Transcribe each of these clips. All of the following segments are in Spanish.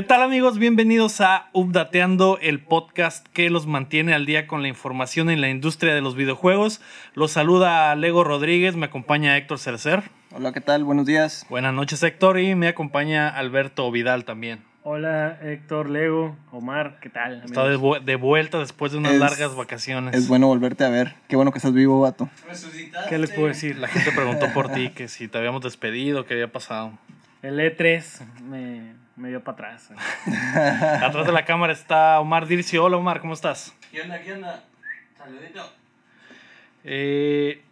¿Qué tal amigos? Bienvenidos a Updateando, el podcast que los mantiene al día con la información en la industria de los videojuegos. Los saluda Lego Rodríguez, me acompaña Héctor Cercer. Hola, ¿qué tal? Buenos días. Buenas noches Héctor y me acompaña Alberto Vidal también. Hola Héctor, Lego, Omar, ¿qué tal? Está de, de, vuelta después de unas largas vacaciones. Es bueno volverte a ver. Qué bueno que estás vivo, vato. ¿Qué les puedo decir? La gente preguntó por ti, que si te habíamos despedido, qué había pasado. El E3 me, me dio para atrás. Atrás de la cámara está Omar Dircio. Hola Omar, ¿cómo estás? ¿Qué onda? ¿Qué onda? Saludito. Eh,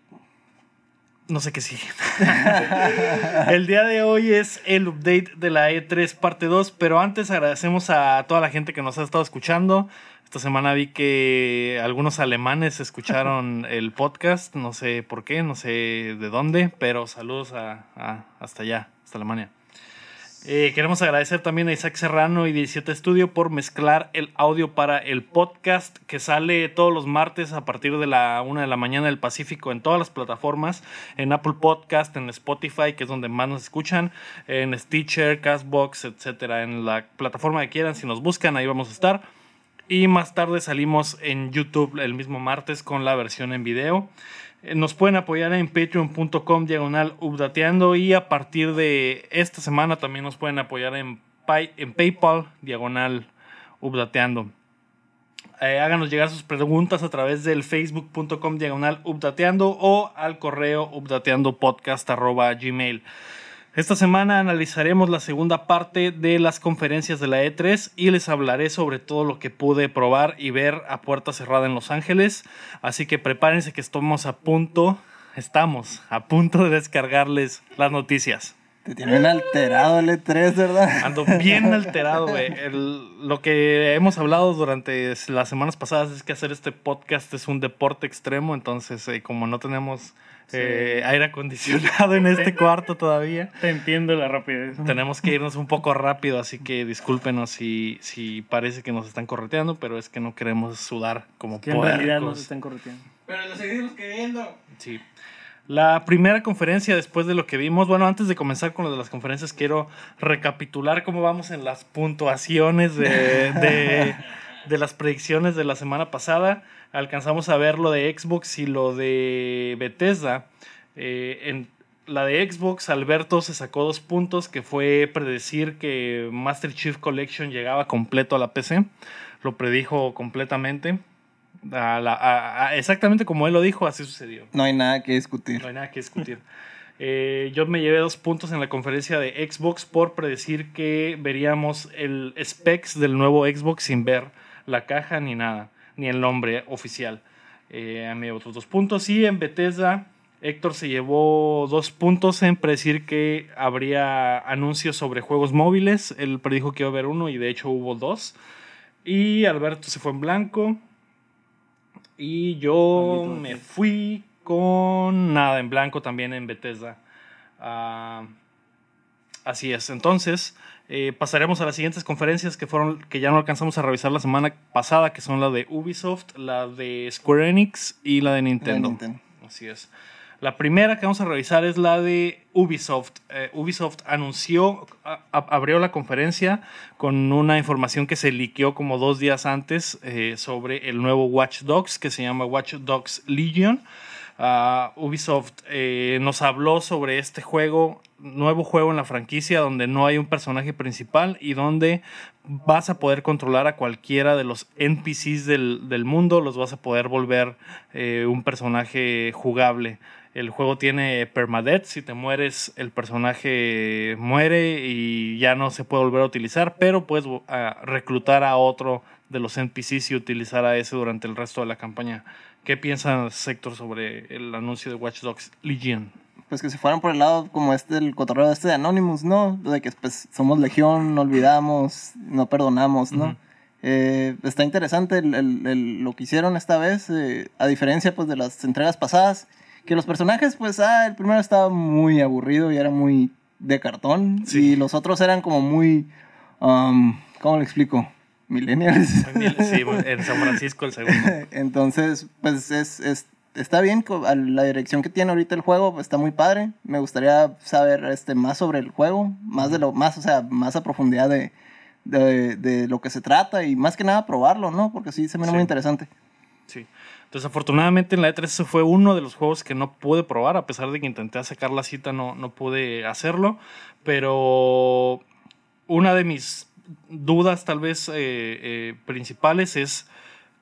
no sé qué sigue. el día de hoy es el update de la E3 parte 2, pero antes agradecemos a toda la gente que nos ha estado escuchando. Esta semana vi que algunos alemanes escucharon el podcast, no sé por qué, no sé de dónde, pero saludos a, a hasta allá, hasta Alemania. Eh, queremos agradecer también a Isaac Serrano y 17 Studio por mezclar el audio para el podcast que sale todos los martes a partir de la 1 de la mañana del Pacífico en todas las plataformas, en Apple Podcast, en Spotify, que es donde más nos escuchan, en Stitcher, Castbox, etcétera, en la plataforma que quieran, si nos buscan, ahí vamos a estar. Y más tarde salimos en YouTube el mismo martes con la versión en video. Eh, nos pueden apoyar en patreon.com diagonal updateando y a partir de esta semana también nos pueden apoyar en, en PayPal diagonal updateando. Eh, háganos llegar sus preguntas a través del facebook.com diagonal updateando o al correo updateandopodcast.gmail. Esta semana analizaremos la segunda parte de las conferencias de la E3 y les hablaré sobre todo lo que pude probar y ver a puerta cerrada en Los Ángeles. Así que prepárense que estamos a punto, estamos a punto de descargarles las noticias. Te tienen alterado el E3, ¿verdad? Ando bien alterado, güey. Lo que hemos hablado durante las semanas pasadas es que hacer este podcast es un deporte extremo, entonces eh, como no tenemos eh, aire acondicionado en este cuarto todavía. Te entiendo la rapidez. Tenemos que irnos un poco rápido, así que discúlpenos si, si parece que nos están correteando, pero es que no queremos sudar como que en realidad nos están correteando. Pero lo seguimos queriendo. Sí. La primera conferencia después de lo que vimos, bueno, antes de comenzar con lo de las conferencias, quiero recapitular cómo vamos en las puntuaciones de, de, de las predicciones de la semana pasada alcanzamos a ver lo de Xbox y lo de Bethesda. Eh, en la de Xbox, Alberto se sacó dos puntos, que fue predecir que Master Chief Collection llegaba completo a la PC. Lo predijo completamente. exactamente como él lo dijo, así sucedió. No hay nada que discutir. No hay nada que discutir. Eh, yo me llevé dos puntos en la conferencia de Xbox por predecir que veríamos el specs del nuevo Xbox sin ver la caja ni nada ni el nombre oficial. Eh, a mí otros dos puntos. Y en Bethesda, Héctor se llevó dos puntos en predecir que habría anuncios sobre juegos móviles. Él predijo que iba a haber uno y de hecho hubo dos. Y Alberto se fue en blanco. Y yo me fui con nada en blanco también en Bethesda. Ah, así es. Entonces, eh, pasaremos a las siguientes conferencias que fueron que ya no alcanzamos a revisar la semana pasada, que son la de Ubisoft, la de Square Enix y la de Nintendo. Así es. La primera que vamos a revisar es la de Ubisoft. Eh, Ubisoft anunció, abrió la conferencia con una información que se liqueó como dos días antes eh, sobre el nuevo Watch Dogs que se llama Watch Dogs Legion. Ah, Ubisoft nos habló sobre este juego nuevo juego en la franquicia donde no hay un personaje principal y donde vas a poder controlar a cualquiera de los NPCs del, mundo, los vas a poder volver eh, un personaje jugable. El juego tiene permadeath, si te mueres el personaje muere y ya no se puede volver a utilizar, pero puedes reclutar a otro de los NPCs y utilizar a ese durante el resto de la campaña. ¿Qué piensas, Sector, sobre el anuncio de Watch Dogs Legion? Pues que se fueran por el lado como este, el cotorreo este de Anonymous, ¿no? De que pues somos legión, no olvidamos, no perdonamos, ¿no? Eh, está interesante el, lo que hicieron esta vez, eh, a diferencia pues de las entregas pasadas, que los personajes, pues, ah, el primero estaba muy aburrido y era muy de cartón, y los otros eran como muy, um, ¿cómo le explico? Millennials. Sí, en San Francisco el segundo. Entonces, pues es, es está bien, la dirección que tiene ahorita el juego está muy padre. Me gustaría saber este, más sobre el juego, más de lo más, o sea, más a profundidad de, de, de lo que se trata y más que nada probarlo, ¿no? Porque sí se mira Sí. muy interesante. Sí. Desafortunadamente en la E3 ese fue uno de los juegos que no pude probar, a pesar de que intenté sacar la cita, no, no pude hacerlo. Pero una de mis dudas tal vez eh, eh, principales es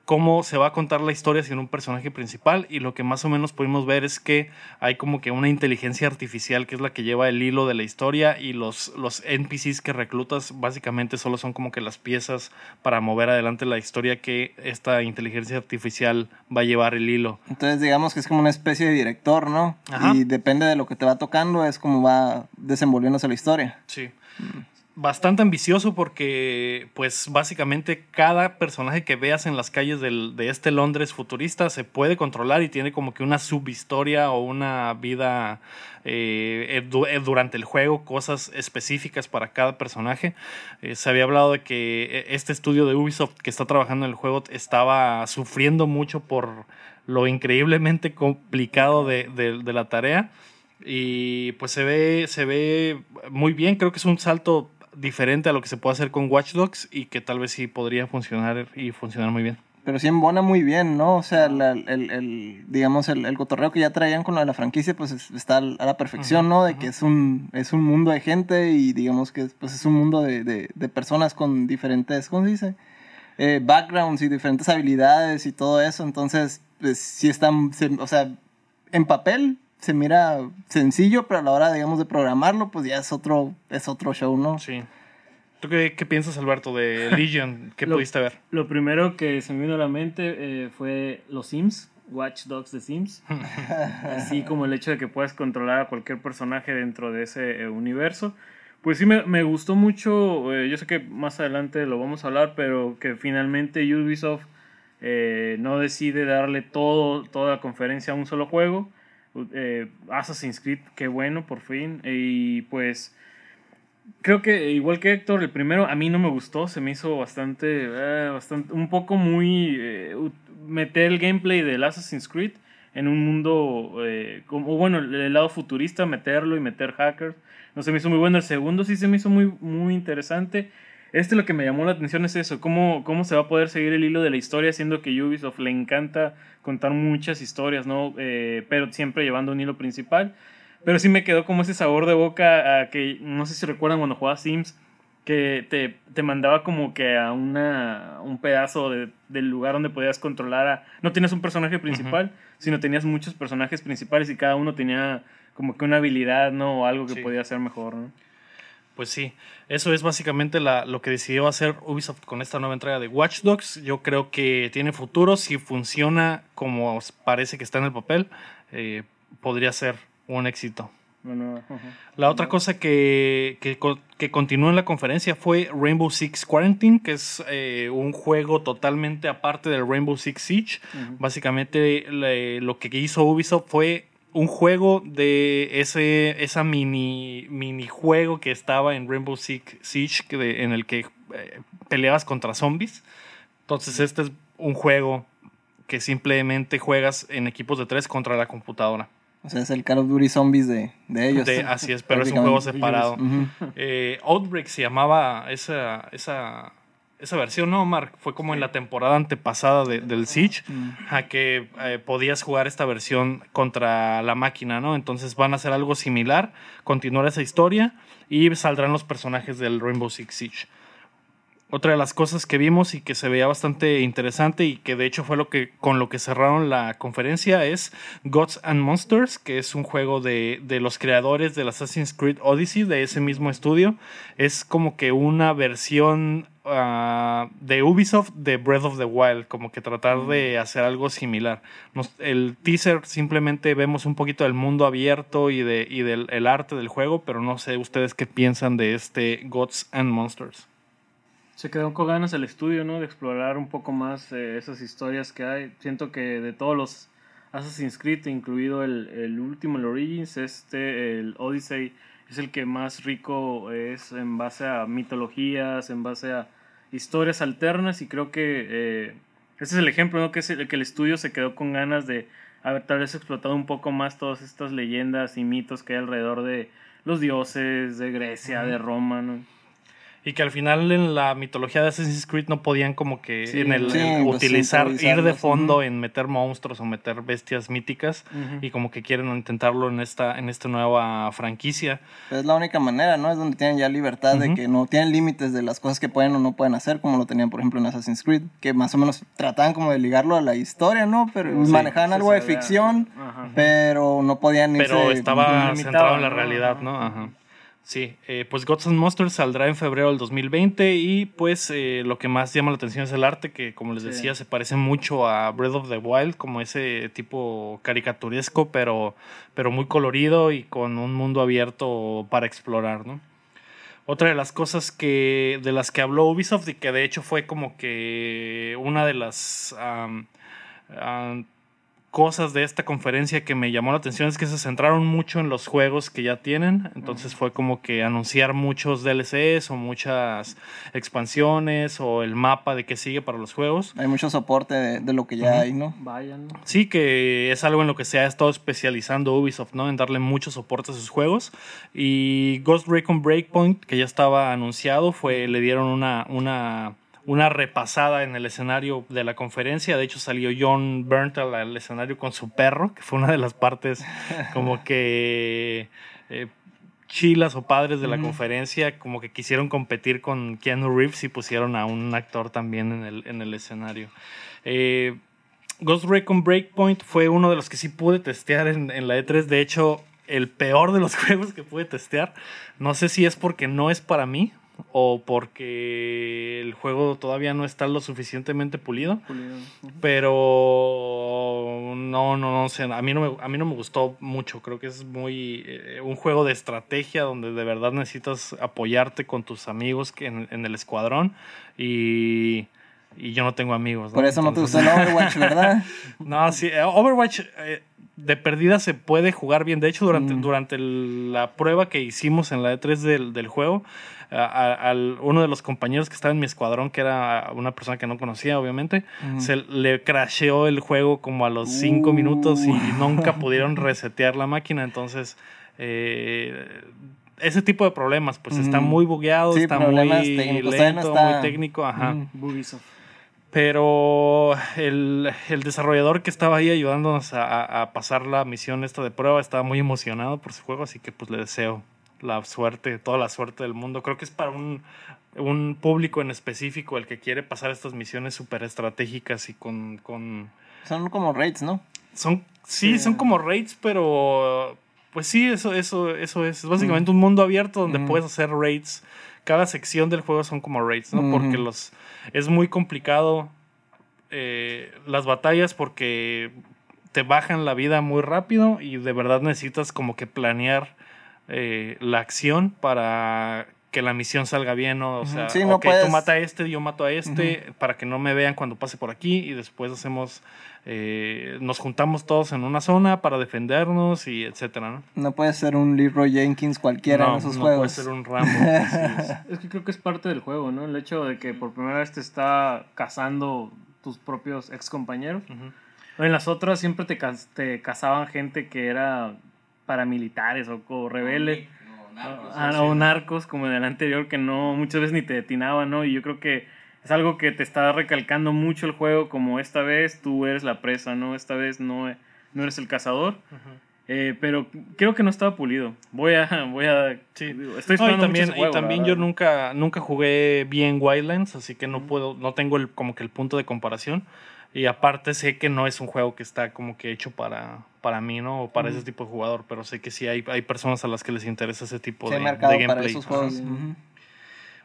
cómo se va a contar la historia sin un personaje principal y lo que más o menos pudimos ver es que hay como que una inteligencia artificial que es la que lleva el hilo de la historia y los, los NPCs que reclutas básicamente solo son como que las piezas para mover adelante la historia que esta inteligencia artificial va a llevar el hilo. Entonces digamos que es como una especie de director, ¿no? Ajá. Y depende de lo que te va tocando, es como va desenvolviéndose la historia. Sí. Bastante ambicioso porque, pues, básicamente cada personaje que veas en las calles de este Londres futurista se puede controlar y tiene como que una subhistoria o una vida eh, eh, eh, durante el juego, cosas específicas para cada personaje. Se había hablado de que este estudio de Ubisoft que está trabajando en el juego estaba sufriendo mucho por lo increíblemente complicado de- de la tarea. Y pues se ve, se ve muy bien. Creo que es un salto diferente a lo que se puede hacer con Watch Dogs y que tal vez sí podría funcionar y funcionar muy bien. Pero sí embona muy bien, ¿no? O sea, la- el, el- digamos, el, el cotorreo que ya traían con lo de la franquicia, pues es- está a la perfección, ¿no? De que es un, es un mundo de gente y digamos que pues, es un mundo de, de, de personas con diferentes, ¿cómo se dice? Eh, backgrounds y diferentes habilidades y todo eso. Entonces, pues sí están, se- o sea, en papel se mira sencillo, pero a la hora, digamos, de programarlo, pues ya es otro, es otro show, ¿no? Sí. ¿Tú qué, qué piensas, Alberto, de Legion? ¿Qué Lo- pudiste ver? Lo primero que se me vino a la mente eh, fue los Sims, Watch Dogs de Sims. Así como el hecho de que puedas controlar a cualquier personaje dentro de ese eh, universo. Pues sí, me, me gustó mucho. eh, yo sé que más adelante lo vamos a hablar, pero que finalmente Ubisoft eh, no decide darle todo, toda la conferencia a un solo juego. Eh, Assassin's Creed, qué bueno, por fin. Y pues creo que igual que Héctor, el primero a mí no me gustó, se me hizo bastante, eh, bastante un poco muy eh, meter el gameplay del Assassin's Creed en un mundo eh, como bueno, el lado futurista, meterlo y meter hackers. No se me hizo muy bueno. El segundo sí se me hizo muy, muy interesante. Este lo que me llamó la atención es eso, cómo, cómo se va a poder seguir el hilo de la historia, siendo que Ubisoft le encanta contar muchas historias, ¿no? Eh, pero siempre llevando un hilo principal. Pero sí me quedó como ese sabor de boca a que, no sé si recuerdan cuando jugaba Sims, que te, te mandaba como que a una, un pedazo de- del lugar donde podías controlar a... No tenías un personaje principal, sino tenías muchos personajes principales y cada uno tenía como que una habilidad, ¿no? O algo que Sí. podía hacer mejor, ¿no? Pues sí, eso es básicamente la- lo que decidió hacer Ubisoft con esta nueva entrega de Watch Dogs. Yo creo que tiene futuro. Si funciona como parece que está en el papel, eh, podría ser un éxito. Bueno. La otra cosa que, que, co- que continuó en la conferencia fue Rainbow Six Quarantine, que es eh, un juego totalmente aparte del Rainbow Six Siege. Básicamente le- lo que hizo Ubisoft fue un juego de ese esa mini minijuego que estaba en Rainbow Six Siege que de- en el que eh, peleabas contra zombies. Entonces este es un juego que simplemente juegas en equipos de tres contra la computadora. O sea, es el Call of Duty Zombies de, de ellos. De- así es, pero es un juego separado. Eh, Outbreak se llamaba esa, esa, esa versión, ¿no, Mark? Fue como en la temporada antepasada de- del Siege, a que eh, podías jugar esta versión contra la máquina, ¿no? Entonces van a hacer algo similar, continuar esa historia y saldrán los personajes del Rainbow Six Siege. Otra de las cosas que vimos y que se veía bastante interesante y que de hecho fue lo que con lo que cerraron la conferencia es Gods and Monsters, que es un juego de, de los creadores del Assassin's Creed Odyssey, de ese mismo estudio. Es como que una versión ah, de Ubisoft de Breath of the Wild, como que tratar de hacer algo similar. Nos- el teaser simplemente vemos un poquito del mundo abierto y, de, y del el arte del juego, pero no sé ustedes qué piensan de este Gods and Monsters. Se quedó con ganas el estudio, ¿no? De explorar un poco más eh, esas historias que hay. Siento que de todos los Assassin's Creed, incluido el, el último, el Origins, este, el Odyssey, es el que más rico es en base a mitologías, en base a historias alternas y creo que eh, ese es el ejemplo, ¿no? Que, es el, que el estudio se quedó con ganas de haber tal vez explotado un poco más todas estas leyendas y mitos que hay alrededor de los dioses, de Grecia, de Roma, ¿no? Y que al final en la mitología de Assassin's Creed no podían como que Sí, en el, sí, el pues, utilizar, ir de fondo en meter monstruos o meter bestias míticas y como que quieren intentarlo en esta, en esta nueva franquicia. Es la única manera, ¿no? Es donde tienen ya libertad de que no tienen límites de las cosas que pueden o no pueden hacer, como lo tenían, por ejemplo, en Assassin's Creed, que más o menos trataban como de ligarlo a la historia, ¿no? Pero Sí, manejaban sí algo de ficción, pero no podían irse... Pero estaba limitado, centrado en la realidad, ¿no? Ajá. Sí, eh, pues Gods and Monsters saldrá en febrero del 2020 y pues eh, lo que más llama la atención es el arte que como les Sí. decía se parece mucho a Breath of the Wild como ese tipo caricaturesco pero, pero muy colorido y con un mundo abierto para explorar, ¿no? Otra de las cosas que de las que habló Ubisoft y que de hecho fue como que una de las cosas de esta conferencia que me llamó la atención es que se centraron mucho en los juegos que ya tienen. Entonces fue como que anunciar muchos DLCs o muchas expansiones o el mapa de qué sigue para los juegos. Hay mucho soporte de, de lo que ya hay, ¿no? Vayan. Sí, que es algo en lo que se ha estado especializando Ubisoft, ¿no? En darle mucho soporte a sus juegos. Y Ghost Recon Breakpoint, que ya estaba anunciado, fue, le dieron una, una, una repasada en el escenario de la conferencia. De hecho, salió John Berntal al escenario con su perro, que fue una de las partes como que... eh, chilas o padres de la conferencia como que quisieron competir con Keanu Reeves y pusieron a un actor también en el, en el escenario. Eh, Ghost Recon Breakpoint fue uno de los que sí pude testear en, en la E3. De hecho, el peor de los juegos que pude testear. No sé si es porque no es para mí o porque el juego todavía no está lo suficientemente pulido. Pero no, no, no sé. A mí no me, a mí no me gustó mucho. Creo que es muy eh, un juego de estrategia donde de verdad necesitas apoyarte con tus amigos que en, en el escuadrón. Y, y yo no tengo amigos. ¿no? Por eso no te gustó el Overwatch, ¿verdad? no, sí, eh, Overwatch eh, de perdida se puede jugar bien. De hecho, durante, Mm. durante el- la prueba que hicimos en la E3 del, del juego, a- uno de los compañeros que estaba en mi escuadrón, que era una persona que no conocía, obviamente, se le crasheó el juego como a los cinco Uh. minutos y nunca pudieron resetear la máquina. Entonces, eh, ese tipo de problemas, pues está muy bugueado, Sí, está muy técnicos, lento, está- muy técnico, ajá. Pero el, el desarrollador que estaba ahí ayudándonos a- a pasar la misión esta de prueba estaba muy emocionado por su juego, así que pues le deseo la suerte, toda la suerte del mundo. Creo que es para un, un público en específico el que quiere pasar estas misiones súper estratégicas y con, con... Son como raids, ¿no? Son, sí, Sí. son como raids, pero pues sí, eso, eso, eso es. Es básicamente un mundo abierto donde Ujú. puedes hacer raids. Cada sección del juego son como raids, ¿no? Porque los es muy complicado eh, las batallas porque te bajan la vida muy rápido y de verdad necesitas como que planear eh, la acción para que la misión salga bien, ¿no? O sea, Sí, no puedes- tú mata a este, yo mato a este, para que no me vean cuando pase por aquí y después hacemos, eh, nos juntamos todos en una zona para defendernos y etcétera, ¿no? No puede ser un Leroy Jenkins cualquiera no, en esos no juegos. puede ser un Rambo. así es. Es que creo que es parte del juego, ¿no? El hecho de que por primera vez te está cazando tus propios ex compañeros. En las otras siempre te, te cazaban gente que era paramilitares o, o rebelde. No, narcos, sí. o narcos como en el anterior que no muchas veces ni te detinaban, ¿no? Y yo creo que es algo que te está recalcando mucho el juego como esta vez tú eres la presa, ¿no? Esta vez no, no eres el cazador. Eh, pero creo que no estaba pulido. Voy a... Voy a Sí. estoy No, y esperando mucho también, ese juego, y también yo nunca, nunca jugué bien Wildlands, así que no puedo, no tengo el, como que el punto de comparación. Y aparte sé que no es un juego que está como que hecho para, para mí, ¿no? O para ese tipo de jugador, pero sé que sí hay, hay personas a las que les interesa ese tipo Sí, de, gameplay. para esos juegos.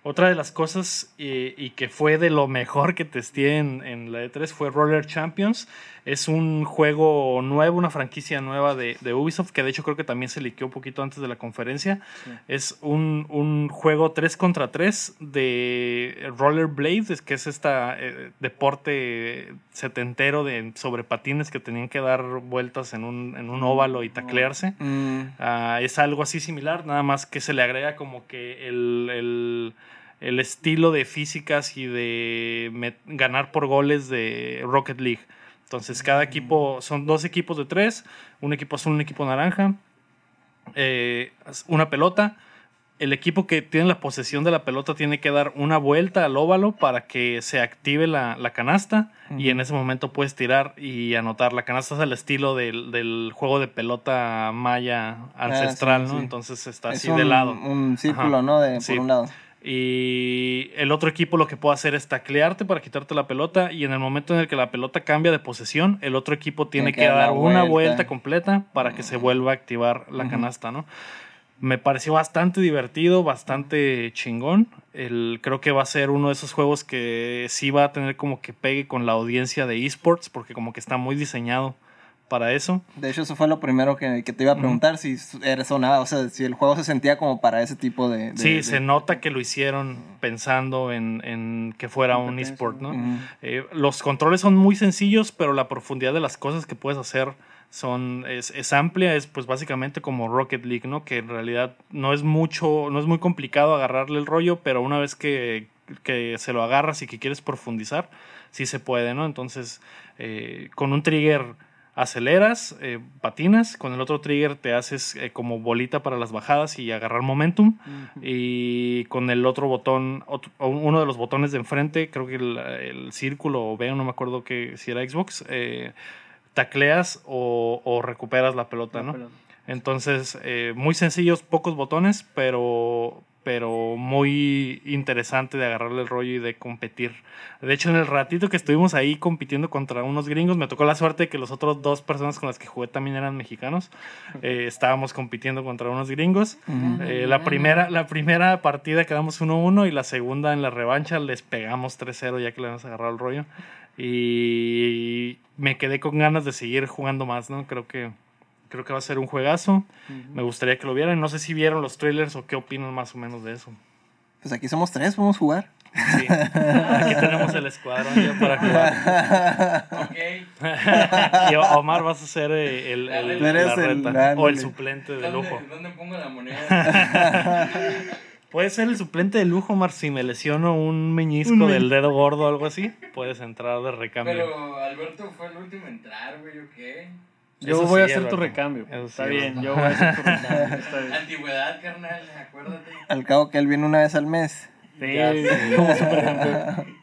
Otra de las cosas y que fue de lo mejor que testé en, en la E3 fue Roller Champions. Es un juego nuevo, una franquicia nueva de, de Ubisoft, que de hecho creo que también se liqueó un poquito antes de la conferencia. Sí. Es un, un juego 3 contra 3 de Rollerblades, que es este deporte setentero de, sobre patines que tenían que dar vueltas en un, en un óvalo y taclearse. Mm, Ah, es algo así similar, nada más que se le agrega como que el, el- el estilo de físicas y de ganar por goles de Rocket League. Entonces, cada equipo son dos equipos de tres: un equipo azul, un equipo naranja, eh, una pelota. el equipo que tiene la posesión de la pelota tiene que dar una vuelta al óvalo para que se active la, la canasta y en ese momento puedes tirar y anotar. La canasta es al estilo del, del juego de pelota maya ancestral, Ah, sí, ¿no? sí. Entonces está Es así un, de lado. Un círculo, Ajá. ¿no? De, Sí. Por un lado. Y el otro equipo lo que puede hacer es taclearte para quitarte la pelota. Y en el momento en el que la pelota cambia de posesión, el otro equipo tiene, Tiene que dar una vuelta. vuelta completa para que se vuelva a activar la canasta, ¿no? Me pareció bastante divertido, bastante chingón. El, creo que va a ser uno de esos juegos que sí va a tener como que pegue con la audiencia de esports, porque como que está muy diseñado para eso. De hecho, eso fue lo primero que, que te iba a preguntar, si era sonaba, o sea, si el juego se sentía como para ese tipo de... de- Sí, de- se nota que lo hicieron pensando en, en que fuera un esport, ¿no? Eh, los controles son muy sencillos, pero la profundidad de las cosas que puedes hacer son, es, es amplia, es pues básicamente como Rocket League, ¿no? Que en realidad no es mucho, no es muy complicado agarrarle el rollo, pero una vez que, que se lo agarras y que quieres profundizar, sí se puede, ¿no? Entonces, eh, con un trigger aceleras, eh, patinas, con el otro trigger te haces eh, como bolita para las bajadas y agarrar momentum y con el otro botón, otro- uno de los botones de enfrente, creo que el, el círculo o veo, no me acuerdo que si era Xbox, eh, tacleas o, o recuperas la pelota, La ¿no? pelota. Entonces, muy sencillos, pocos botones, pero, pero muy interesante de agarrarle el rollo y de competir. De hecho, en el ratito que estuvimos ahí compitiendo contra unos gringos, me tocó la suerte de que los otros dos personas con las que jugué también eran mexicanos. Eh, estábamos compitiendo contra unos gringos. Eh, la, primera, la primera partida quedamos 1-1 y la segunda en la revancha les pegamos 3-0 ya que le habíamos agarrado el rollo. Y me quedé con ganas de seguir jugando más, ¿no? Creo que, creo que va a ser un juegazo. Me gustaría que lo vieran. No sé si vieron los trailers o qué opinan más o menos de eso. Pues aquí somos tres, podemos jugar. Sí. Aquí tenemos el escuadrón ya para jugar. Ok. Y Omar vas a ser eh, el, el- el- o el suplente de ¿Dónde, lujo. ¿Dónde pongo la moneda? Puede ser el suplente de lujo, Omar. Si me lesiono un meñisco Un del dedo gordo o algo así, puedes entrar de recambio. Pero Alberto fue el último en entrar, güey, ¿o qué? Yo Eso voy a hacer tu recambio. Eso Está sí, bien, yo voy a hacer tu recambio. Está bien. Antigüedad, carnal, acuérdate. Al cabo que él viene una vez al mes. Sí, como supercampeón.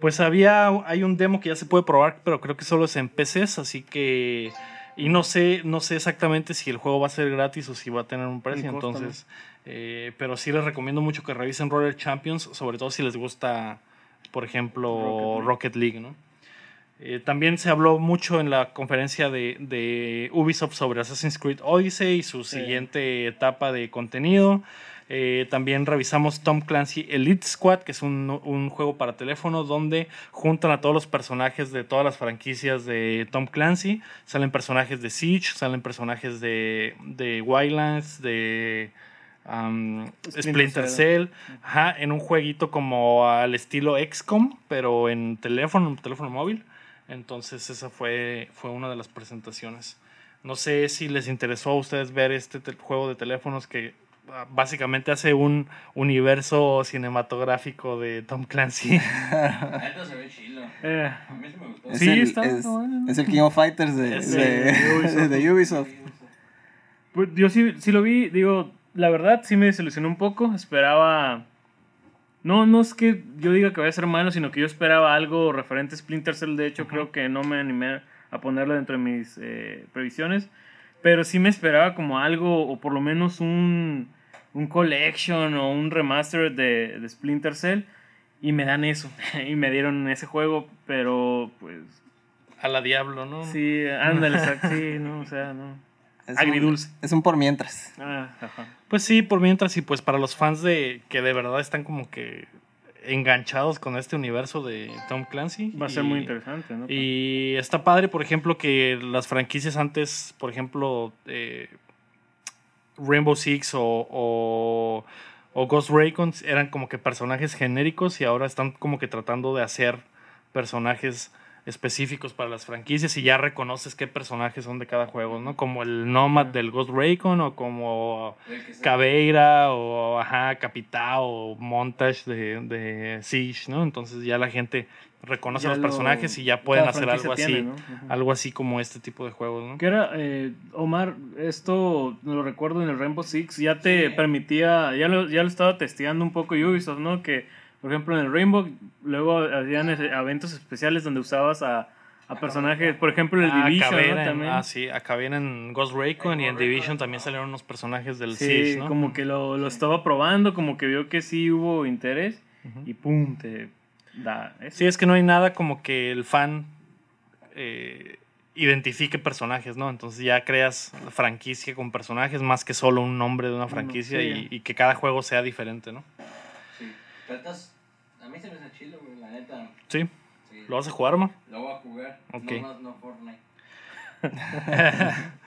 Pues había, hay un demo que ya se puede probar, pero creo que solo es en PCs, así que... Y no sé, no sé exactamente si el juego va a ser gratis o si va a tener un precio, entonces... eh, pero sí les recomiendo mucho que revisen Roller Champions, sobre todo si les gusta, por ejemplo, Rocket League, ¿no? Eh, también se habló mucho en la conferencia de, de Ubisoft sobre Assassin's Creed Odyssey y su Sí. siguiente etapa de contenido. Eh, también revisamos Tom Clancy Elite Squad, que es un, un juego para teléfono donde juntan a todos los personajes de todas las franquicias de Tom Clancy. Salen personajes de Siege, salen personajes de, de Wildlands, de um, Splinter Splinter, Cell. Cell. Ajá, en un jueguito como al estilo XCOM, pero en teléfono, en teléfono móvil. Entonces esa fue, fue una de las presentaciones. No sé si les interesó a ustedes ver este te- juego de teléfonos que ah, básicamente hace un universo cinematográfico de Tom Clancy. La neta se ve chilo. Eh, A mí sí me gustó. Es Sí, el, está es, bueno. es el King of Fighters de, de Ubisoft. de Ubisoft. Pues yo sí, sí lo vi, digo, la verdad sí me desilusionó un poco, esperaba... No, no es que yo diga que vaya a ser malo, sino que yo esperaba algo referente a Splinter Cell, de hecho creo que no me animé a ponerlo dentro de mis eh, previsiones, pero sí me esperaba como algo, o por lo menos un, un collection o un remaster de, de Splinter Cell, y me dan eso, y me dieron ese juego, pero pues a la Diablo, ¿no? sí, ándale, sí, no, o sea, no. Es Agridulce. Un, es un por mientras. Ah, ajá. Pues sí, por mientras, y pues para los fans de que de verdad están como que enganchados con este universo de Tom Clancy. Va a ser y- muy interesante, ¿no? Y está padre, por ejemplo, que las franquicias antes, por ejemplo, eh, Rainbow Six o, o, o Ghost Recon eran como que personajes genéricos y ahora están como que tratando de hacer personajes específicos para las franquicias y ya reconoces qué personajes son de cada juego, ¿no? Como el Nomad del Ghost Recon o como Caveira o ajá, Capitao o Montage de, de Siege, ¿no? Entonces ya la gente reconoce Ya los lo- personajes y ya pueden hacer algo así, algo así como este tipo de juegos, ¿no? Que era, eh, Omar, esto lo recuerdo en el Rainbow Six, ya te Sí. permitía, ya lo, ya lo estaba testeando un poco Ubisoft, ¿no? Que, por ejemplo, en el Rainbow, luego hacían eventos especiales donde usabas a, a personajes, por ejemplo, en el Ah, Division, ¿no? en- También. ah, sí, acá vienen Ghost Recon y en Division también salieron unos personajes del Sí, ¿no? como que lo, lo estaba probando, como que vio que sí hubo interés y pum, te da eso. Sí, es que no hay nada como que el fan eh, identifique personajes, ¿no? Entonces ya creas franquicia con personajes más que solo un nombre de una franquicia sí. y, y que cada juego sea diferente, ¿no? A mí se me hace chido, güey, la neta. Sí, Sí. ¿lo vas a jugar, ma? Lo voy a jugar. Ok. No más, no Fortnite.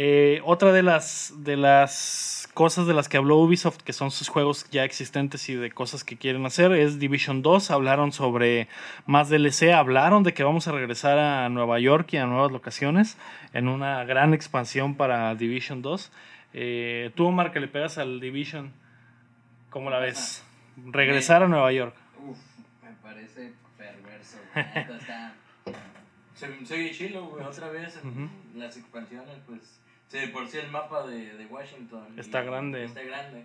Eh, otra de las, de las cosas de las que habló Ubisoft, que son sus juegos ya existentes y de cosas que quieren hacer, es Division 2. Hablaron sobre más DLC, hablaron de que vamos a regresar a Nueva York y a nuevas locaciones en una gran expansión para Division 2. Eh, tú, Omar, que le pegas al Division, ¿cómo la ves? Regresar a Nueva York. Uf, me parece perverso. está. Se, se oye chilo, güey, otra vez en Ujú. las expansiones, pues. Sí, de por sí el mapa de, de Washington. Está y- grande. Está grande.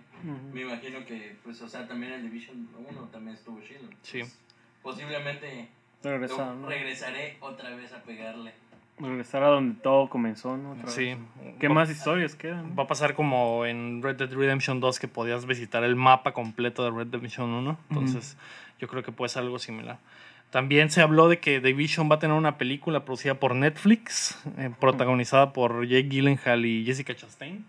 Me imagino que, pues, o sea, también el Division 1 también estuvo chilo. Sí. Pues, posiblemente Regresar, yo ¿no? regresaré otra vez a pegarle. Regresar a donde todo comenzó, ¿no? Otra Sí. vez. ¿Qué más historias quedan? Va a pasar como en Red Dead Redemption 2 que podías visitar el mapa completo de Red Dead Redemption 1. Entonces, yo creo que puede ser algo similar. También se habló de que Division va a tener una película producida por Netflix, eh, protagonizada por Jake Gyllenhaal y Jessica Chastain.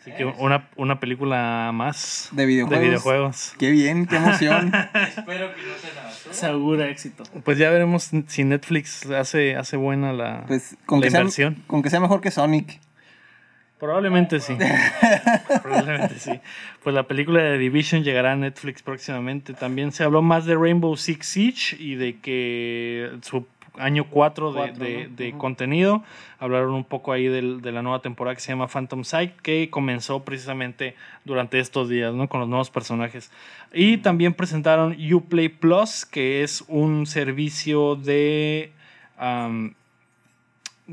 Así que una, una película más De videojuegos. videojuegos. Qué bien, qué emoción. Espero que no sea la basura. Segura éxito. Pues ya veremos si Netflix hace, hace buena la, Pues con la que, sea, inversión. con que sea mejor que Sonic. Probablemente sí. Probablemente sí. Pues la película de Division llegará a Netflix próximamente. También se habló más de Rainbow Six Siege y de que su año 4 de, Cuatro, de- ¿no? de Ujú. contenido. Hablaron un poco ahí del- de la nueva temporada que se llama Phantom Sight, que comenzó precisamente durante estos días, ¿no? Con los nuevos personajes. Y también presentaron Uplay Plus, que es un servicio de...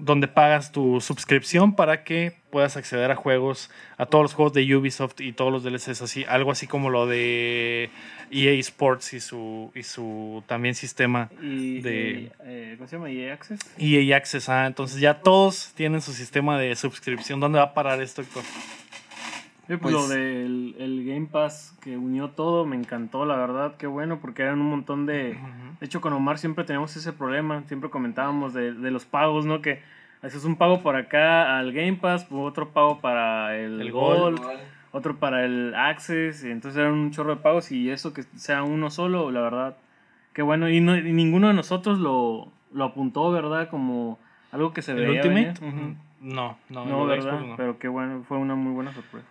donde pagas tu suscripción para que puedas acceder a juegos, a todos los juegos de Ubisoft y todos los DLCs así, algo así como lo de EA Sports y su y su también sistema Y, De- eh, ¿Cómo se llama? ¿EA Access? EA Access, ah, entonces ya todos tienen su sistema de suscripción. ¿Dónde va a parar esto, Héctor? Pues, Pues- lo del el Game Pass que unió todo, me encantó, la verdad, qué bueno, porque eran un montón de... De hecho, con Omar siempre teníamos ese problema, siempre comentábamos de, de los pagos, ¿no? Que haces un pago por acá al Game Pass, otro pago para el, El Gold, otro para el Access, y entonces eran un chorro de pagos y eso que sea uno solo, la verdad, qué bueno. Y, no, y ninguno de nosotros lo, lo apuntó, ¿verdad? Como algo que se ¿El veía Ultimate? venir. Ujú. No, no, No, ¿verdad? Xbox no. Pero qué bueno, fue una muy buena sorpresa.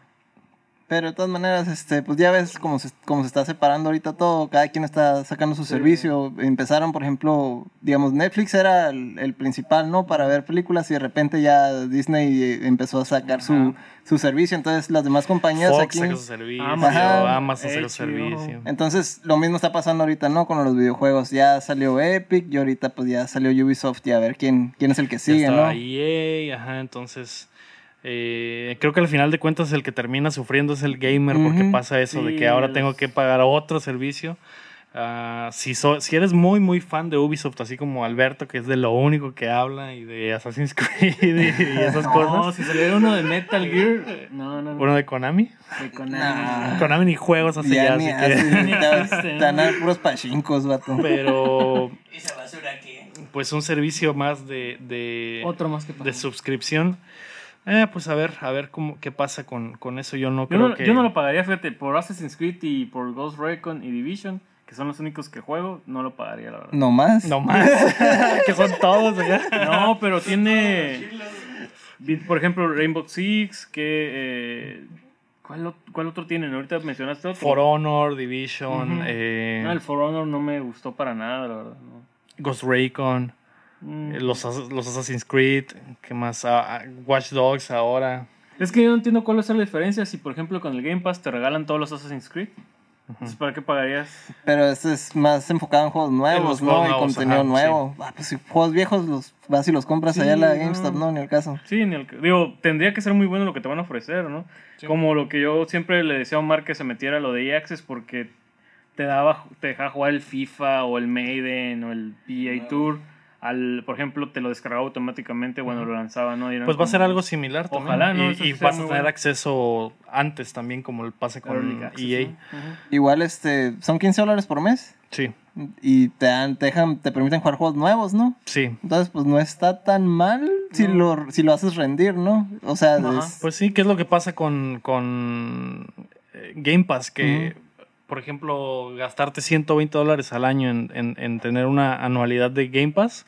Pero de todas maneras, este, pues ya ves cómo se, cómo se está separando ahorita todo, cada quien está sacando su Sí. servicio. Empezaron, por ejemplo, digamos, Netflix era el, el principal, ¿no? Para ver películas y de repente ya Disney eh, empezó a sacar su, su servicio. Entonces las demás compañías Fox aquí... sacó su servicio, Amazon, Amazon sacó su HBO. servicio. Entonces lo mismo está pasando ahorita, ¿no? Con los videojuegos. Ya salió Epic y ahorita pues ya salió Ubisoft y a ver quién, quién es el que Ya sigue, estaba ¿no? EA, ajá, entonces eh, creo que al final de cuentas el que termina sufriendo es el gamer porque pasa eso de que ahora los- tengo que pagar otro servicio. Ah, si, so- si eres muy muy fan de Ubisoft, así como Alberto, que es de lo único que habla y de Assassin's Creed y, y esas No, cosas. si saliera uno de Metal Gear, no, no, no. Uno de Konami. de Konami. Nah. Konami ni juegos hace ya, Ya así ni que- te ¿no? van a puros pachincos, vato. Pero ¿Y esa basura qué? pues un servicio más de, de, Otro más que de suscripción. Eh, pues a ver, a ver cómo, qué pasa con, con eso. Yo no Yo creo no, que... yo no lo pagaría, fíjate, por Assassin's Creed y por Ghost Recon y Division, que son los únicos que juego, no lo pagaría, la verdad. No más. No más. que son todos acá. No, pero tiene, por ejemplo, Rainbow Six, que... eh, ¿cuál, ¿Cuál otro tienen? Ahorita mencionaste otro. For Honor, Division. Ujú. eh, No, el For Honor no me gustó para nada, la verdad. no. Ghost Recon, Mm. los, los Assassin's Creed, ¿qué más? Ah, ah, Watch Dogs ahora. Es que yo no entiendo cuál es la diferencia si, por ejemplo, con el Game Pass te regalan todos los Assassin's Creed. Entonces, ¿para qué pagarías? Pero este es más enfocado en juegos nuevos, ¿no? juegos y nuevos, contenido ajá, nuevo. Ah, pues si juegos viejos los vas y los compras Sí, allá en la. GameStop, no, ni el caso. Sí, ni el, digo, tendría que ser muy bueno lo que te van a ofrecer, ¿no? Como lo que yo siempre le decía a Omar que se metiera a lo de EAccess porque te daba, te dejaba jugar el FIFA o el Maiden o el PA Tour. Al, por ejemplo, te lo descargaba automáticamente cuando lo lanzaba, ¿no? Pues va a ser algo similar también. Ojalá, ¿no? Y, vas a tener bueno. acceso antes también, como el pase con Early access, EA. Ujú. Igual este, son 15 dólares por mes Sí, y te, dan, te, dejan, te permiten jugar juegos nuevos, ¿no? sí. Entonces, pues no está tan mal si, lo, si lo haces rendir, ¿no? O sea, es- Pues sí, ¿qué es lo que pasa con, con eh, Game Pass? Que, por ejemplo, gastarte 120 dólares al año en, en- en tener una anualidad de Game Pass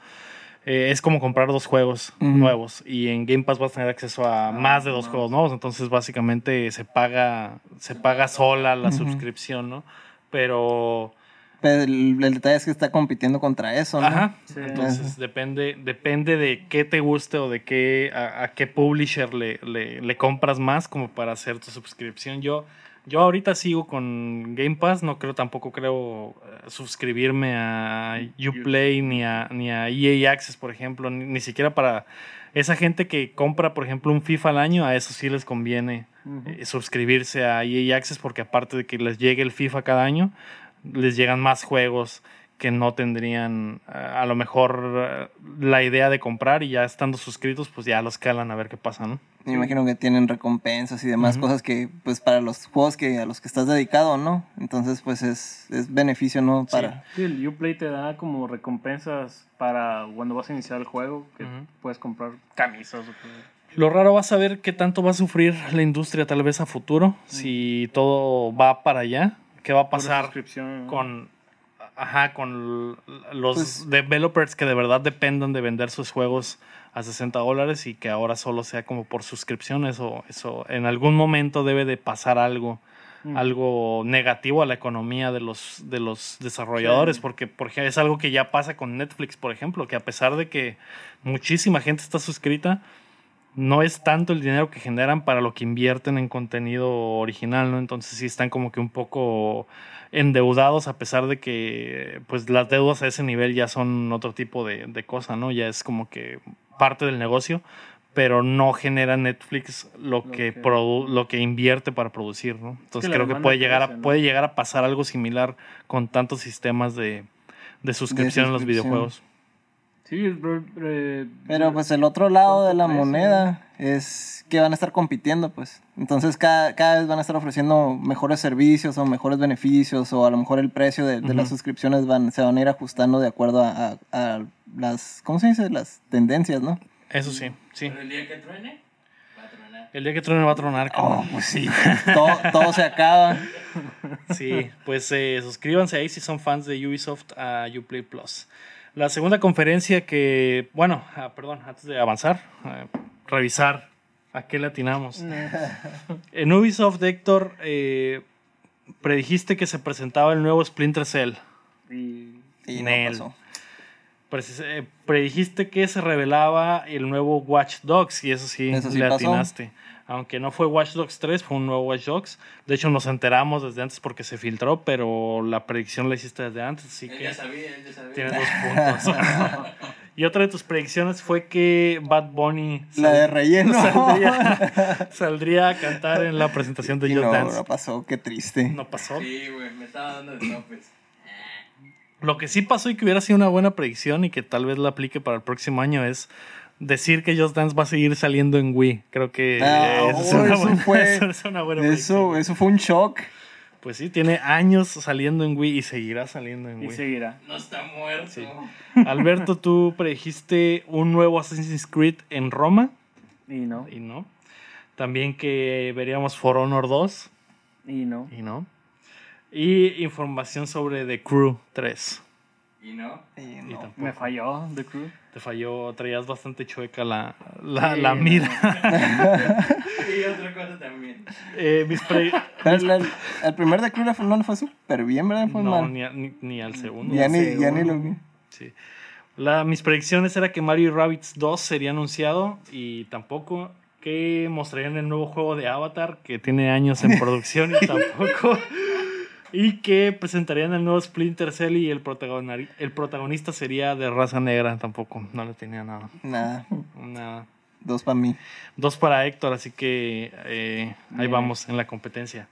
eh, es como comprar dos juegos nuevos. Y en Game Pass vas a tener acceso a más de dos juegos nuevos. Entonces, básicamente, se paga, se paga sola la Ujú. suscripción, ¿no? Pero... pero el, el detalle es que está compitiendo contra eso, ¿no? Ajá. Sí. Entonces depende, depende de qué te guste o de qué, a, a qué publisher le, le, le compras más como para hacer tu suscripción. Yo, yo ahorita sigo con Game Pass, no creo, tampoco creo eh, suscribirme a Uplay ni a, ni a EA Access, por ejemplo, ni, ni siquiera para esa gente que compra, por ejemplo, un FIFA al año, a eso sí les conviene eh, suscribirse a EA Access porque aparte de que les llegue el FIFA cada año, les llegan más juegos que no tendrían a lo mejor eh, la idea de comprar y ya estando suscritos pues ya los calan a ver qué pasa, ¿no? Me imagino que tienen recompensas y demás cosas que, pues, para los juegos que a los que estás dedicado, ¿no? Entonces, pues, es, es beneficio, ¿no? Para... Sí, el Uplay te da como recompensas para cuando vas a iniciar el juego, que puedes comprar camisas. o cosas. Lo raro va a saber qué tanto va a sufrir la industria tal vez a futuro, si todo va para allá, qué va a pasar con ajá, con los Pues- developers que de verdad dependan de vender sus juegos a 60 dólares y que ahora solo sea como por suscripción, eso, eso en algún momento debe de pasar algo, Mm. algo negativo a la economía de los, de los desarrolladores, Sí. porque por ejemplo, es algo que ya pasa con Netflix, por ejemplo, que a pesar de que muchísima gente está suscrita, no es tanto el dinero que generan para lo que invierten en contenido original, ¿no? Entonces sí están como que un poco endeudados a pesar de que pues las deudas a ese nivel ya son otro tipo de, de cosa, ¿no? Ya es como que parte del negocio, pero no genera Netflix lo, Lo que, que- produ- lo que invierte para producir, ¿no? Entonces creo que puede llegar, a, puede llegar a pasar algo similar con tantos sistemas de, de suscripción en los videojuegos. Sí, Pero pues el otro lado de la moneda es que van a estar compitiendo, pues. Entonces cada, cada vez van a estar ofreciendo mejores servicios o mejores beneficios o a lo mejor el precio de, de las suscripciones van, se van a ir ajustando de acuerdo a, a- a las, ¿cómo se dice? Las tendencias, ¿no? Eso sí, sí. Pero el día que truene, va a tronar. El día que truene va a tronar. Oh, pues sí. todo, todo se acaba. Sí, pues eh, suscríbanse ahí si son fans de Ubisoft a Uplay Plus. La segunda conferencia que, bueno, ah, perdón, antes de avanzar, eh, revisar a qué latinamos. En Ubisoft, Héctor, eh, predijiste que se presentaba el nuevo Splinter Cell. y- Y no pasó. Eh, predijiste que se revelaba el nuevo Watch Dogs y eso sí, Eso sí le pasó. Aunque no fue Watch Dogs 3, fue un nuevo Watch Dogs. De hecho, nos enteramos desde antes porque se filtró, pero la predicción la hiciste desde antes, así Él que ya sabía, él ya sabía. tienes dos puntos. y otra de tus predicciones fue que Bad Bunny La de relleno. saldría, saldría a cantar en la presentación de Y Just no, Dance. no pasó, qué triste. No pasó. Sí, güey, me estaba dando de topes. Lo que sí pasó y que hubiera sido una buena predicción y que tal vez la aplique para el próximo año es decir que Just Dance va a seguir saliendo en Wii. Creo que Ah, eso, es oh, una eso buena, fue- eso es una buena Eso, predicción. eso fue un shock. Pues sí, tiene años saliendo en Wii y seguirá saliendo en y Wii. seguirá. No está muerto. Sí. Alberto, tú predijiste un nuevo Assassin's Creed en Roma Y no, y no. También que veríamos For Honor 2 y no. y no. Y información sobre The Crew 3. Y no. Y Y no. tampoco. Me falló The Crew. Te falló, traías bastante chueca la, la, Sí, la no. mira. Y otra cosa también. Eh, mis pre- Pero el, primer de fue- no fue súper bien, ¿verdad? Fue No, mal. ni, a- ni, ni al segundo. Ya ni, ya ni lo vi. Sí. La, mis predicciones era que Mario Rabbids 2 sería anunciado y tampoco. Que mostrarían el nuevo juego de Avatar que tiene años en producción y tampoco. Y que presentarían el nuevo Splinter Cell y el, protagonista, el protagonista sería de raza negra. Tampoco, no le tenía nada. Nada, Nada. dos para mí. Dos para Héctor, así que eh, ahí vamos en la competencia.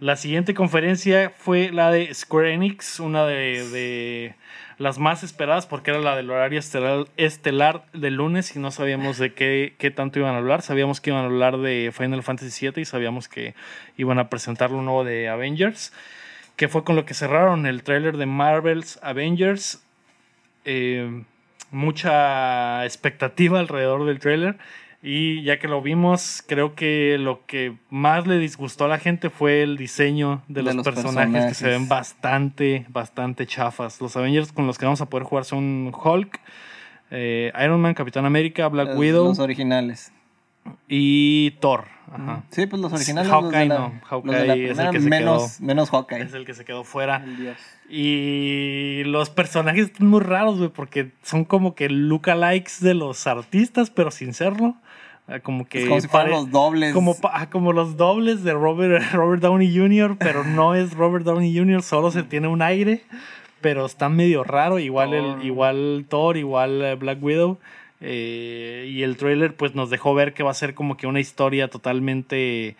La siguiente conferencia fue la de Square Enix, una de, de las más esperadas porque era la del horario estelar, estelar del lunes y no sabíamos de qué, qué tanto iban a hablar. Sabíamos que iban a hablar de Final Fantasy VII y sabíamos que iban a presentar lo nuevo de Avengers, que fue con lo que cerraron el tráiler de Marvel's Avengers. Eh, mucha expectativa alrededor del tráiler. Y ya que lo vimos, creo que lo que más le disgustó a la gente fue el diseño de De los, los personajes, que se ven bastante, bastante chafas. Los Avengers con los que vamos a poder jugar son Hulk, eh, Iron Man, Capitán América, Black Los, Widow los originales. y Thor. Ajá. Sí, pues los originales. Hawkeye los de la, no, los de la Hawkeye es el primera, que se menos, menos Hawkeye. Es el que se quedó fuera. Dios. Y los personajes están muy raros, güey, porque son como que lookalikes de los artistas, pero sin serlo. Ah, Como que Es como si fueran los dobles. como, ah, como los dobles de Robert, Robert Downey Jr., pero no es Robert Downey Jr., solo se tiene un aire, pero está medio raro, igual, Thor. el, igual Thor, igual eh, Black Widow. Eh, y el trailer pues nos dejó ver que va a ser como que una historia totalmente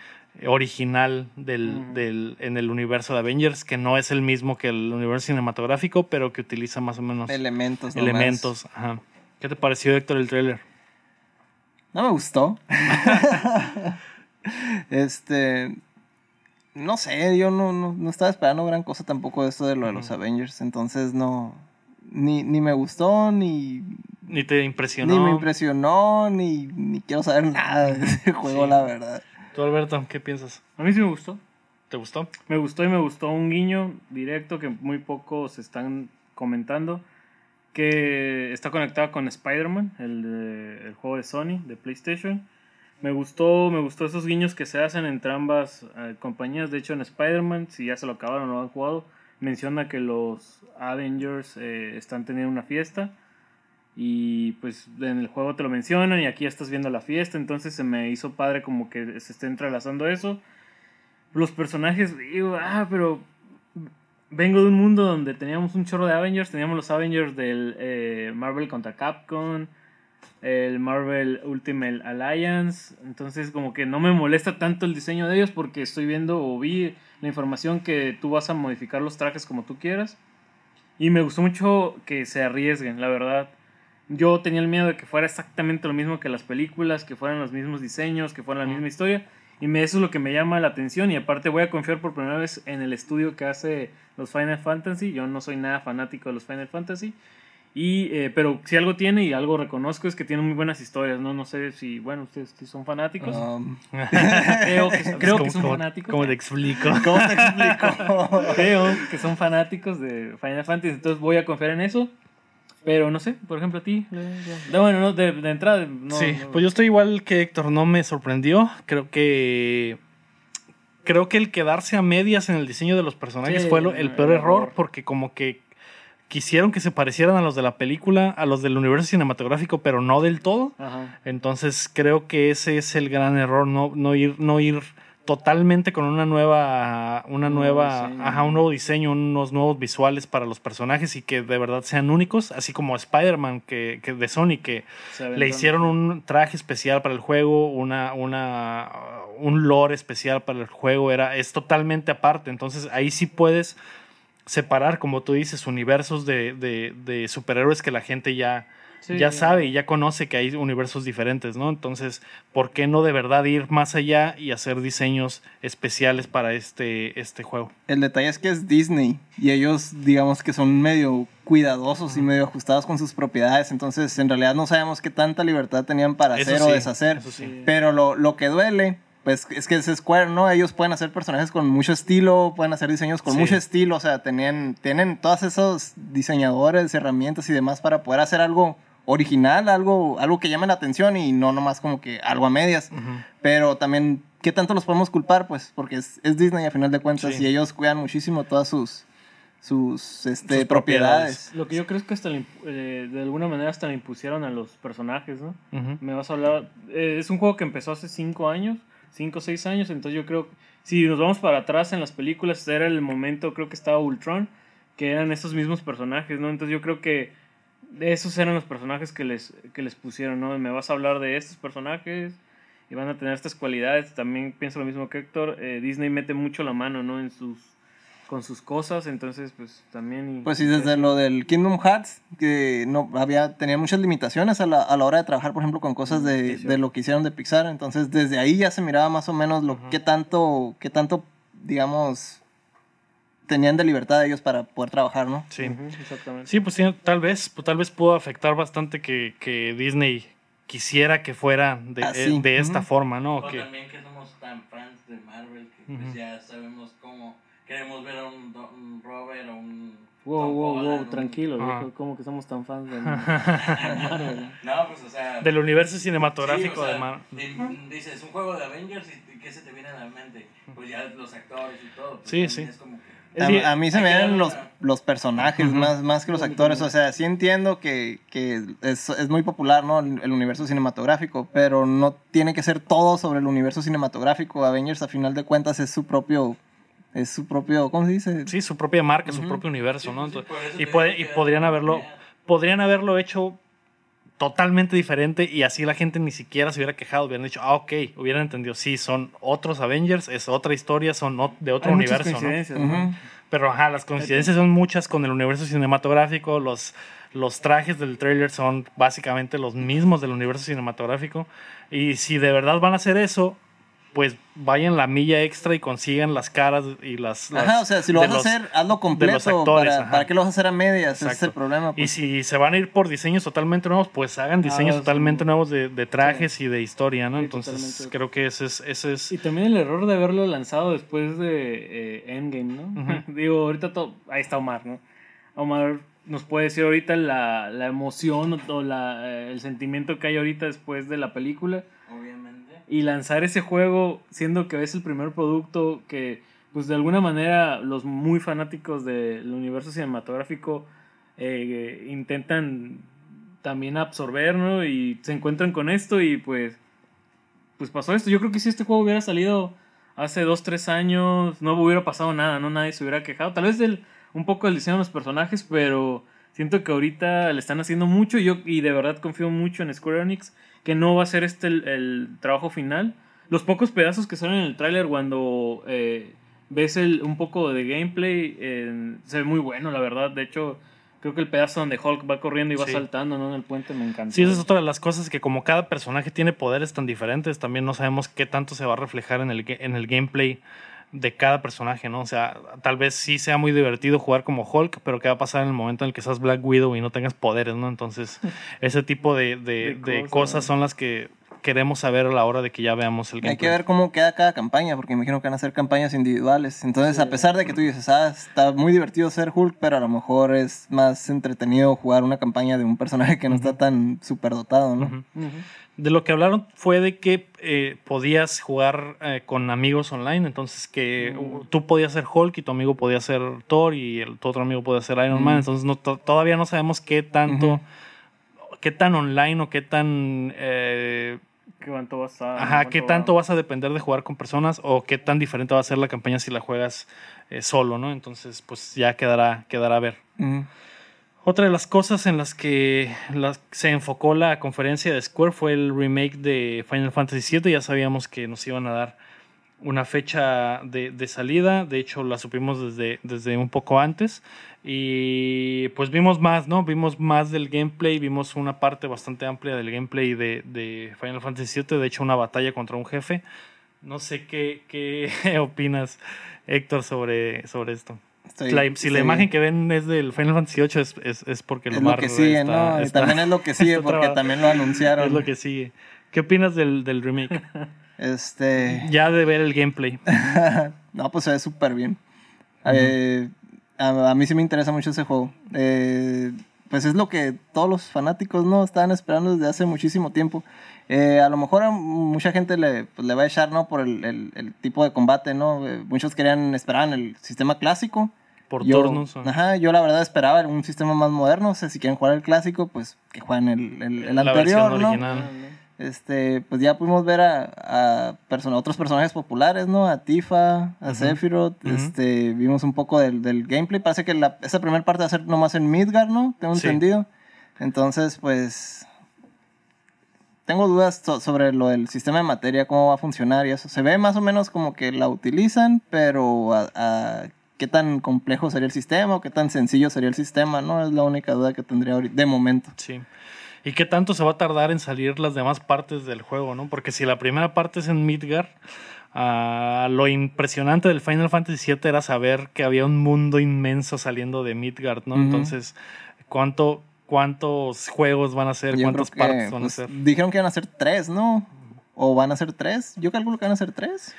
original del, del, en el universo de Avengers, que no es el mismo que el universo cinematográfico, pero que utiliza más o menos elementos. nomás. elementos. Ajá. ¿Qué te pareció, Héctor, el trailer? No me gustó. este. No sé, yo no, no, no estaba esperando gran cosa tampoco de esto de lo de los. Avengers. Entonces no. Ni, ni me gustó, ni, ¿Ni te impresionó? ni me impresionó, ni, ni quiero saber nada de ese juego, Sí. la verdad. ¿Tú, Alberto, qué piensas? A mí sí me gustó. ¿Te gustó? Me gustó y me gustó un guiño directo que muy pocos están comentando. Que está conectado con Spider-Man, el, de- el juego de Sony, de PlayStation. Me gustó, me gustó esos guiños que se hacen entre ambas eh, compañías. De hecho, en Spider-Man, si ya se lo acabaron o no lo han jugado, menciona que los Avengers eh, están teniendo una fiesta. Y pues en el juego te lo mencionan y aquí estás viendo la fiesta. Entonces se me hizo padre como que se esté entrelazando eso. Los personajes, digo, ah, pero vengo de un mundo donde teníamos un chorro de Avengers. Teníamos los Avengers del eh, Marvel contra Capcom, el Marvel Ultimate Alliance. Entonces, como que no me molesta tanto el diseño de ellos porque estoy viendo o vi la información que tú vas a modificar los trajes como tú quieras. Y me gustó mucho que se arriesguen, la verdad. Yo tenía el miedo de que fuera exactamente lo mismo que las películas, que fueran los mismos diseños, que fuera la misma historia. Y me, eso es lo que me llama la atención. Y aparte voy a confiar por primera vez en el estudio que hace los Final Fantasy. Yo no soy nada fanático de los Final Fantasy. Y, eh, pero si algo tiene y algo reconozco es que tiene muy buenas historias. No, no sé si, bueno, ustedes si son fanáticos. Um, creo que, creo ¿Cómo- que son cómo- fanáticos. ¿Cómo te explico? ¿Cómo te explico? creo que son fanáticos de Final Fantasy, entonces voy a confiar en eso. Pero no sé, por ejemplo, a ti. bueno, no, de, de entrada. No, sí, no- pues yo estoy igual que Héctor, no me sorprendió. Creo que. Creo que el quedarse a medias en el diseño de los personajes Sí, fue el el peor error, error. porque como que quisieron que se parecieran a los de la película, a los del universo cinematográfico, pero no del todo. Ajá. Entonces creo que ese es el gran error, no, no ir, no ir totalmente con una nueva, una Un nueva, diseño. ajá, un nuevo diseño, unos nuevos visuales para los personajes y que de verdad sean únicos, así como Spider-Man que, que de Sony que le hicieron un traje especial para el juego, una, una, un lore especial para el juego, era, es totalmente aparte. Entonces ahí sí puedes separar, como tú dices, universos de, de, de superhéroes que la gente ya, Sí. ya sabe y ya conoce que hay universos diferentes, ¿no? Entonces, ¿por qué no de verdad ir más allá y hacer diseños especiales para este, este juego? El detalle es que es Disney y ellos, digamos que son medio cuidadosos y medio ajustados con sus propiedades. Entonces, en realidad no sabemos qué tanta libertad tenían para Eso hacer sí, o deshacer. eso sí. Sí. Pero lo, lo que duele, pues es que es Square, ¿no? Ellos pueden hacer personajes con mucho estilo, pueden hacer diseños con Sí. mucho estilo. O sea, tenían, tienen todos esos diseñadores, herramientas y demás para poder hacer algo original, algo, algo que llame la atención y no nomás como que algo a medias. Ujú. Pero también, ¿qué tanto los podemos culpar? Pues porque es, es Disney a final de cuentas Sí. y ellos cuidan muchísimo todas sus, sus, este, Sus propiedades. Lo que yo creo es que hasta le eh, de alguna manera hasta le impusieron a los personajes, ¿no? Ujú. Me vas a hablar. eh, es un juego que empezó hace 5 años, 5 o 6 años. Entonces yo creo. Si nos vamos para atrás en las películas, era el momento, creo que estaba Ultron, que eran esos mismos personajes, ¿no? Entonces yo creo que esos eran los personajes que les, que les pusieron, ¿no? Me vas a hablar de estos personajes y van a tener estas cualidades. También pienso lo mismo que Héctor. eh, Disney mete mucho la mano, ¿no? En sus. Con sus cosas, entonces, pues también. y- Pues sí, desde lo del Kingdom Hearts, que no había, tenía muchas limitaciones a la, a la hora de trabajar, por ejemplo, con cosas de, de lo que hicieron de Pixar. Entonces, desde ahí ya se miraba más o menos lo que tanto, qué tanto, digamos, tenían de libertad ellos para poder trabajar, ¿no? Sí. Ujú, exactamente. Sí, pues sí, tal vez, pues, tal vez pudo afectar bastante que, que Disney quisiera que fuera de, Así, eh, de esta forma, ¿no? O Que, también que somos tan fans de Marvel que pues ya sabemos cómo queremos ver a un, un Robert o un... Wow, Tom wow, Holland, wow, un- tranquilo, Ajá. viejo, como que somos tan fans de Marvel. No, pues o sea... del universo sí, cinematográfico o sea, de Dices, un juego de Avengers y ¿qué se te viene a la mente? Pues ya los actores y todo. pues, Sí, sí. Es como que... A, Sí, a mí se me darle los, los personajes más, más que los actores. O sea, sí entiendo que, que es, es muy popular, ¿no? El, el universo cinematográfico, pero no tiene que ser todo sobre el universo cinematográfico. Avengers, a final de cuentas, es su propio, es su propio, ¿cómo se dice? Sí, su propia marca, su Ujú. propio universo, Sí, ¿no? sí, Entonces- eso y, puede- y podrían haberlo, podrían haberlo hecho totalmente diferente y así la gente ni siquiera se hubiera quejado, hubieran dicho, ah, ok, hubieran entendido, sí, son otros Avengers, es otra historia, son de otro Hay universo, ¿no? coincidencias, ¿no? Ujú. Pero ajá, las coincidencias son muchas con el universo cinematográfico, los, los trajes del trailer son básicamente los mismos del universo cinematográfico. Y si de verdad van a hacer eso, pues vayan la milla extra y consigan las caras y las... las- Ajá, o sea, si lo de vas a los- hacer, hazlo completo. actores, para. ¿Para qué lo vas a hacer a medias? Ese es el problema. Y pues. si se van a ir por diseños totalmente nuevos, pues hagan diseños Ah, sí. totalmente nuevos de, de trajes y de historia, ¿no? Sí, Entonces totalmente. creo que ese es... Ese es Y también el error de haberlo lanzado después de eh, Endgame, ¿no? Digo, ahorita to- ahí está Omar, ¿no? Omar nos puede decir ahorita la, la emoción o- o la, eh, el sentimiento que hay ahorita después de la película. Y lanzar ese juego siendo que es el primer producto que, pues de alguna manera, los muy fanáticos del universo cinematográfico eh, intentan también absorber, ¿no? Y se encuentran con esto y pues, pues pasó esto. Yo creo que si este juego hubiera salido hace dos, tres años, no hubiera pasado nada, ¿no? Nadie se hubiera quejado. Tal vez del, un poco del diseño de los personajes, pero siento que ahorita le están haciendo mucho yo y de verdad confío mucho en Square Enix que no va a ser este el, el trabajo final. Los pocos pedazos que salen en el tráiler cuando eh, ves el, un poco de gameplay eh, se ve muy bueno, la verdad. De hecho, creo que el pedazo donde Hulk va corriendo y va Sí. saltando ¿no? en el puente me encantó. Sí, esa es otra de las cosas que como cada personaje tiene poderes tan diferentes, también no sabemos qué tanto se va a reflejar en el, en el gameplay de cada personaje, ¿no? O sea, tal vez sí sea muy divertido jugar como Hulk, pero ¿qué va a pasar en el momento en el que seas Black Widow y no tengas poderes, ¿no? Entonces, ese tipo de, de- De de cosas, son las que queremos saber a la hora de que ya veamos el Hay gameplay. que ver cómo queda cada campaña, porque imagino que van a ser campañas individuales. Entonces, a pesar de que tú dices, ah, está muy divertido ser Hulk, pero a lo mejor es más entretenido jugar una campaña de un personaje que no está tan superdotado, ¿no? De lo que hablaron fue de que eh, podías jugar eh, con amigos online, entonces que Mm. tú podías ser Hulk y tu amigo podía ser Thor y el, tu otro amigo podía ser Iron Man, Mm. entonces no, to- todavía no sabemos qué tanto, qué tan online o qué tan... eh, ¿Qué tanto vas a.? ajá, qué va- tanto vas a depender de jugar con personas o qué tan diferente va a ser la campaña si la juegas solo, ¿no? Entonces, pues ya quedará, quedará a ver. Ujú. Otra de las cosas en las que se enfocó la conferencia de Square fue el remake de Final Fantasy VII. Ya sabíamos que nos iban a dar una fecha de, de salida. De hecho, la supimos desde, desde un poco antes. Y pues vimos más, ¿no? Vimos más del gameplay. Vimos una parte bastante amplia del gameplay de, de Final Fantasy VII. De hecho, una batalla contra un jefe. No sé qué, qué opinas, Héctor, sobre, sobre esto. Estoy- La- si la imagen que ven es del Final Fantasy VIII es, es, es porque es lo que sigue, está- ¿no? Y está- también es lo que sigue porque también lo anunciaron. es lo que sigue. ¿Qué opinas del, del remake? Este. ya de ver el gameplay. no, pues se ve súper bien. Eh, a, a mí sí me interesa mucho ese juego. Eh, pues es lo que todos los fanáticos no estaban esperando desde hace muchísimo tiempo. Eh, a lo mejor a mucha gente le, pues, le va a echar, ¿no? Por el, el- el tipo de combate, ¿no? Muchos querían, esperaban el sistema clásico. Por yo, turnos. o- Ajá, yo la verdad esperaba un sistema más moderno. O sea, si quieren jugar el clásico, pues que jueguen el, el, el la anterior, versión ¿no? original. Este, pues ya pudimos ver a, a otros personajes populares, ¿no? A Tifa, a Sephiroth, Ujú. este, vimos un poco del, del gameplay. Parece que la, esa primera parte va a ser nomás en Midgar, ¿no? Tengo Sí. entendido. Entonces, pues, tengo dudas so- sobre lo del sistema de materia, cómo va a funcionar y eso. Se ve más o menos como que la utilizan, pero a, a qué tan complejo sería el sistema o qué tan sencillo sería el sistema, ¿no? Es la única duda que tendría ahorita, de momento. Sí. ¿Y qué tanto se va a tardar en salir las demás partes del juego, no? Porque si la primera parte es en Midgar, ah, lo impresionante del Final Fantasy VII era saber que había un mundo inmenso saliendo de Midgard, ¿no? Entonces, ¿cuánto, ¿cuántos juegos van a ser? ¿Cuántas partes van pues, a ser? Dijeron que iban a ser tres, ¿no? ¿O van a ser tres? Yo calculo que van a ser tres.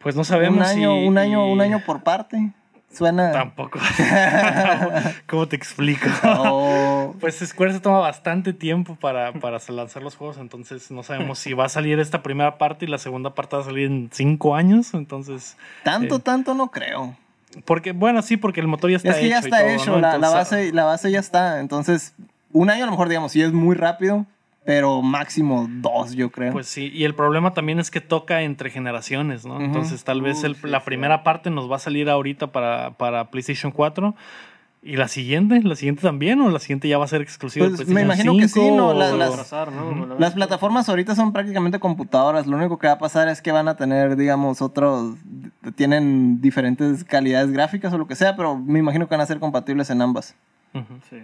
Pues no sabemos un año, si- un año, un año por parte. Suena. Tampoco. ¿Cómo te explico? Pues Square se toma bastante tiempo para, para lanzar los juegos, entonces no sabemos si va a salir esta primera parte y la segunda parte va a salir en cinco años, entonces... tanto, Eh, tanto no creo. Porque, bueno, sí, porque el motor ya está es que hecho. ya está todo, hecho, ¿no? la, la base, la base ya está. Entonces, un año a lo mejor, digamos, sí es muy rápido, pero máximo dos, yo creo. Pues sí, y el problema también es que toca entre generaciones, ¿no? Entonces tal vez Uh, el- sí, la sí. primera parte nos va a salir ahorita para, para PlayStation 4. ¿Y la siguiente? ¿La siguiente también? ¿O la siguiente ya va a ser exclusiva Pues, de me PlayStation imagino que sí, 5, ¿no? las- plataformas ahorita son prácticamente computadoras. Lo único que va a pasar es que van a tener, digamos, otros. Tienen diferentes calidades gráficas o lo que sea, pero me imagino que van a ser compatibles en ambas. Sí.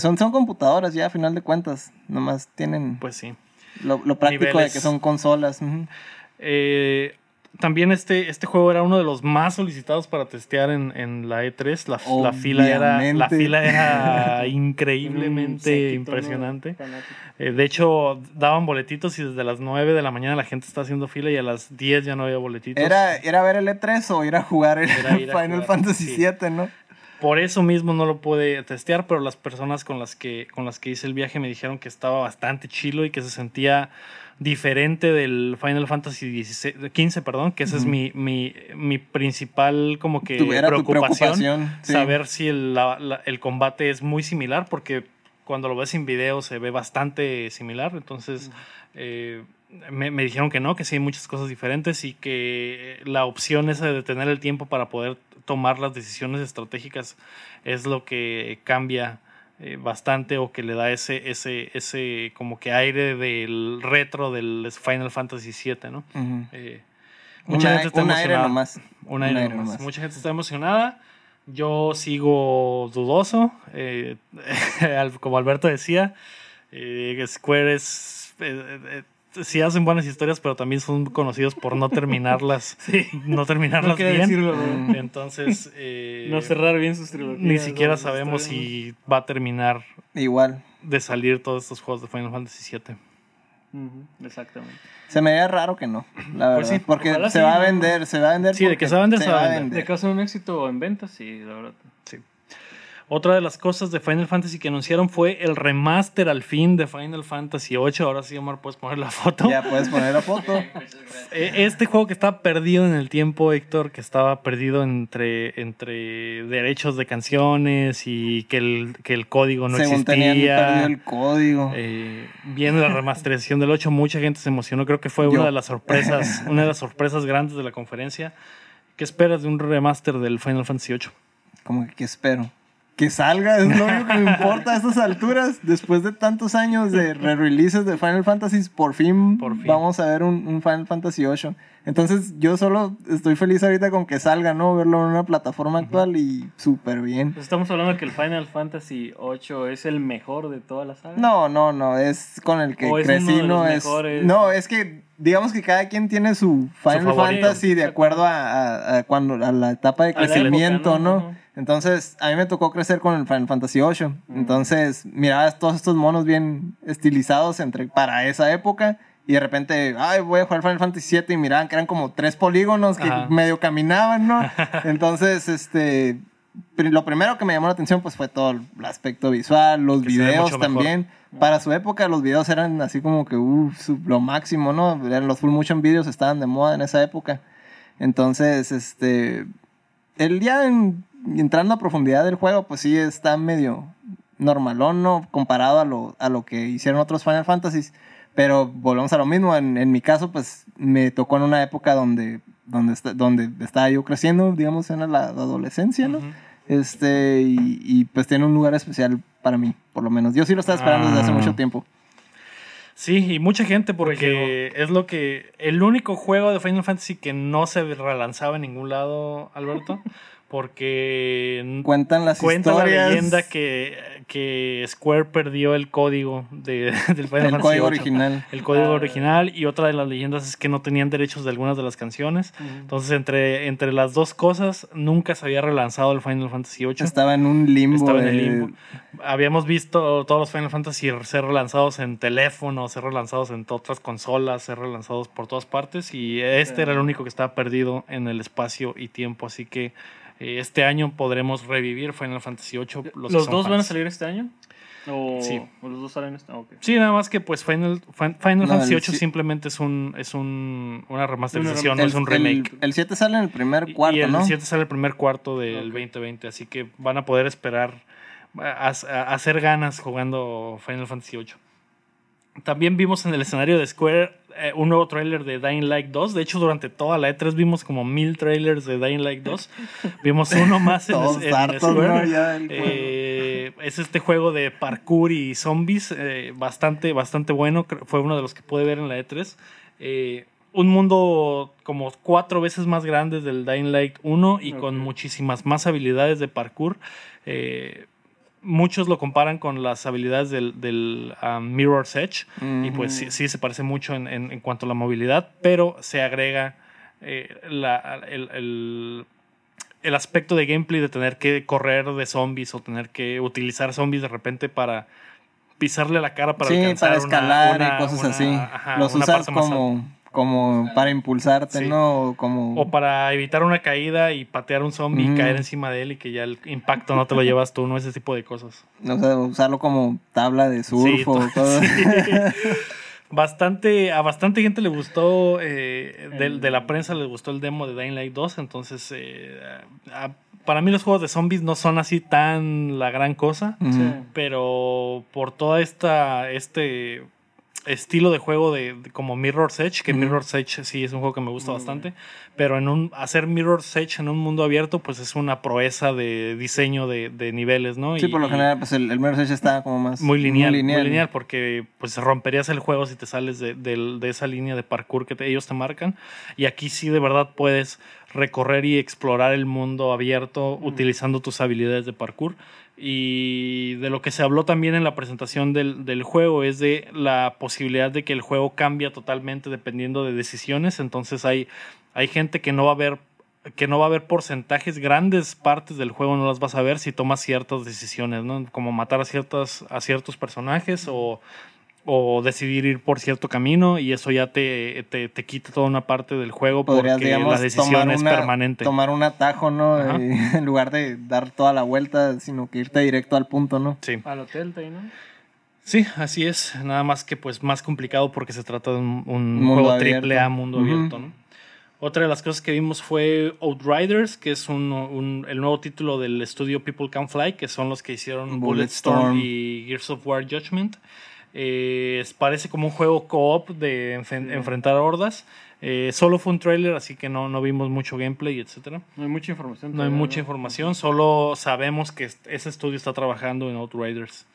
Son, son computadoras ya, a final de cuentas. Nomás tienen Pues sí. lo, lo práctico niveles. de que son consolas. Eh, también este, este juego era uno de los más solicitados para testear en, en la E3. La, la fila era, la fila era increíblemente impresionante. Eh, de hecho, daban boletitos y desde las 9 de la mañana la gente está haciendo fila y a las 10 ya no había boletitos. ¿Era, ¿Era ver el E3 o ir a jugar el Era ir a Final jugar, Fantasy sí. VII, no? Por eso mismo no lo pude testear, pero las personas con las que, con las que hice el viaje me dijeron que estaba bastante chilo y que se sentía diferente del Final Fantasy 15, perdón, que esa es mi, mi, mi principal como que preocupación, preocupación, sí. saber si el, la- la- el combate es muy similar, porque cuando lo ves en video se ve bastante similar, entonces eh, me, me dijeron que no, que sí hay muchas cosas diferentes y que la opción esa de tener el tiempo para poder tomar las decisiones estratégicas es lo que cambia eh, bastante o que le da ese, ese, ese como que aire del retro del Final Fantasy VII, ¿no? Eh, mucha gente está un aire emocionada. nomás. Un aire nomás. Mucha gente está emocionada. Yo sigo dudoso. eh, como Alberto decía, eh, Square es. Sí hacen buenas historias, pero también son conocidos por no terminarlas. no No terminarlas bien. decirlo. Mm. Entonera eh, No cerrar bien sus trilogías. ni siquiera ¿no? sabemos si va a terminar Igual. de salir todos estos juegos de Final Fantasy VII. Exactamente. Se me veía raro que no, la verdad. Pues sí, porque se sí, va a ¿no? vender, se va a vender. Sí, de que se va a vender, se va a vender. De caso de un éxito en ventas, sí, la verdad. Sí. Otra de las cosas de Final Fantasy que anunciaron fue el remaster al fin de Final Fantasy VIII. Ahora sí, Omar, puedes poner la foto. Ya puedes poner la foto. Muchas gracias. Eh, Este juego que estaba perdido en el tiempo, Héctor, que estaba perdido entre, entre derechos de canciones y que el, que el código no Según tenían perdido existía. el código. Eh, viene la remasterización del 8, mucha gente se emocionó. Creo que fue Yo. una de las sorpresas, una de las sorpresas grandes de la conferencia. ¿Qué esperas de un remaster del Final Fantasy VIII? Como que, ¿qué espero? Que salga, es lo único que me importa a estas alturas. Después de tantos años de re-releases de Final Fantasy, por fin, Por fin. vamos a ver un, un Final Fantasy VIII. Entonces, yo solo estoy feliz ahorita con que salga, ¿no? Verlo en una plataforma actual y súper bien. Pues estamos hablando que el Final Fantasy VIII es el mejor de toda la saga. No, no, no, es con el que O crecí, de no es. mejores. No, es que digamos que cada quien tiene su Final. Fantasy de acuerdo a, a- a cuando a la etapa de crecimiento, época, ¿no? ¿no? Entonces, a mí me tocó crecer con el Final Fantasy VIII. Entonces, mirabas todos estos monos bien estilizados entre para esa época y de repente, ay, voy a jugar Final Fantasy VII y miraban que eran como tres polígonos que Ajá. medio caminaban, ¿no? Entonces, este, lo primero que me llamó la atención pues fue todo el aspecto visual, los Que videos mucho mejor. también. Para su época los videos eran así como que uh, lo máximo, ¿no? Los full motion videos estaban de moda en esa época. Entonces, este, el día en entrando a profundidad del juego, pues sí está medio normalón, ¿no? Comparado a lo, a lo que hicieron otros Final Fantasies. Pero volvemos a lo mismo. En, en mi caso, pues me tocó en una época donde, donde, está- donde estaba yo creciendo, digamos, en la adolescencia, ¿no? Este, y, y, pues tiene un lugar especial para mí, por lo menos. Yo sí lo estaba esperando desde hace Ah. mucho tiempo. Sí, y mucha gente porque es lo que el único juego de Final Fantasy que no se relanzaba en ningún lado, Alberto, porque Cuentan las cuenta historias. la leyenda que, que Square perdió el código de, del Final el Fantasy código VIII. original. El código Ah. original y otra de las leyendas es que no tenían derechos de algunas de las canciones. Entonces, entre, entre las dos cosas, nunca se había relanzado el Final Fantasy VIII. Estaba en un limbo. Estaba en el de- limbo. Habíamos visto todos los Final Fantasy ser relanzados en teléfonos, ser relanzados en otras consolas, ser relanzados por todas partes y este era el único que estaba perdido en el espacio y tiempo. Así que este año podremos revivir Final Fantasy VIII. ¿Los, dos van a salir este año? ¿O, Sí. o los dos salen este año? ok. Sí, nada más que pues Final, Fin- Final No, Fantasy el VIII sí- simplemente es un es un, una remasterización, no el, es un el- remake. El, 7 sale en el primer Y- cuarto, y el ¿no? 7 sale el primer cuarto del Ok. 2020, así que van a poder esperar a, a- hacer ganas jugando Final Fantasy VIII. También vimos en el escenario de Square eh, un nuevo tráiler de Dying Light 2. De hecho, durante toda la E3 vimos como mil trailers de Dying Light 2. Vimos uno más en, Todos en hartos, Eh, es este juego de parkour y zombies, eh, bastante, bastante bueno. Fue uno de los que pude ver en la E3. Eh, un mundo como cuatro veces más grande del Dying Light 1 y con muchísimas más habilidades de parkour. Eh, muchos lo comparan con las habilidades del, del um, Mirror's Edge. Y pues sí, sí se parece mucho en, en- en cuanto a la movilidad, pero se agrega eh, la- el, el- el aspecto de gameplay de tener que correr de zombies o tener que utilizar zombies de repente para pisarle la cara para sí, alcanzar para escalar una- y cosas una- así. ajá, Los usas más alta. Como, para impulsarte, Sí. ¿no? O Como... O para evitar una caída y patear un zombie y caer encima de él y que ya el impacto no te lo llevas tú, ¿no? Ese tipo de cosas. o sea, usarlo como tabla de surf Sí, o to- cosas. sí. Bastante, a bastante gente le gustó, eh, de, de la prensa les gustó el demo de Dying Light 2, entonces eh, a- para mí los juegos de zombies no son así tan la gran cosa, pero por toda esta, este estilo de juego de, de como Mirror's Edge, que Ujú. Mirror's Edge sí es un juego que me gusta Muy bastante, pero en un hacer Mirror's Edge en un mundo abierto pues es una proeza de diseño de, de niveles, ¿no? Sí, Y- por lo general, pues el, el Mirror's Edge está como más... muy lineal, muy lineal, porque pues romperías el juego si te sales de, de esa línea de parkour que te- ellos te marcan. Y aquí sí de verdad puedes recorrer y explorar el mundo abierto utilizando tus habilidades de parkour. Y de lo que se habló también en la presentación del, del juego es de la posibilidad de que el juego cambia totalmente dependiendo de decisiones. Entonces hay, hay gente que no va a ver que no va a haber porcentajes, grandes partes del juego no las vas a ver si tomas ciertas decisiones, ¿no? Como matar a, ciertas, a ciertos personajes o, o decidir ir por cierto camino y eso ya te, te, te quita toda una parte del juego Podrías, porque digamos, la decisión tomar, es una- permanente. tomar un atajo, ¿no? Y en lugar de dar toda la vuelta, sino que irte directo al punto, ¿no? Sí. Al hotel, ¿no? sí, así es, nada más que pues más complicado porque se trata de un, juego abierto. triple A mundo abierto, ¿no? Otra de las cosas que vimos fue Outriders, que es un, un- el nuevo título del estudio People Can Fly, que son los que hicieron Bulletstorm Bulletstorm. y Gears of War Judgment. Eh, parece como un juego co-op de enfen- enfrentar hordas. Eh, solo fue un trailer, así que no, no vimos mucho gameplay, etcétera. No hay mucha información. No hay todavía, mucha información, solo sabemos que ese estudio está trabajando en Outriders.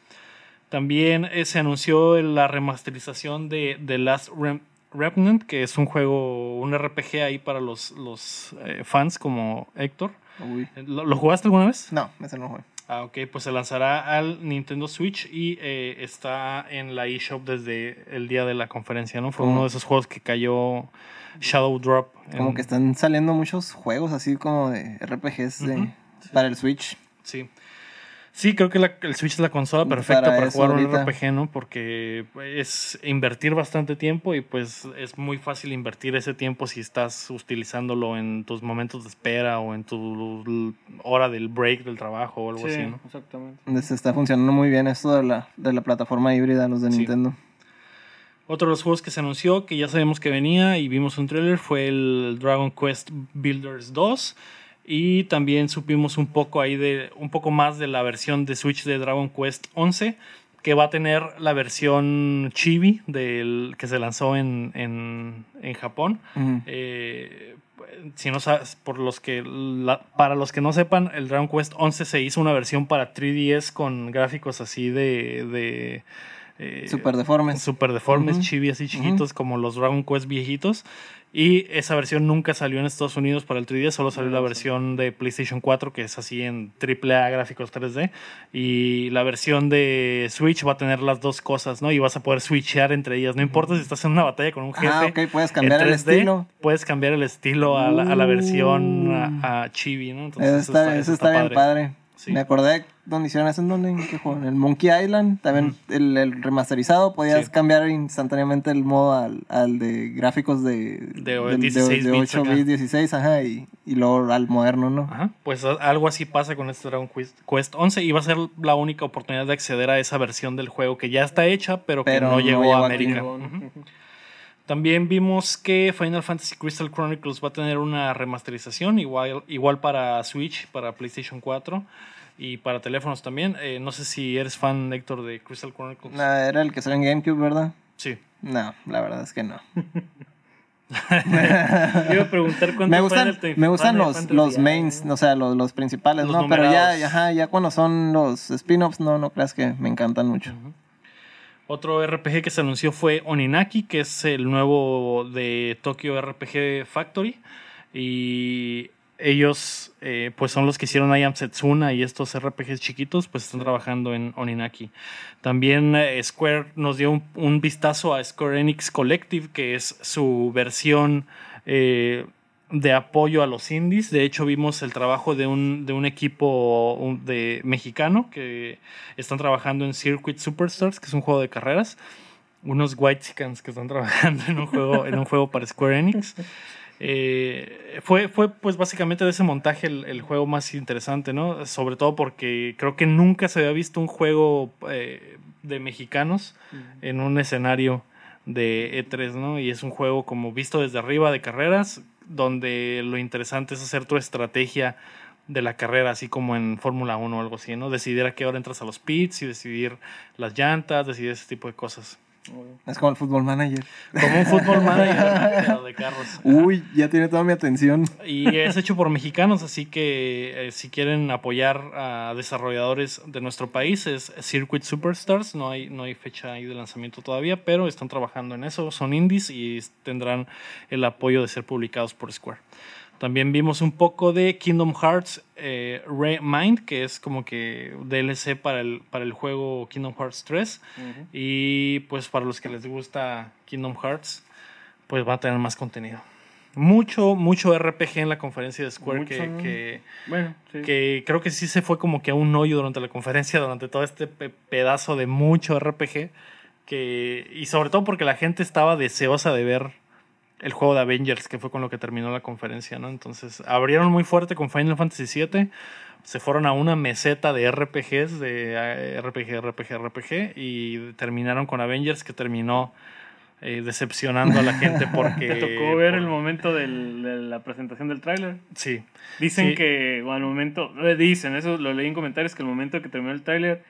También eh, se anunció la remasterización de The Last Rem- Remnant, que es un juego, un RPG ahí para los, los eh, fans como Héctor. Uy. ¿Lo, lo jugaste alguna vez? No, ese no fue. Ah, ok, pues se lanzará al Nintendo Switch y eh, está en la eShop desde el día de la conferencia, ¿no? Fue ¿Cómo? uno de esos juegos que cayó Shadow Drop. Como que están saliendo muchos juegos así como de RPGs de- para el Switch. Sí. Sí, creo que la- el Switch es la consola perfecta para, jugar un. RPG, ¿no? Porque es invertir bastante tiempo y pues es muy fácil invertir ese tiempo si estás utilizándolo en tus momentos de espera o en tu hora del break del trabajo o algo Sí, así, ¿no? exactamente. Les está funcionando muy bien esto de la, de la plataforma híbrida, los de Sí. Nintendo. Otro de los juegos que se anunció, que ya sabemos que venía y vimos un tráiler, fue el Dragon Quest Builders 2. Y también supimos un poco ahí de un poco más de la versión de Switch de Dragon Quest 11 que va a tener la versión chibi del que se lanzó en, en, en Japón. Eh, si no sabes, por los que la- para los que no sepan, el Dragon Quest 11 se hizo una versión para 3DS con gráficos así de, de eh, Super deformes. super deformes, Ujú. chibi así chiquitos como los Dragon Quest viejitos. Y esa versión nunca salió en Estados Unidos para el 3DS, solo salió la versión de PlayStation 4, que es así en AAA gráficos 3D. Y la versión de Switch va a tener las dos cosas, ¿no? Y vas a poder switchear entre ellas. No importa si estás en una batalla con un jefe. Ah, ok, puedes cambiar el 3D, estilo. Puedes cambiar el estilo a la, a la versión a, a chibi, ¿no? Entonces, Eso está, eso está bien padre. Sí. Me acordé dónde hicieron eso, ¿en dónde? ¿En qué juego? En el Monkey Island, también el, el remasterizado, podías Sí. cambiar instantáneamente el modo al, al de gráficos de, De del- 16 de, bits 8 acá. bits, 16, ajá, y, y luego al moderno, ¿no? Ajá, pues algo así pasa con este Dragon Quest, Quest 11 y va a ser la única oportunidad de acceder a esa versión del juego que ya está hecha, pero que no no llegó llegó a. América. También vimos que Final Fantasy Crystal Chronicles va a tener una remasterización igual, igual para Switch, para PlayStation 4 y para teléfonos también. Eh, no sé si eres fan, Héctor, de Crystal Chronicles. Nah, era el que salió en GameCube, ¿verdad? Sí. No, la verdad es que no. Iba a preguntar cuánto Me gustan, Final me gustan los, Fantasy los mains, ¿no? o sea, los, los principales, Los ¿no? Pero ya, ajá, ya cuando son los spin-offs, no, no creas que me encantan mucho. Otro RPG que se anunció fue Oninaki, que es el nuevo de Tokyo RPG Factory. Y ellos, eh, pues son los que hicieron I Am Setsuna y estos RPGs chiquitos, pues están trabajando en Oninaki. También eh, Square nos dio un, vistazo a Square Enix Collective, que es su versión eh, de apoyo a los indies. De hecho, vimos el trabajo de un, de un equipo de mexicano que están trabajando en Circuit Superstars, que es un juego de carreras. Unos white chickens que están trabajando en un juego, en un juego para Square Enix. Eh, fue, fue pues básicamente de ese montaje el, el juego más interesante, ¿no? Sobre todo porque creo que nunca se había visto un juego eh, de mexicanos en un escenario de E3, ¿no? Y es un juego como visto desde arriba de carreras, donde lo interesante es hacer tu estrategia de la carrera, así como en Fórmula 1 o algo así, ¿no? Decidir a qué hora entras a los pits y decidir las llantas, decidir ese tipo de cosas. Es como el Football Manager. Como un fútbol manager, pero de carros. Uy, ya tiene toda mi atención. Y es hecho por mexicanos, así que eh, si quieren apoyar a desarrolladores de nuestro país es Circuit Superstars. No hay, no hay fecha ahí de lanzamiento todavía, pero están trabajando en eso. Son indies y tendrán el apoyo de ser publicados por Square. También vimos un poco de Kingdom Hearts eh, Remind, que es como que DLC para el, para el juego Kingdom Hearts 3. Y pues para los que les gusta Kingdom Hearts, pues va a tener más contenido. Mucho, mucho RPG en la conferencia de Square Mucho, que, ¿no? que, Bueno, sí. que creo que sí se fue como que a un hoyo durante la conferencia, durante todo este pe- pedazo de mucho RPG. Que, y sobre todo porque la gente estaba deseosa de ver el juego de Avengers, que fue con lo que terminó la conferencia, ¿no? Entonces abrieron muy fuerte con Final Fantasy VII, se fueron a una meseta de RPGs, de eh, RPG, RPG, RPG, y terminaron con Avengers, que terminó eh, decepcionando a la gente porque... ¿Te tocó ver por- el momento del- de la presentación del tráiler? Sí, Dicen Sí. que o al momento, eh, dicen, eso lo leí en comentarios, que el momento que terminó el tráiler,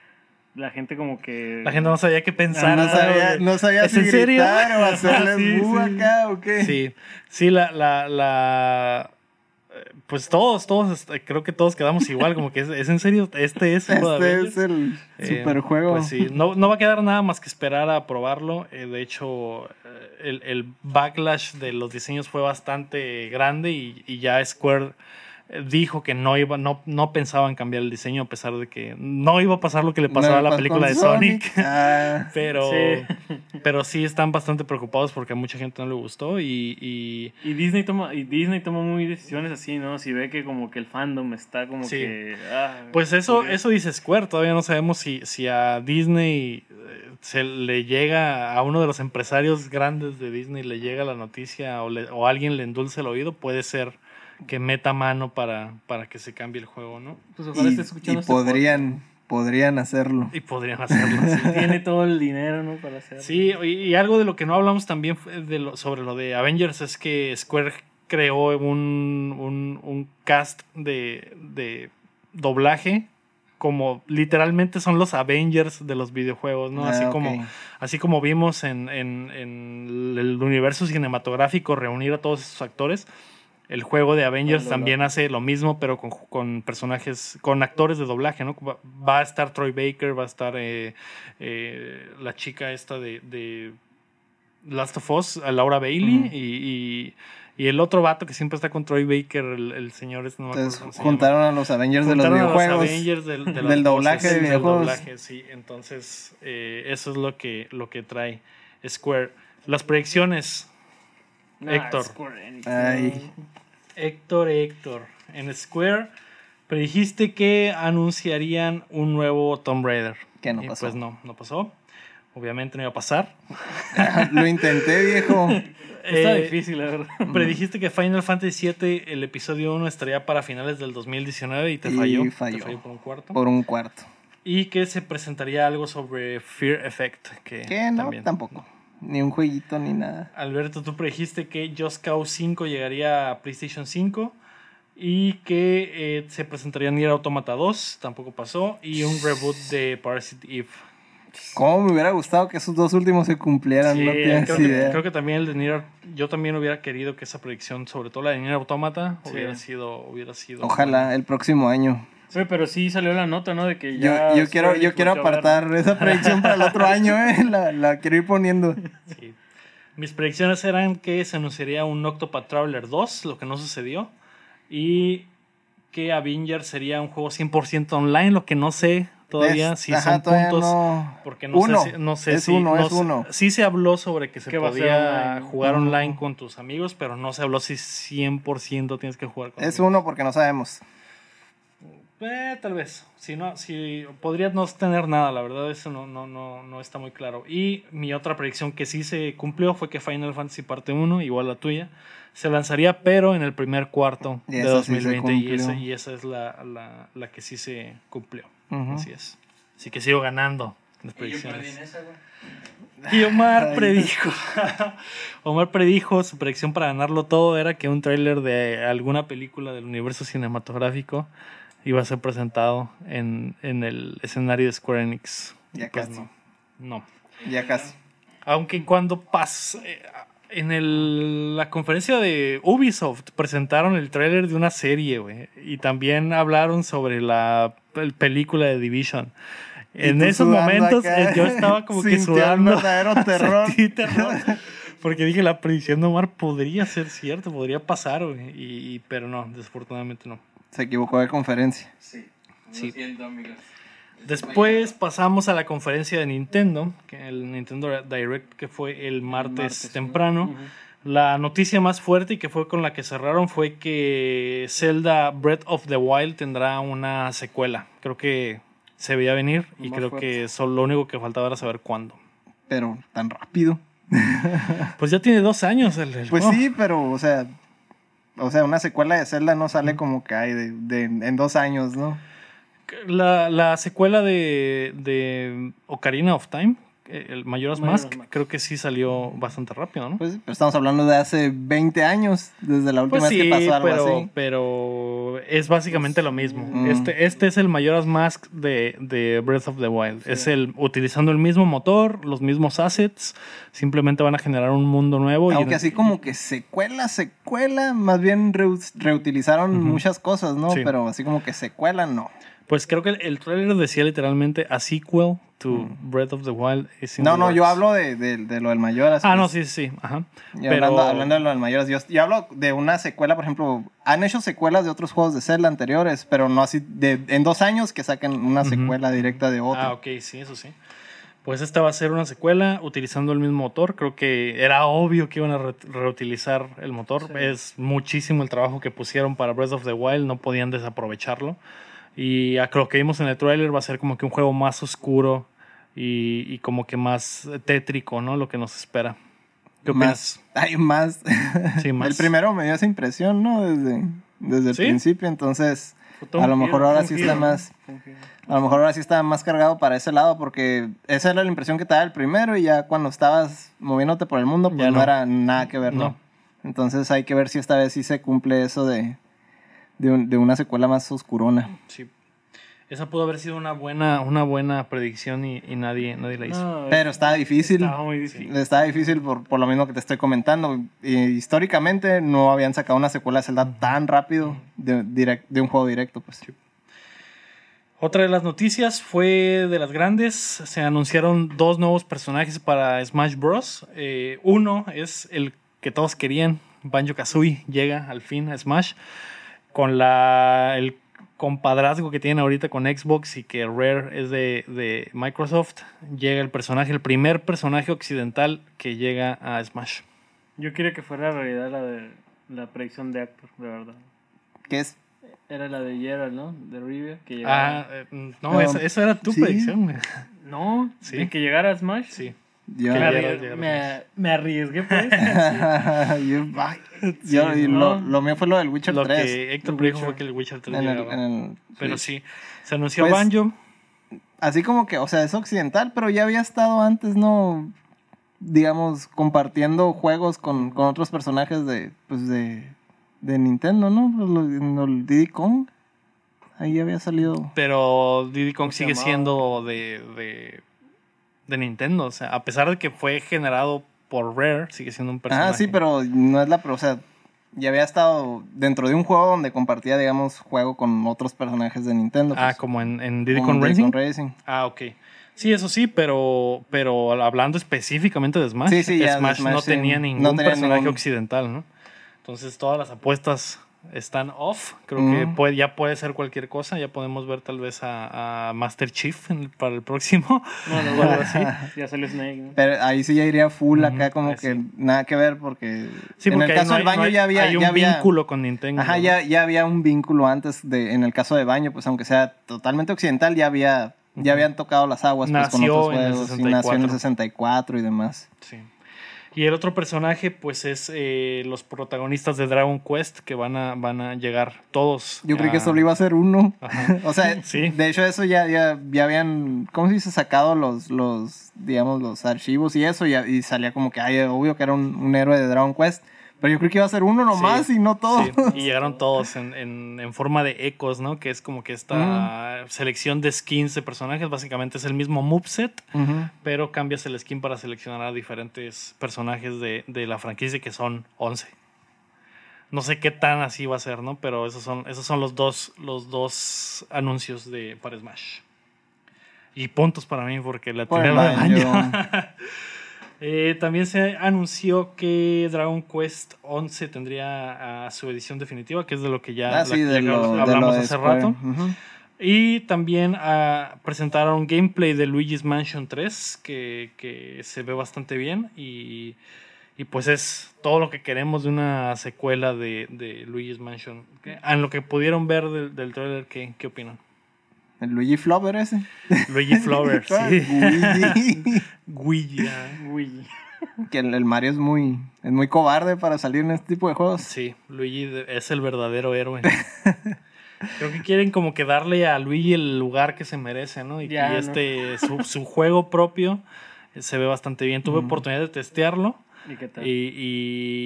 la gente como que... la gente no sabía qué pensar. no sabía, no sabía ¿Es si en serio? gritar o hacerles Sí, sí. acá o qué. Sí, sí, la, la, la, eh, pues todos, todos, este, creo que todos quedamos igual, como que es, es en serio, este es Este es el Eh, superjuego. Pues sí, no, no va a quedar nada más que esperar a probarlo. Eh, de hecho, el, el backlash de los diseños fue bastante grande y, y ya Square dijo que no iba, no, no pensaban cambiar el diseño a pesar de que no iba a pasar lo que le pasó No, a la pues, película de Sonic. Ah, Pero Sí. pero sí están bastante preocupados porque a mucha gente no le gustó y, y Y Disney toma y Disney toma muy decisiones así, ¿no? Si ve que como que el fandom está como Sí. que... ah, Pues eso, porque- eso dice Square. Todavía no sabemos si, si a Disney eh, se le llega, a uno de los empresarios grandes de Disney le llega la noticia o, le- o alguien le endulce el oído. Puede ser que meta mano para, para que se cambie el juego, ¿no? Pues ojalá y, esté escuchando y este podrían, podrían hacerlo. Y podrían hacerlo. sí. Tiene todo el dinero, ¿no? Para hacerlo. Sí, y, y algo de lo que no hablamos también fue de lo, sobre lo de Avengers es que Square creó un, un, un cast de, de doblaje como literalmente son los Avengers de los videojuegos, ¿no? Ah, así, ok. como, así como vimos en, en- en el universo cinematográfico reunir a todos esos actores, el juego de Avengers también hace lo mismo, pero con, con personajes, con actores de doblaje, ¿no? Va, va a estar Troy Baker, va a estar eh, eh, la chica esta de, de Last of Us, Laura Bailey, y, y- y el otro vato que siempre está con Troy Baker, el, el señor, no acuerdo Entonces juntaron a los Avengers de los Juntaron a los videojuegos. Avengers del, de las del doblaje de del videojuegos. doblaje, sí. Entonces, eh, eso es lo que, lo que trae Square. Las proyecciones. Nah, Héctor. Ay. Héctor, Héctor. En Square predijiste que anunciarían un nuevo Tomb Raider. Que no Y pasó. Pues no, no pasó. Obviamente no iba a pasar. Lo intenté, viejo. Está Eh, difícil, la verdad. Predijiste que Final Fantasy VII, el episodio 1, estaría para finales del 2019 y te Y falló. falló. Te falló por un cuarto. Por un cuarto. Y que se presentaría algo sobre Fear Effect. Que, Que no, también. tampoco. Ni un jueguito ni nada. Alberto, tú predijiste que Just Cause 5 llegaría a PlayStation 5 y que eh, se presentaría Nier Automata 2, tampoco pasó, y un reboot de Parasite Eve. ¿Cómo me hubiera gustado que esos dos últimos se cumplieran? Sí, no tienes creo, que, idea. creo que también el de Nier, yo también hubiera querido que esa predicción, sobre todo la de Nier Automata, Sí. hubiera sido, hubiera sido. Ojalá el próximo año. Oye, pero sí salió la nota, ¿no? De que Yo, ya. yo quiero, yo quiero a ver, apartar esa predicción para el otro año, ¿eh? La, la quiero ir poniendo. Sí. Mis predicciones eran que se anunciaría un Octopath Traveler 2, lo que no sucedió, y que Avengers sería un juego 100% online, lo que no sé todavía Es- si ajá, son todavía puntos. no. Porque no Uno. sé, si- no sé Es si. uno, no es uno. Sí se habló sobre que se podía online. jugar online con tus amigos, pero no se habló si 100% tienes que jugar con Es amigos. uno porque no sabemos. Eh, tal vez. Si no, si podría no tener nada, la verdad, eso no, no, no, no está muy claro. Y mi otra predicción que sí se cumplió fue que Final Fantasy Parte 1, igual la tuya, se lanzaría, pero en el primer cuarto Y de esa sí se 2020. y, esa, y esa es la, la, la que sí se cumplió. Así es. Así que sigo ganando las predicciones. esa. Y Omar Ay. predijo. Omar predijo, su predicción para ganarlo todo era que un tráiler de alguna película del universo cinematográfico iba a ser presentado en, en el escenario de Square Enix. Ya pues casi. no. No. Ya casi. Aunque cuando pas eh, en el- la conferencia de Ubisoft presentaron el tráiler de una serie, güey, y también hablaron sobre la pel- película de Division. En esos momentos acá, eh, yo estaba como que sudando. verdadero terror. Terror. Porque dije, la predicción de Omar podría ser cierto, podría pasar, güey. Y, y- pero no, desafortunadamente no. Se equivocó de conferencia. Sí. Sí. Lo siento, amigos. Después pasamos a la conferencia de Nintendo, que el Nintendo Direct, que fue el martes, martes, temprano. La noticia más fuerte y que fue con la que cerraron fue que Zelda Breath of the Wild tendrá una secuela. Creo que se veía venir y Más creo fuerte. que solo lo único que faltaba era saber cuándo. Pero tan rápido. Pues ya tiene dos años el, el Pues juego. sí, pero, o sea. O sea, una secuela de Zelda no sale como que hay de, de- en dos años, ¿no? La, la secuela de, de Ocarina of Time, eh, el Majora's Majora's Mask, Mask. creo que sí salió bastante rápido, ¿no? Pues sí, pero estamos hablando de hace 20 años, desde la última Pues vez sí, que pasó algo pero, así. pero es básicamente lo mismo. Mm. Este, este es el Majora's Mask de, de Breath of the Wild. Es el utilizando el mismo motor, los mismos assets, simplemente van a generar un mundo nuevo. y- Aunque así como que secuela, secuela, más bien reu- reutilizaron muchas cosas, ¿no? Sí. Pero así como que secuela, no. Pues creo que el, el trailer decía literalmente a sequel to Breath of the Wild. is in Mm. No, the no, yo works". hablo de, de- de lo del Mayoras. Ah, pues. no, sí, sí, ajá. Pero- hablando, hablando de lo del Mayoras, yo, yo hablo de una secuela, por ejemplo, han hecho secuelas de otros juegos de Zelda anteriores, pero no así, de, en dos años que saquen una secuela directa de otro. Ah, ok, sí, eso sí. Pues esta va a ser una secuela utilizando el mismo motor. Creo que era obvio que iban a re- reutilizar el motor. Sí. Es muchísimo el trabajo que pusieron para Breath of the Wild, no podían desaprovecharlo. Y a lo que vimos en el trailer va a ser como que un juego más oscuro y, y como que más tétrico, ¿no? Lo que nos espera. ¿Qué opinas? más, hay más. Sí, más. El primero me dio esa impresión, ¿no? Desde, desde el ¿Sí? principio, entonces a lo mejor ahora sí está más, a lo mejor ahora sí está más cargado para ese lado, porque esa era la impresión que te daba el primero y ya cuando estabas moviéndote por el mundo, pues Ya no. no. era nada que ver, ¿no? No. Entonces hay que ver si esta vez sí se cumple eso de, de, un- de una secuela más oscurona. Sí. Esa pudo haber sido una buena, una buena predicción y, y nadie, nadie la hizo. No, Pero está difícil. estaba muy difícil. Está difícil por, por lo mismo que te estoy comentando. Y históricamente no habían sacado una secuela de Zelda tan rápido de, direct- de un juego directo. Pues. Otra de las noticias fue de las grandes. Se anunciaron dos nuevos personajes para Smash Bros. Eh, uno es el que todos querían. Banjo Kazooie llega al fin a Smash. Con la, el compadrazgo que tienen ahorita con Xbox y que Rare es de, de Microsoft. Llega el personaje, el primer personaje occidental que llega a Smash. Yo quería que fuera realidad la de la predicción de Actor, de verdad. ¿Qué es? Era la de Gerald, ¿no? De Rivia, que Ah, llegara. eh, no, No, esa, esa era tu sí. predicción. güey. No, Sí. de que llegara a Smash. Sí. Yo, Me, Que arrie- llegara- llegara a me- me arriesgué, pues. yo, ay, yo- y ¿no? lo, lo mío fue lo del Witcher Lo 3. que Héctor predijo fue que el Witcher 3 en el- llegaba. en el- Pero sí. sí, se anunció Pues, Banjo. Así como que, o sea, es occidental, pero ya había estado antes, ¿no? Digamos, compartiendo juegos con, con otros personajes de, pues de, de Nintendo, ¿no? Pues lo- en el Diddy Kong. Ahí había salido. Pero Diddy Kong sigue siendo de, de, de Nintendo. O sea, a pesar de que fue generado por Rare, sigue siendo un personaje. Ah, sí, pero no es la. O sea, ya había estado dentro de un juego donde compartía, digamos, juego con otros personajes de Nintendo. Ah, pues, como en, en Diddy Kong Racing. Racing. Ah, ok. Sí, eso sí, pero, pero hablando específicamente de Smash, Sí, sí, Smash, Smash, no sí. tenía No ningún tenía personaje ningún- occidental, ¿no? Entonces todas las apuestas están off. Creo que puede, ya puede ser cualquier cosa. Ya podemos ver tal vez a, a Master Chief en el- para el próximo. No, no, o algo así. Ya salió Snake, ¿no? Pero ahí sí ya iría full acá, como que sí. nada que ver, porque. Sí, en el caso no del baño no hay- ya había. Hay un ya había- vínculo con Nintendo. Ajá, ¿no? ya, ya había un vínculo antes de, en el caso de baño, pues aunque sea totalmente occidental, ya había, ya habían tocado las aguas pues, con Nació otros en el juegos, y nació en el 64. 64 y demás. Sí. Y el otro personaje, pues, es eh, los protagonistas de Dragon Quest que van a, van a llegar todos. Yo creí que solo iba a ser uno. O sea, Sí. de hecho eso ya, ya, ya habían, ¿cómo se dice? Sacado los, los, digamos, los archivos y eso, y, y salía como que, ay, obvio que era un, un héroe de Dragon Quest. Pero yo creí que iba a ser uno nomás Sí. y no todos. Sí, y llegaron todos en, en, en forma de ecos, ¿no? Que es como que esta selección de skins de personajes. Básicamente es el mismo moveset, Ujú. pero cambias el skin para seleccionar a diferentes personajes de, de la franquicia, que son 11. No sé qué tan así va a ser, ¿no? Pero esos son, esos son los dos, los dos anuncios de, para Smash. Y puntos para mí, porque la Por Eh, también se anunció que Dragon Quest 11 tendría a su edición definitiva, que es de lo que ya Ah, sí, la- de ya lo, de hablamos de hace Square. rato. Y también ah, presentaron gameplay de Luigi's Mansion 3, que, que se ve bastante bien. Y, y pues es todo lo que queremos de una secuela de, de Luigi's Mansion. ¿Qué? En lo que pudieron ver del, del trailer, ¿qué, ¿qué opinan? El Luigi Flover ese. Luigi Flower, sí. Luigi. Luigi, ah. Uy. que el, el Mario es muy, es muy cobarde para salir en este tipo de juegos. Sí, Luigi es el verdadero héroe. Creo que quieren como que darle a Luigi el lugar que se merece, ¿no? Y, Ya, y ¿no? este, su, su juego propio eh, se ve bastante bien. Tuve Ujú. oportunidad de testearlo ¿Y qué tal? y,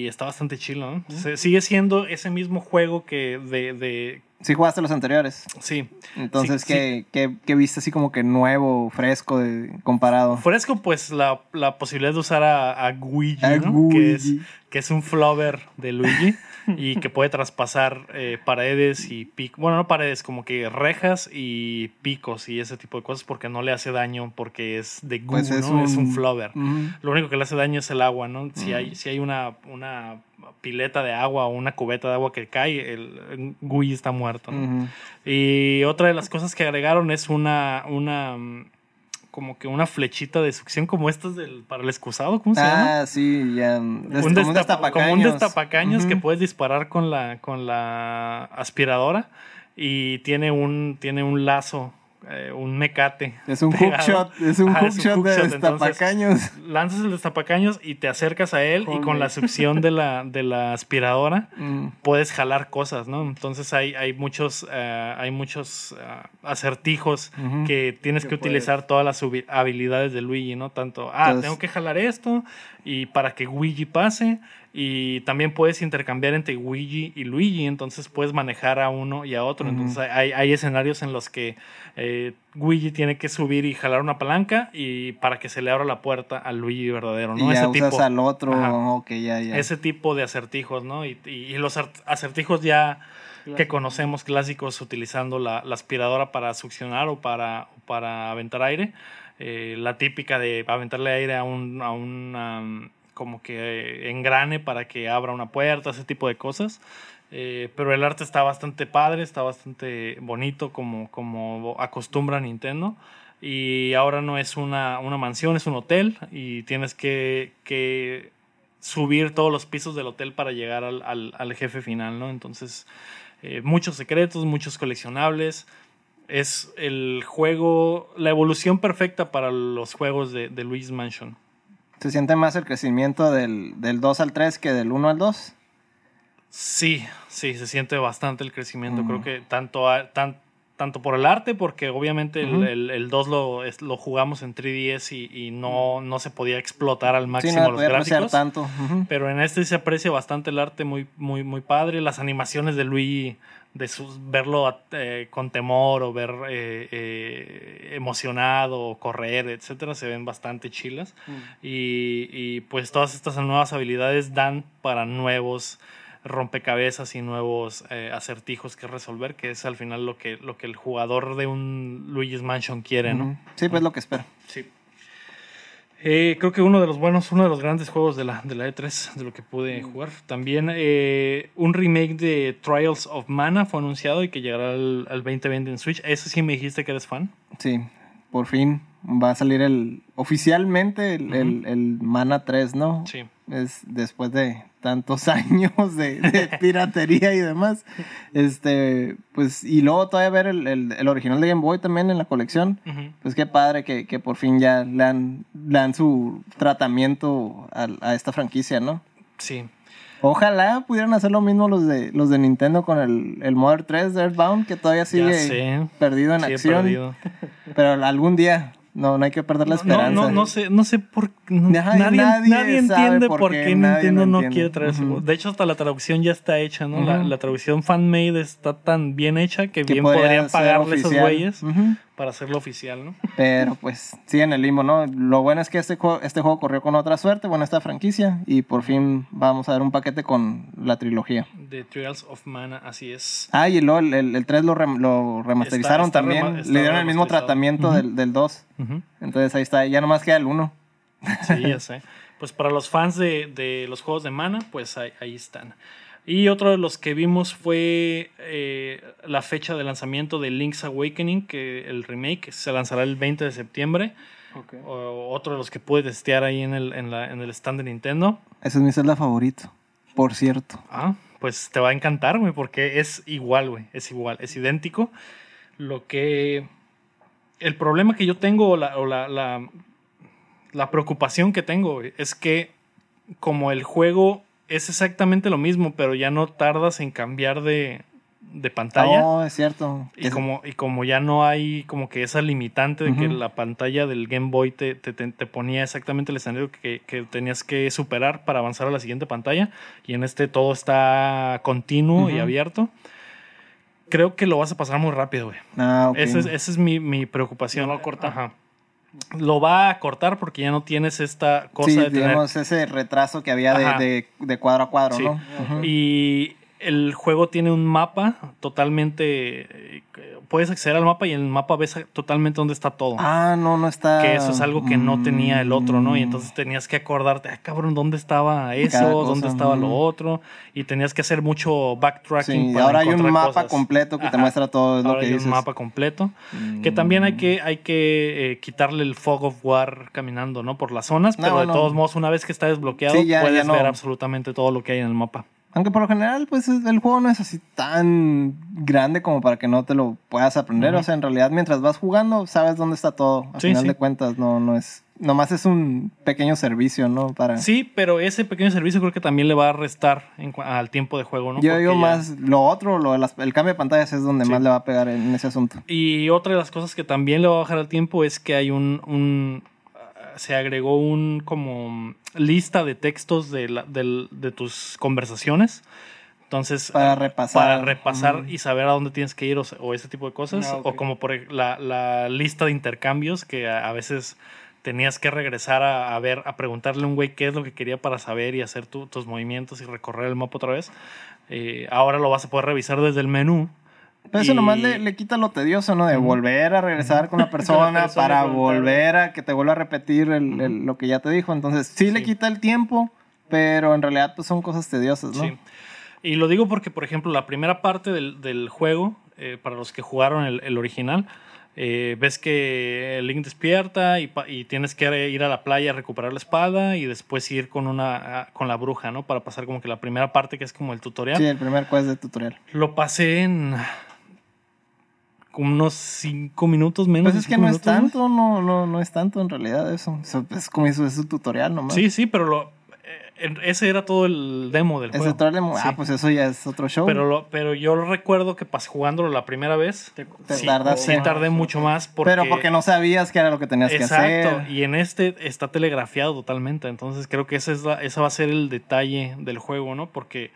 y está bastante chilo, ¿no? Se- sigue siendo ese mismo juego que de... de Sí jugaste los anteriores. sí, Entonces, Sí, ¿qué, qué, qué viste así como que nuevo, fresco de, comparado? fresco pues la, la posibilidad de usar a, a Luigi, A ¿no? Que es, que es un flover de Luigi y que puede traspasar eh, paredes y picos, bueno, no paredes, como que rejas y picos y ese tipo de cosas porque no le hace daño porque es de goo, Pues es ¿no? es un flover. Lo único que le hace daño es el agua, ¿no? Si hay, si hay una, una pileta de agua o una cubeta de agua que cae, el, Gui está muerto. Y otra de las cosas que agregaron es una, una mm, como que una flechita de succión como estas del, para el excusado, ¿cómo se llama? Ah, sí, ya. Un como un destapa- destapacaños. como un destapacaños que puedes disparar con la, con la aspiradora y tiene un, tiene un lazo, eh, un mecate. Es un hookshot, es un hookshot de hookshot, entonces- destapacaños. Lanzas el destapacaños y te acercas a él y con la succión de la, de la aspiradora Mm. puedes jalar cosas, ¿no? Entonces hay, hay muchos, eh, hay muchos eh, acertijos que tienes Que que utilizar todas las habilidades de Luigi, ¿no? Tanto, ah, Entonces- tengo que jalar esto y para que Luigi pase y también puedes intercambiar entre Luigi y Luigi, entonces puedes manejar a uno y a otro. Entonces hay, hay, escenarios en los que eh, Luigi tiene que subir y jalar una palanca y para que se le abra la puerta al Luigi verdadero, ¿no? Y ese usas tipo, al otro, ya, ya. Ese tipo de acertijos, ¿no? Y, y, los acertijos ya que conocemos clásicos utilizando la, la, aspiradora para succionar o para, para aventar aire. Eh, la típica de aventarle aire a un, a un como que engrane para que abra una puerta, ese tipo de cosas. Eh, pero el arte está bastante padre, está bastante bonito como, como acostumbra Nintendo. Y ahora no es una, una mansión, es un hotel y tienes que, que, subir todos los pisos del hotel para llegar al, al, al jefe final, ¿no? Entonces, eh, muchos secretos, muchos coleccionables. Es el juego, la evolución perfecta para los juegos de, de Luis Mansion. ¿Se siente más el crecimiento del, del 2 al 3 que del 1 al 2? Sí, sí, se siente bastante el crecimiento. Creo que tanto, tanto por el arte, porque obviamente el, el, 2 lo, lo, jugamos en 3DS y, y no, no, se podía explotar al máximo los gráficos. Tanto. Pero en este se aprecia bastante el arte, muy, muy, muy padre. Las animaciones de Luigi de sus, verlo eh, con temor o ver eh, eh, emocionado o correr, etcétera, se ven bastante chilas. Y, y, pues todas estas nuevas habilidades dan para nuevos rompecabezas y nuevos acertijos que resolver, que es al final lo que, lo que el jugador de un Luigi's Mansion quiere, ¿no? Sí, pues lo que espera. Sí. Eh, creo que uno de los buenos, uno de los grandes juegos de la, de la E3, de lo que pude mm. jugar. También eh, un remake de Trials of Mana fue anunciado y que llegará al, al 2020 en Switch. Ese sí me dijiste que eres fan. Sí, por fin va a salir el oficialmente el, el, Mana 3, ¿no? Sí. Es después de tantos años de, piratería y demás. Este, pues, y luego todavía ver el, el, original de Game Boy también en la colección. Pues qué padre que, que, por fin ya le dan, le dan su tratamiento a, a, esta franquicia, ¿no? Sí. Ojalá pudieran hacer lo mismo los de los de Nintendo con el, el Mother 3 de Earthbound, que todavía sigue perdido en acción. Pero algún día no, no hay que perder la esperanza. No, no, no sé, no sé por nadie, nadie, entiende por qué, Nintendo no quiere traer eso. De hecho, hasta la traducción ya está hecha, ¿no? la, la, traducción fan-made está tan bien hecha que, bien podrían pagarle esos güeyes para hacerlo oficial, ¿no? Pero pues sí, en el limbo, ¿no? Lo bueno es que este, este juego corrió con otra suerte, bueno, esta franquicia, y por fin vamos a ver un paquete con la trilogía. The Trials of Mana, así es. Ah, y luego el, el, 3 lo, lo remasterizaron también, le dieron el mismo tratamiento del, del 2. Entonces ahí está, ya nomás queda el 1. Sí, ya sé. Pues para los fans de, de los juegos de Mana, pues ahí, ahí están. Y otro de los que vimos fue eh, la fecha de lanzamiento de Link's Awakening, que el remake se lanzará el 20 de septiembre. otro de los que pude testear ahí en el, en, la, en el stand de Nintendo. Ese es mi celda favorito, por cierto. Ah, pues te va a encantar, güey, porque es igual, güey, es igual, es idéntico. Lo que... El problema que yo tengo, o la, la, la, la preocupación que tengo, es que como el juego es exactamente lo mismo, pero ya no tardas en cambiar de, de pantalla. No, es cierto. Y, Como, y como ya no hay como que esa limitante de que la pantalla del Game Boy te, te, te, ponía exactamente el escenario que, que, tenías que superar para avanzar a la siguiente pantalla, y en este todo está continuo y abierto. Creo que lo vas a pasar muy rápido, güey. Ah, Esa es, esa es mi, mi preocupación. No corta. Ajá lo va a cortar porque ya no tienes esta cosa de digamos, ese retraso que había de, de, cuadro a cuadro, ¿no? Y el juego tiene un mapa totalmente puedes acceder al mapa y en el mapa ves totalmente dónde está todo. Ah, no, no está. Que eso es algo que no tenía el otro, ¿no? Y entonces tenías que acordarte, ah, cabrón, ¿dónde estaba eso? ¿Dónde estaba lo otro? Y tenías que hacer mucho backtracking. Sí, ahora hay un mapa completo que te muestra todo lo que hay un mapa completo. Que también hay que, hay que eh, quitarle el fog of war caminando, ¿no? Por las zonas, pero de todos modos, una vez que está desbloqueado, puedes ver absolutamente todo lo que hay en el mapa. Aunque por lo general, pues el juego no es así tan grande como para que no te lo puedas aprender. O sea, en realidad, mientras vas jugando, sabes dónde está todo. Al final de cuentas, no, no es. Nomás es un pequeño servicio, ¿no? Para... Sí, pero ese pequeño servicio creo que también le va a restar al tiempo de juego, ¿no? Yo digo más lo otro, lo el cambio de pantallas es donde más le va a pegar en ese asunto. Y otra de las cosas que también le va a bajar al tiempo es que hay un se agregó un como lista de textos de, la- de tus conversaciones. Entonces, Para repasar. para repasar y saber a dónde tienes que ir o, se- o ese tipo de cosas. Ah. O como por ej- la, la lista de intercambios que a, a veces tenías que regresar a, a ver, a preguntarle a un güey qué es lo que quería para saber y hacer tu- tus movimientos y recorrer el mapa otra vez. Eh, ahora lo vas a poder revisar desde el menú. Pero eso Y- nomás le, le quita lo tedioso, ¿no? De volver a regresar con la persona, persona para volver a que te vuelva a repetir el- el- lo que ya te dijo. Entonces, sí, le quita el tiempo, pero en realidad pues son cosas tediosas, ¿no? Sí. Y lo digo porque, por ejemplo, la primera parte del, del juego, eh, para los que jugaron el, el original, eh, ves que Link despierta y, y tienes que ir a la playa a recuperar la espada y después ir con una con la bruja, ¿no? Para pasar como que la primera parte que es como el tutorial. Sí, el primer quest de tutorial. Lo pasé en unos cinco minutos menos. Pues es que no es tanto, no, no, no es tanto en realidad eso. Es como eso es un tutorial nomás. Sí, sí, pero lo, eh, ese era todo el demo del Ese juego. tutorial de- Sí. Ah, pues eso ya es otro show. Pero, lo, pero yo lo recuerdo que pas, jugándolo la primera vez. Te- Te sí, tardaste. sí tardé mucho más porque... Pero porque no sabías qué era lo que tenías que Exacto, hacer. y en este está telegrafiado totalmente, entonces creo que ese, es la, ese va a ser el detalle del juego, ¿no? Porque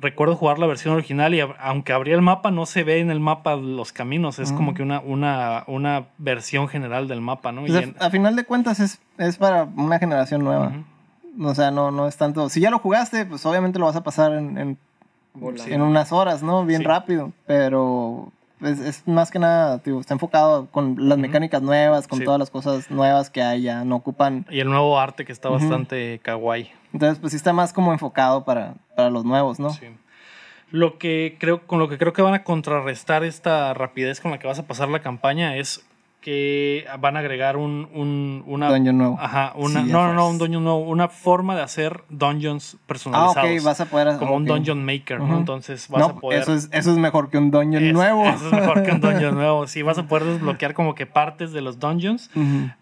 recuerdo jugar la versión original y aunque abría el mapa, no se ve en el mapa los caminos, es como Ujú. que una, una, una versión general del mapa, ¿no? Y Pues, en- a, final de cuentas es, es para una generación nueva. O sea, no, no es tanto. Si ya lo jugaste, pues obviamente lo vas a pasar en, en, en unas horas, ¿no? Bien Sí. rápido. Pero es, es más que nada, está enfocado con las mecánicas nuevas, con Sí. todas las cosas nuevas que hay ya. No ocupan. Y el nuevo arte que está bastante kawaii. Entonces, pues sí está más como enfocado para, para los nuevos, ¿no? Sí. Lo que creo, con lo que creo que van a contrarrestar esta rapidez con la que vas a pasar la campaña es que van a agregar un, un- una Dungeon nuevo. Ajá, una, Sí, no, no, no, un dungeon nuevo, una forma de hacer dungeons Ah, personalizados. ok, vas a poder. como un dungeon maker, ¿no? Entonces vas No, a poder. eso, es, eso es mejor que un dungeon es- nuevo. Eso es mejor que un dungeon nuevo. Sí, vas a poder desbloquear como que partes de los dungeons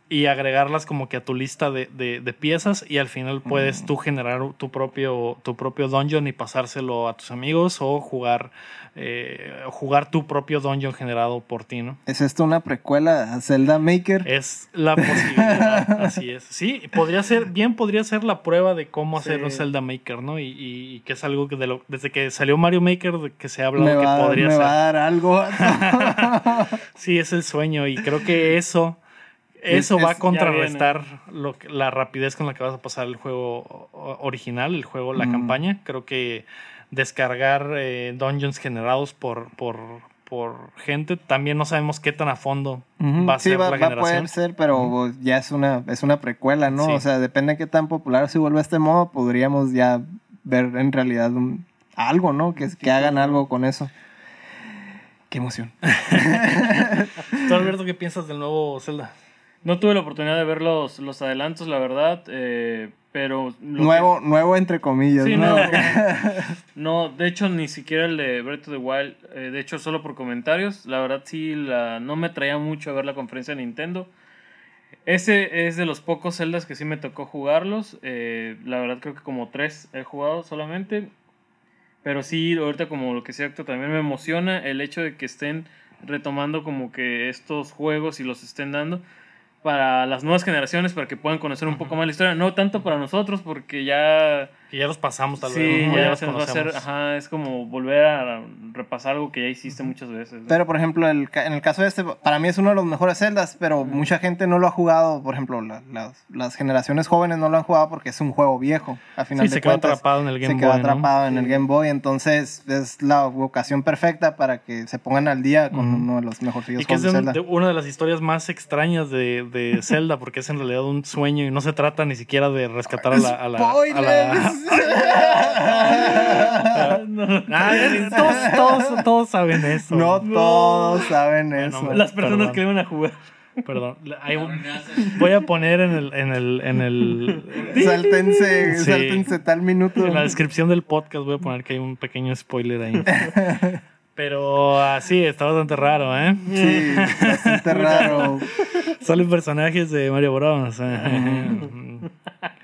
y agregarlas como que a tu lista de, de- de piezas y al final Mm. puedes tú generar tu propio, tu propio dungeon y pasárselo a tus amigos o jugar, eh, jugar tu propio dungeon generado por ti, ¿no? ¿Es esto una precuela a Zelda Maker? Es la posibilidad, así es. Sí, podría ser, bien podría ser la prueba de cómo hacer Sí. un Zelda Maker, ¿no? Y, y- y que es algo que de lo- desde que salió Mario Maker de que se ha hablado me que va, podría me ser. va a dar algo. Sí, es el sueño y creo que eso Es- eso va a contrarrestar lo que- la rapidez con la que vas a pasar el juego original, el juego, la Mm. campaña. Creo que descargar eh, dungeons generados por, por, por gente, también no sabemos qué tan a fondo va a sí, ser va, la va a poder ser, pero ya es una, es una precuela, ¿no? Sí. O sea, depende de qué tan popular se vuelva este modo, podríamos ya ver en realidad un- algo, ¿no? Que, que hagan algo con eso. Qué emoción. ¿Tú, Alberto, qué piensas del nuevo Zelda? No tuve la oportunidad de ver los, los adelantos, la verdad, eh, pero... Nuevo, nuevo entre comillas, Sí, ¿no? no. No, de hecho, ni siquiera el de Breath of the Wild. eh, de hecho, solo por comentarios. La verdad, sí, la, no me traía mucho a ver la conferencia de Nintendo. Ese es de los pocos Zeldas que sí me tocó jugarlos. eh, la verdad, creo que como tres he jugado solamente. Pero sí, ahorita, como lo que sea, también me emociona el hecho de que estén retomando como que estos juegos y los estén dando para las nuevas generaciones para que puedan conocer un poco más la historia. No tanto para nosotros, porque ya Que ya los pasamos tal Sí, vez. ¿no? ya, los se nos va a hacer, conocemos. ajá, es como volver a repasar algo que ya hiciste muchas veces. ¿no? Pero, por ejemplo, el en el caso de este, para mí es uno de los mejores Zeldas, pero mucha gente no lo ha jugado. Por ejemplo, la- las, las generaciones jóvenes no lo han jugado porque es un juego viejo. A final Sí, de se quedó cuentas, atrapado en el Game se quedó Boy. ¿no? atrapado en el Sí. Game Boy. Entonces, es la ocasión perfecta para que se pongan al día con uno de los mejorcillos Y que es juegos de Zelda. de una de las historias más extrañas de, de Zelda, porque es en realidad un sueño y no se trata ni siquiera de rescatar a la. A la, a la- Ah, todos, todos, todos saben eso. no todos saben Bueno, eso. Las personas Perdón. que iban a jugar. Perdón. Hay un- Arruinaste. voy a poner en el, en el, en el, Sáltense, Sí. sáltense tal minuto. en la descripción del podcast voy a poner que hay un pequeño spoiler ahí. Pero así, está bastante raro, ¿eh? Sí, bastante raro. Salen personajes de Mario Bros.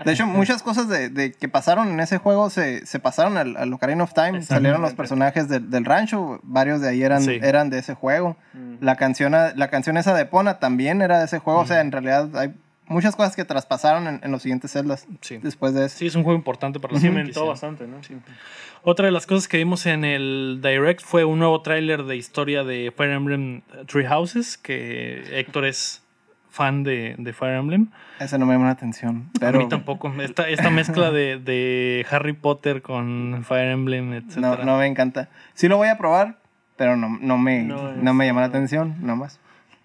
De hecho, muchas cosas de, de que pasaron en ese juego se, se pasaron al, al Ocarina of Time. Salieron los personajes del, del rancho. Varios de ahí eran, Sí. eran de ese juego. Mm. La canción, la canción esa de Pona también era de ese juego. O sea, en realidad hay muchas cosas que traspasaron en, en los siguientes celdas Sí. después de eso. Sí, es un juego importante para la Cimentó bastante, ¿no? Otra de las cosas que vimos en el Direct fue un nuevo tráiler de historia de Fire Emblem Three Houses, que Héctor es fan de, de Fire Emblem. Ese no me llama la atención. A mí tampoco. Esta, esta mezcla de, de Harry Potter con Fire Emblem, etc. no, no me encanta. Sí lo voy a probar, pero no, no, me, No no, me llama la atención, nomás.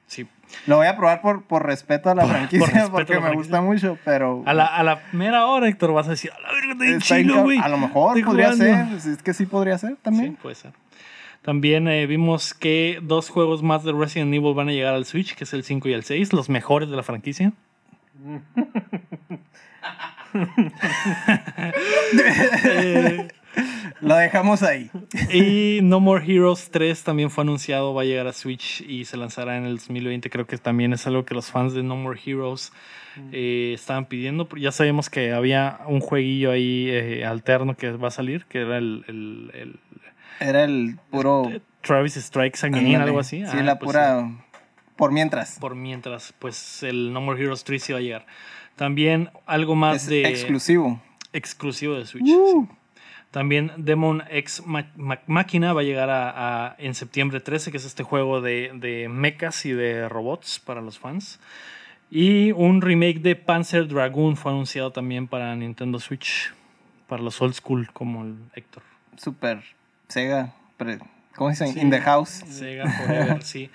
Sí. Lo voy a probar por, por respeto a la franquicia, porque la me franquicia. gusta mucho, pero... A la, a la mera hora, Héctor, vas a decir, a la verga, está chilo, güey. A lo mejor Estoy podría jugando". ser, es que sí podría ser Sí, también. puede ser. También eh, vimos que dos juegos más de Resident Evil van a llegar al Switch, que es el 5 y el 6, los mejores de la franquicia. Eh, Lo dejamos ahí. y No More Heroes 3 también fue anunciado, va a llegar a Switch y se lanzará en el 2020. Creo que también es algo que los fans de No More Heroes eh, estaban pidiendo. Ya sabíamos que había un jueguillo ahí eh, alterno que va a salir, que era el, el- el Era el puro... Travis Strikes Again, algo así. Sí, Ah, la pues pura... Por mientras. por mientras, pues el No More Heroes 3 sí va a llegar. También algo más Es de exclusivo. exclusivo de Switch. sí. También Demon X Máquina va a llegar a, a- en septiembre 13, que es este juego de, de mechas y de robots para los fans. Y un remake de Panzer Dragoon fue anunciado también para Nintendo Switch, para los old school como el Héctor. Super Sega. pre- ¿Cómo dicen? Sí. In the house. Sega Forever, sí.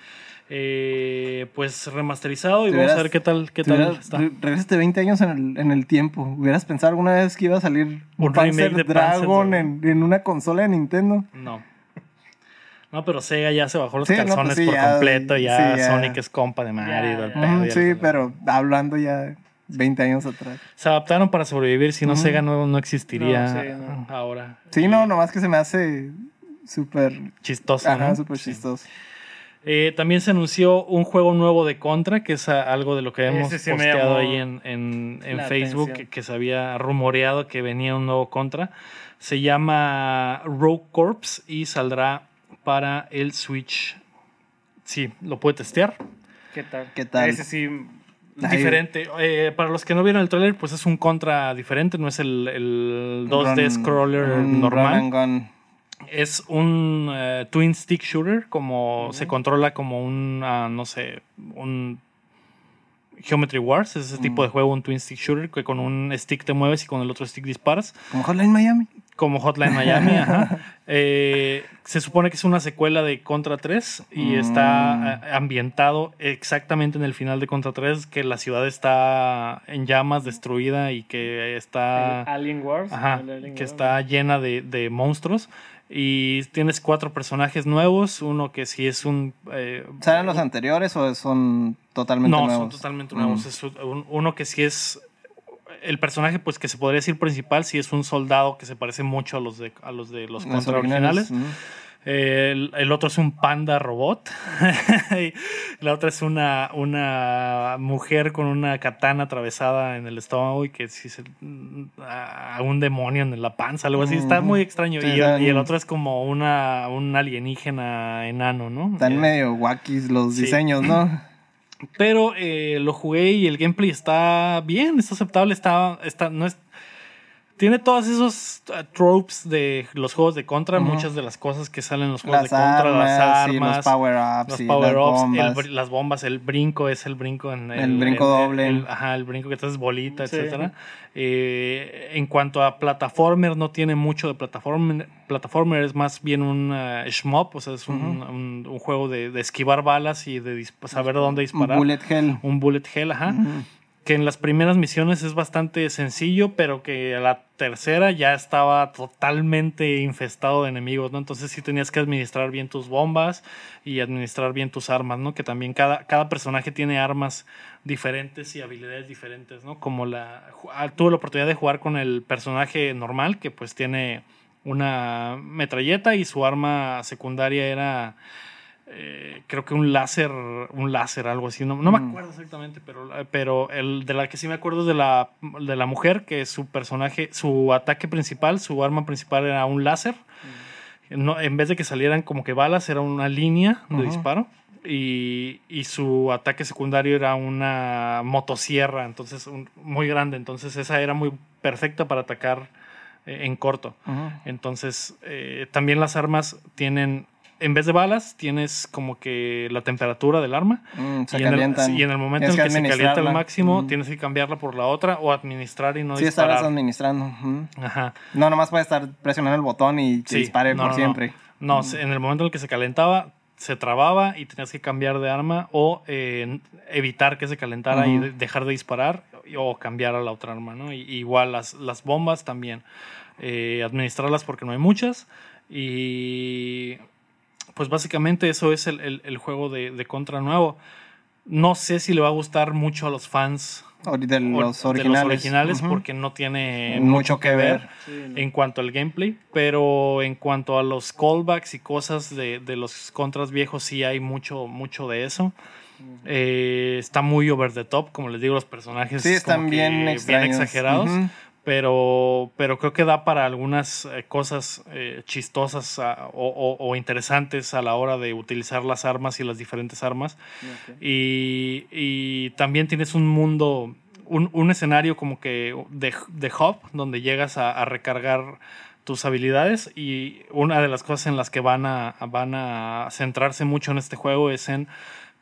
Eh, pues remasterizado y vamos a ver qué tal, qué tal hubieras- está. re- Regresaste 20 años en el, en el tiempo. ¿Hubieras pensado alguna vez que iba a salir Un Panzer remake de Dragon en, en una consola de Nintendo? No. No, pero Sega ya se bajó los Sí, no, calzones pues sí, por ya- completo. Ya, sí, ya. Sonic es compa de Mario. pedo, Mm, sí, pero hablando ya 20 años atrás. Se adaptaron para sobrevivir. Si no. Sega no, no existiría No, sí, no. ahora. Sí, no, nomás que se me hace súper... Chistoso. Ajá, ¿no? súper Sí. chistoso. Eh, también se anunció un juego nuevo de Contra, que es algo de lo que hemos sí posteado ahí en, en- Facebook, que, se había rumoreado que venía un nuevo Contra. Se llama Rogue Corps y saldrá para el Switch. Sí, lo puede testear. ¿Qué tal? ¿Qué tal? Ese sí. Diferente. Eh, para los que no vieron el trailer, pues es un contra diferente, no es el, el 2D Run- scroller normal. run and gun. Es un eh, twin stick shooter, como se controla como un, ah, no sé, un Geometry Wars, es ese tipo de juego, un twin stick shooter, que con un stick te mueves y con el otro stick disparas, Como Hotline Miami. como Hotline Miami. ajá. Eh, se supone que es una secuela de Contra 3 y Mm. está eh, ambientado exactamente en el final de Contra 3, que la ciudad está en llamas, destruida y que está... El Alien Wars. Ajá, Alien que está llena de, de monstruos. Y tienes cuatro personajes nuevos. Uno que sí es un. eh, ¿Salen los anteriores o son totalmente no, nuevos? son totalmente nuevos. Mm. Es un- uno que sí es. El personaje, pues que se podría decir principal, sí es un soldado que se parece mucho a los de, a los, de los Los contra originales. mm. El, el otro es un panda robot. La otra es una, una mujer con una katana atravesada en el estómago y que sí se, a un demonio en la panza, algo así. Está muy extraño. Sí, y, el, están- y el otro es como una, un alienígena enano, ¿no? Están Eh, medio wackis los sí. diseños, ¿no? Pero eh, lo jugué y el gameplay está bien, está aceptable, está, está, no es, tiene todos esos uh, tropes de los juegos de Contra, muchas de las cosas que salen en los juegos Las de Contra, armas, las sí, armas, los power-ups, sí, power las bombas. las bombas, el brinco es el brinco en El brinco doble. el- ajá, el brinco que te haces bolita, Sí. etcétera. Eh, en cuanto a plataformer, no tiene mucho de plataformer, plataformer es más bien un uh, shmup, o sea, es un, un- un juego de, de esquivar balas y de saber dónde Un disparar. bullet hell. Un bullet hell, ajá. Que en las primeras misiones es bastante sencillo, pero que a la tercera ya estaba totalmente infestado de enemigos, ¿no? Entonces sí tenías que administrar bien tus bombas y administrar bien tus armas, ¿no? Que también cada, cada personaje tiene armas diferentes y habilidades diferentes, ¿no? Como la... ah, Tuve la oportunidad de jugar con el personaje normal, que pues tiene una metralleta y su arma secundaria era... eh, creo que un láser, un láser, algo así, no, no me Mm. acuerdo exactamente, pero, pero el de la que sí me acuerdo es de la, de la mujer, que su personaje, su ataque principal, su arma principal era un láser. No, en vez de que salieran como que balas, era una línea de disparo. y, y su ataque secundario era una motosierra, entonces un- muy grande, entonces esa era muy perfecta para atacar eh, en corto. Entonces, eh, también las armas tienen, en vez de balas, tienes como que la temperatura del arma. Mm, se y, en el, y en el momento en Tienes que, se calienta al máximo, Mm. tienes que cambiarla por la otra o administrar y no Sí, estarás disparar. administrando. ujú. Ajá. No, nomás puedes estar presionando el botón y que Sí, dispare no, por no, siempre. No, se- en el momento en el que se calentaba, se trababa y tenías que cambiar de arma o eh, evitar que se calentara y dejar de disparar o cambiar a la otra arma, ¿no? Y- igual las, las bombas también, eh, administrarlas porque no hay muchas y pues básicamente eso es el, el- el juego de, de Contra nuevo. No sé si le va a gustar mucho a los fans De los de originales. porque no tiene Mucho que ver. Sí, no. en cuanto al gameplay, pero en cuanto a los callbacks y cosas de, de los contras viejos, sí hay mucho, mucho de eso. Eh, está muy over the top, como les digo, los personajes Sí, están bien exagerados. Pero, pero creo que da para algunas eh, cosas eh, chistosas ah, o, o- o interesantes a la hora de utilizar las armas y las diferentes armas. Y, y también tienes un mundo, un, un escenario como que de, de hub, donde llegas a, a recargar tus habilidades. Y una de las cosas en las que van a, van a centrarse mucho en este juego es en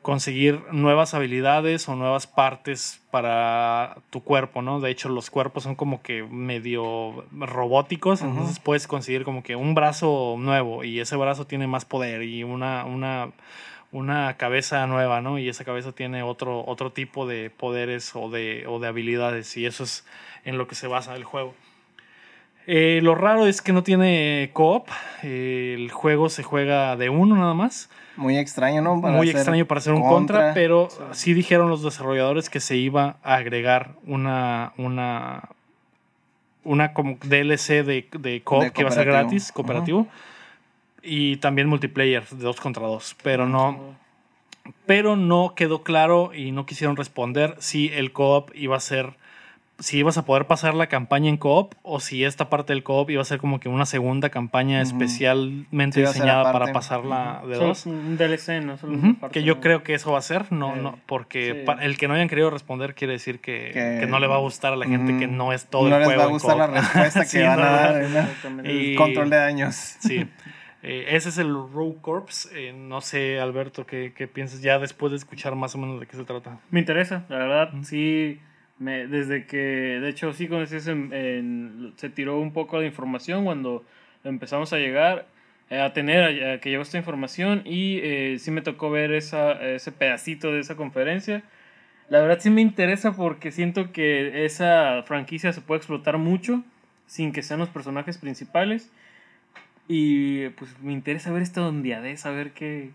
conseguir nuevas habilidades o nuevas partes para tu cuerpo, ¿no? De hecho, los cuerpos son como que medio robóticos, entonces puedes conseguir como que un brazo nuevo y ese brazo tiene más poder y una, una, una cabeza nueva, ¿no? Y esa cabeza tiene otro, otro tipo de poderes o de, o de habilidades y eso es en lo que se basa el juego. Eh, lo raro es que no tiene co-op, eh, el juego se juega de uno nada más Muy extraño, ¿no? Para muy extraño para hacer un contra, pero sí. dijeron los desarrolladores que se iba a agregar una una una como DLC de, de co De que va a ser cooperativo. gratis, cooperativo. Y también multiplayer de dos contra dos. Pero no, pero no quedó claro y no quisieron responder si el co-op iba a ser si ibas a poder pasar la campaña en co-op o si esta parte del co-op iba a ser como que una segunda campaña especialmente Sí, diseñada para pasarla de Solo dos. es un DLC, no solo parte, que yo ¿no? creo que eso va a ser, no, Eh, no, porque sí. el que no hayan querido responder quiere decir que, Que- que no le va a gustar a la gente que no es todo no el les juego. va a gustar la co-op. respuesta que Sí, van no, a no, dar. ¿no? Y- El control de daños. Sí. Eh, ese es el Rogue Corps. Eh, no sé, Alberto, ¿qué, qué piensas ya después de escuchar más o menos de qué se trata? Me interesa, la verdad, sí. Me, desde que, de hecho, sí, como en- en- se tiró un poco de información cuando empezamos a llegar eh, a tener, a, que llegó esta información y eh, sí me tocó ver esa, ese pedacito de esa conferencia. La verdad sí me interesa porque siento que esa franquicia se puede explotar mucho sin que sean los personajes principales. Y pues me interesa ver esta ondeadez, a ver qué...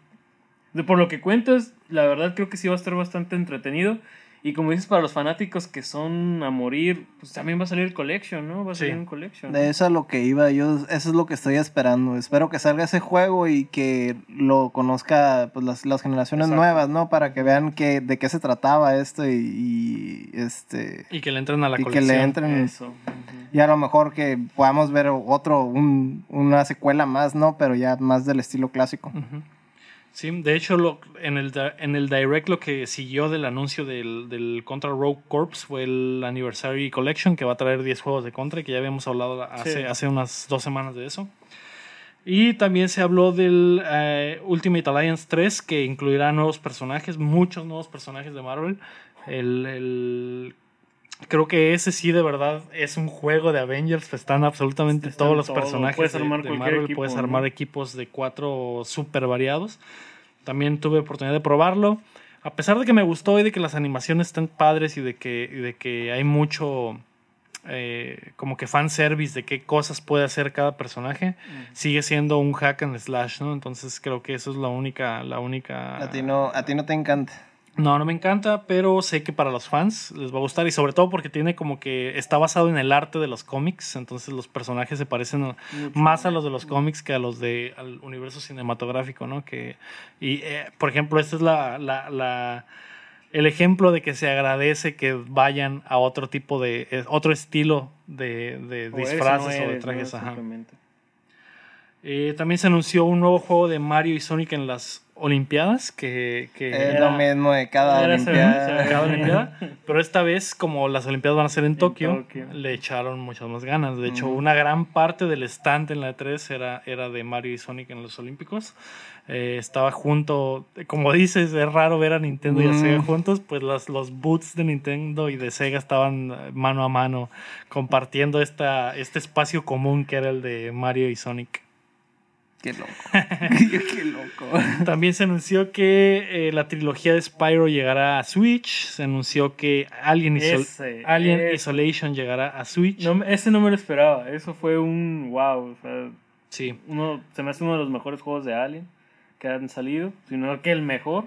De, por lo que cuentas, la verdad creo que sí va a estar bastante entretenido. Y como dices, para los fanáticos que son a morir, pues también va a salir el collection, ¿no? Va a Sí. salir un collection. De eso a lo que iba, yo eso es lo que estoy esperando. Espero que salga ese juego y que lo conozca pues, las, las generaciones Exacto. nuevas, ¿no? Para que vean que, de qué se trataba esto y, y, este Y que le entren a la y que colección. le entren Eso. y a lo mejor que podamos ver otro un, una secuela más, ¿no? Pero ya más del estilo clásico. Ujú. Sí, de hecho, lo, en, el, en el direct lo que siguió del anuncio del, del Contra Rogue Corps fue el Anniversary Collection, que va a traer 10 juegos de Contra, que ya habíamos hablado hace, Sí. hace unas dos semanas de eso. Y también se habló del eh, Ultimate Alliance 3, que incluirá nuevos personajes, muchos nuevos personajes de Marvel. El, el- creo que ese sí de verdad es un juego de Avengers, están absolutamente Están todos los todo, personajes puedes de- armar de, cualquier Marvel, equipo, puedes ¿no? armar equipos de cuatro súper variados. También tuve oportunidad de probarlo. A pesar de que me gustó y de que las animaciones están padres y de que, y de que hay mucho eh, como que fanservice de qué cosas puede hacer cada personaje, sigue siendo un hack and slash, ¿no? Entonces creo que eso es la única, la única... A ti no, a ti no te encanta. No, no me encanta, pero sé que para los fans les va a gustar y sobre todo porque tiene como que está basado en el arte de los cómics, entonces los personajes se parecen Mucho. más a los de los cómics que a los de al universo cinematográfico, ¿no? Que y eh, por ejemplo, este es la, la, la- el ejemplo de que se agradece que vayan a otro tipo de eh, otro estilo de, de O eres o disfraces o, de trajes, ajá. Eh, también se anunció un nuevo juego de Mario y Sonic en las Olimpiadas, que, que Es era- lo mismo de cada Era olimpiada. ese- cada Olimpiada, pero esta vez como las Olimpiadas van a ser en Tokio, Tokio. le echaron muchas más ganas. De hecho, una gran parte del stand en la E3 era, era de Mario y Sonic en los Olímpicos. Eh, estaba junto, como dices, es raro ver a Nintendo y a. Sega juntos, pues las, los boots de Nintendo y de Sega estaban mano a mano compartiendo esta, este espacio común que era el de Mario y Sonic. Qué loco. Qué loco. También se anunció que eh, la trilogía de Spyro llegará a Switch. Se anunció que Alien, Isol- Ese, Alien ese. Isolation llegará a Switch. No, ese no me lo esperaba. Eso fue un wow. O sea, Sí. uno, se me hace uno de los mejores juegos de Alien que han salido, sino que el mejor.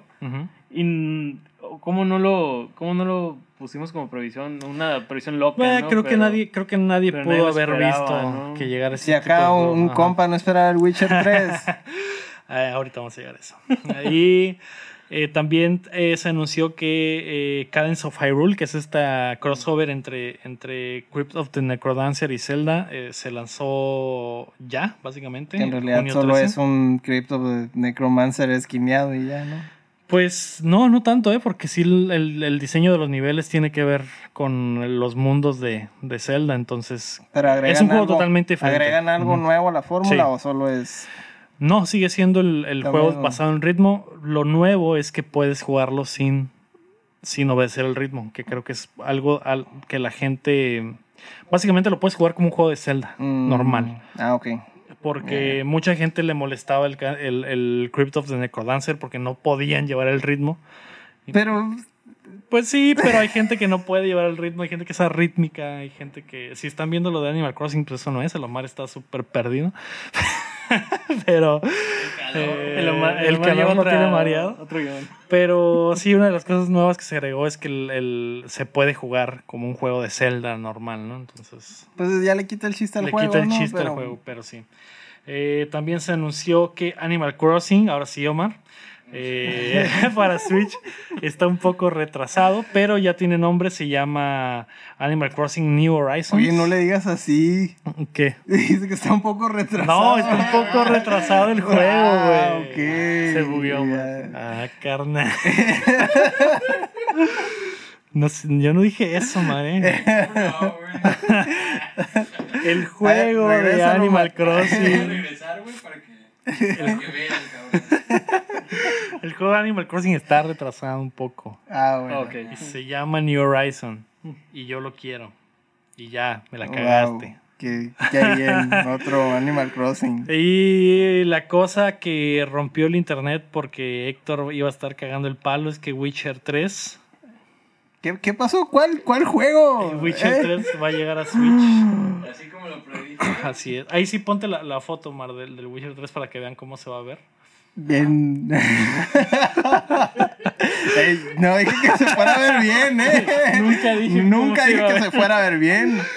Y cómo no lo, cómo no lo pusimos como previsión, una previsión loca. Bueno, ¿no? creo que nadie, creo que nadie pudo nadie haber esperaba, visto ¿no? que llegara ese Si acá un Ajá. compa no espera el Witcher 3. Ah, ahorita vamos a llegar a eso. Y eh, también eh, se anunció que eh, Cadence of Hyrule, que es esta crossover entre, entre Crypt of the Necrodancer y Zelda, eh, se lanzó ya, básicamente. que en realidad solo 13. es un Crypto de Necromancer esquineado y ya, ¿no? Pues no, no tanto, ¿eh? porque sí el, diseño de los niveles tiene que ver con los mundos de, de Zelda, entonces... Pero Es un juego algo- totalmente diferente. ¿Agregan algo nuevo a la fórmula Sí. o solo es.? No, sigue siendo el, juego mismo. basado en ritmo. Lo nuevo es que puedes jugarlo sin, sin obedecer el ritmo, que creo que es algo al- que la gente... Básicamente lo puedes jugar como un juego de Zelda, mm, normal. Ah, ok. Porque Eh. mucha gente le molestaba el, el Crypt of the Necrodancer porque no podían llevar el ritmo. Pero. Pues sí, pero hay gente que no puede llevar el ritmo, hay gente que es arrítmica, hay gente que... Si están viendo lo de Animal Crossing, pues eso no es, el Omar está súper perdido. pero... eh, El, calor otra- tiene mareado. Otro. Pero sí, una de las cosas nuevas que se agregó es que el, el- se puede jugar como un juego de Zelda normal, ¿no? Entonces Pues ya le quita el chiste al le juego. quita el ¿no? chiste Pero- al juego, pero sí. Eh, también se anunció que Animal Crossing, ahora sí, Omar, eh, para Switch está un poco retrasado, pero ya tiene nombre, se llama Animal Crossing New Horizons. Oye, no le digas así. ¿Qué? Dice que está un poco retrasado. No, está un poco retrasado el juego, Ah, güey. ok. Se bugueó, Ya. Ah, carnal. No, sé, yo no dije eso, man. eh. No, güey. El juego de regrésalo, Animal a Crossing. regresar, güey, para que, que. El juego de Animal Crossing está retrasado un poco. Ah, bueno. Y se llama New Horizon. Y yo lo quiero. Y ya, me la Wow, cagaste. Qué bien. Otro Animal Crossing. Y la cosa que rompió el internet porque Héctor iba a estar cagando el palo es que Witcher 3, ¿Qué, qué pasó? ¿Cuál, cuál juego? Witcher ¿Eh? 3 va a llegar a Switch. Así como lo predije. Así es. Ahí sí ponte la, la foto, Mar, del, del Witcher 3 para que vean cómo se va a ver. Bien. Ey, no dije que se fuera a ver bien, ¿eh? Nunca dije Nunca dije que se fuera a ver bien.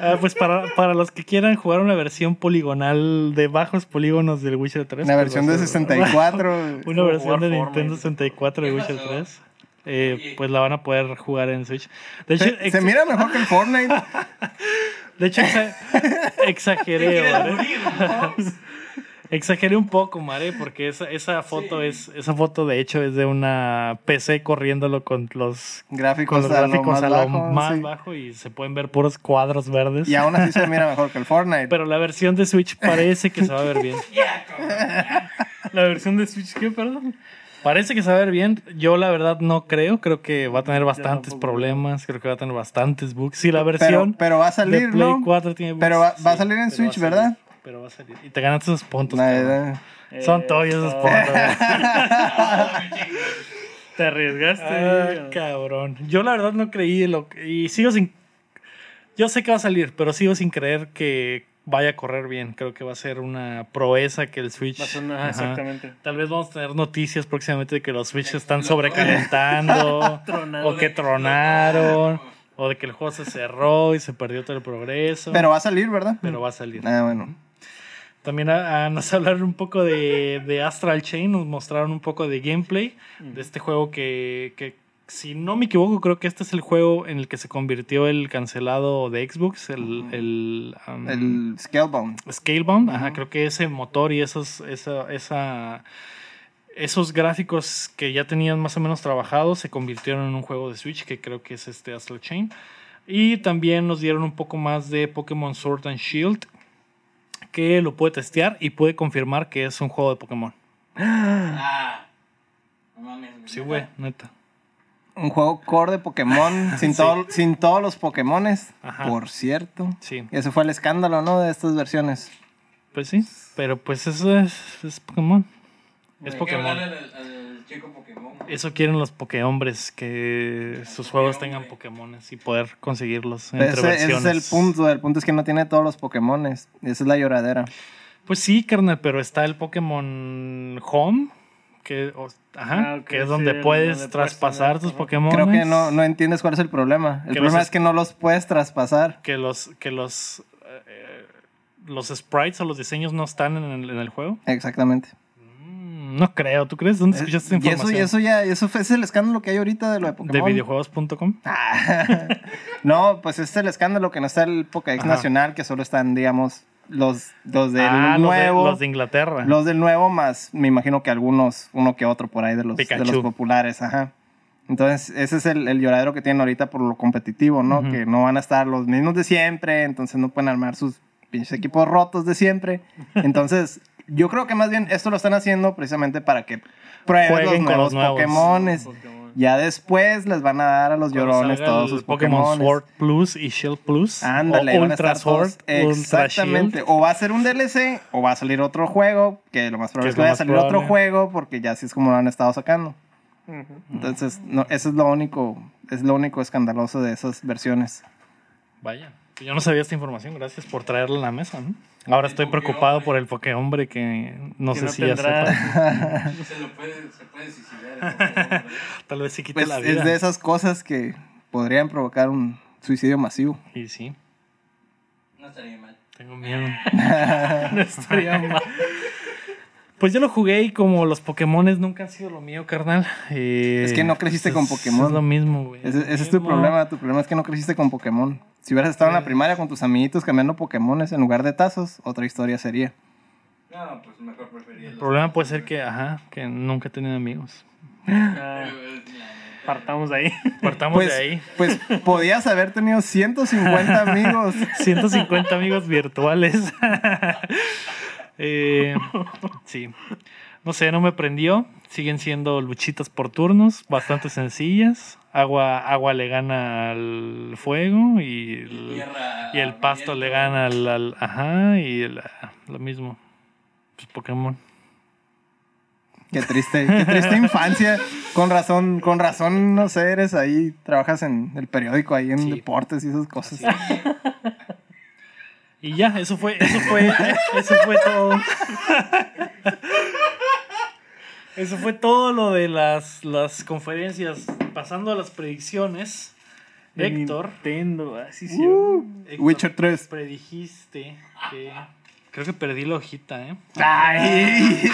Ah, pues para, para los que quieran jugar una versión poligonal de bajos polígonos del Witcher 3. Una pues versión de ser- 64. Una versión de Nintendo Fortnite. 64 de ¿Qué Witcher pasó? 3. Eh, pues la van a poder jugar en Switch. De hecho, Se, mira mejor que el Fortnite. de hecho exa- exageré, ¿Quieres ¿vale? morir, no? Exageré un poco, Mare, porque esa, esa foto es, esa foto de hecho es de una PC corriéndolo con los, Gráficos, con los a lo más a lo bajo, más sí. bajo y se pueden ver puros cuadros verdes. Y aún así se mira mejor que el Fortnite. Pero la versión de Switch parece que se va a ver bien. La versión de Switch, ¿qué? Perdón. Parece que se va a ver bien. Yo la verdad no creo. Creo que va a tener bastantes problemas. Creo que va a tener bastantes bugs. Sí, la versión pero va a de salir, Play ¿no? 4 tiene bugs. Pero va- va a salir en Switch, salir, ¿verdad? Pero va a salir. Y te ganaste esos puntos. Nah, eh, Son Eh, todos esos oh, puntos. Te arriesgaste. Ah, cabrón. Yo la verdad no creí en lo que- y sigo sin Yo sé que va a salir, pero sigo sin creer que vaya a correr bien. Creo que va a ser una proeza que el Switch. Va a ser una- exactamente. Tal vez vamos a tener noticias próximamente de que los Switch se están sobrecalentando o que tronaron o de que el juego se cerró y se perdió todo el progreso. Pero va a salir, ¿verdad? pero va a salir. Ah, bueno. También a, a nos hablaron un poco de, de Astral Chain, nos mostraron un poco de gameplay de este juego que, que si no me equivoco, creo que este es el juego en el que se convirtió el cancelado de Xbox, el, el, um, El Scalebound. Scalebound. Ajá, creo que ese motor y esos, esa, esa, esos gráficos que ya tenían más o menos trabajados se convirtieron en un juego de Switch, que creo que es este Astral Chain. Y también nos dieron un poco más de Pokémon Sword and Shield, que lo puede testear y puede confirmar que es un juego de Pokémon. Ah. No mames. Sí, güey, neta. Un juego core de Pokémon sin, Sí. todo- sin todos los Pokémones. Ajá. Por cierto. Sí, Ese fue el escándalo, ¿no? De estas versiones. pues sí, pero pues eso es, es Pokémon. Es Hay Pokémon. hablarle al, al chico Pokémon. Eso quieren los Pokéhombres, que sus juegos tengan Pokémones y poder conseguirlos entre Ese, ese versiones. es el punto. El punto es que no tiene todos los Pokémones. Esa es la lloradera. Pues sí, carnal, pero está el Pokémon Home, que, o- ajá, Ah, que es donde puedes donde puedes traspasar tener tus. Pokémon. Creo que no, no entiendes cuál es el problema. El problema los- es que no los puedes traspasar. Que los, que los, eh, los sprites o los diseños no están en el, en el juego. Exactamente. Mm, no creo, ¿tú crees? ¿Dónde escuchaste esa y eso, información? y eso ya, eso es el escándalo que hay ahorita de lo de ¿De Pokémon. videojuegos.com? no, pues es el escándalo que no está el Pokédex Ajá. nacional, que solo están, digamos, los, los del ah, los de- nuevo. los de, Inglaterra. Los del nuevo, más me imagino que algunos, uno que otro por ahí de los, de los populares, ajá. Entonces, ese es el, el lloradero que tienen ahorita por lo competitivo, ¿no? Que no van a estar los mismos de siempre, entonces no pueden armar sus pinches equipos rotos de siempre. Entonces, yo creo que más bien esto lo están haciendo precisamente para que prueben los con nuevos los nuevos. Pokémones. Pokémon. Ya después les van a dar a los Cuando llorones todos sus Pokémon Pokémon. Sword Plus y Shield Plus. Ándale, o van a Ultra Sword, Ultra Exactamente. Shield. O va a ser un DLC o va a salir otro juego, que lo más probable es que vaya a salir probable. otro juego, porque ya así es como lo han estado sacando. Entonces, no, eso es lo único, es lo único escandaloso de esas versiones. Vaya, yo no sabía esta información, gracias por traerla a la mesa. ¿no? Ahora estoy preocupado por el Pokéhombre que no Que sé no si ya sepa. Se lo puede, se puede suicidar. el. Tal vez se quite Pues la es vida. de esas cosas que podrían provocar un suicidio masivo. Y sí, No estaría mal. tengo miedo. No estaría mal. Pues yo lo jugué y como los Pokémones nunca han sido lo mío, carnal. eh, Es que no creciste con es- Pokémon. Es lo mismo, güey. Ese, es tu problema, tu problema es que no creciste con Pokémon. Si hubieras estado en la primaria con tus amiguitos cambiando Pokémones en lugar de tazos, otra historia sería. No, pues mejor preferiría El problema puede ser que, ajá, que nunca he tenido amigos. Ah, neta. partamos de ahí. Partamos Pues, de ahí. pues podías haber tenido 150 amigos. 150 amigos virtuales. Eh, sí. No sé, no me prendió. Siguen siendo luchitas por turnos, bastante sencillas. Agua, agua le gana al fuego y el, Tierra y el pasto le gana al, al- ajá y el- lo mismo. Pues Pokémon. Qué triste, qué triste infancia. Con razón, con razón, no sé, eres ahí, trabajas en el periódico ahí en Sí. deportes y esas cosas. Y ya, eso fue, eso fue, eso fue todo. Eso fue todo lo de las, las conferencias. Pasando a las predicciones. De Héctor, Nintendo, así sí. Héctor, Witcher 3. predijiste que. Creo que perdí la hojita, ¿eh? Ay.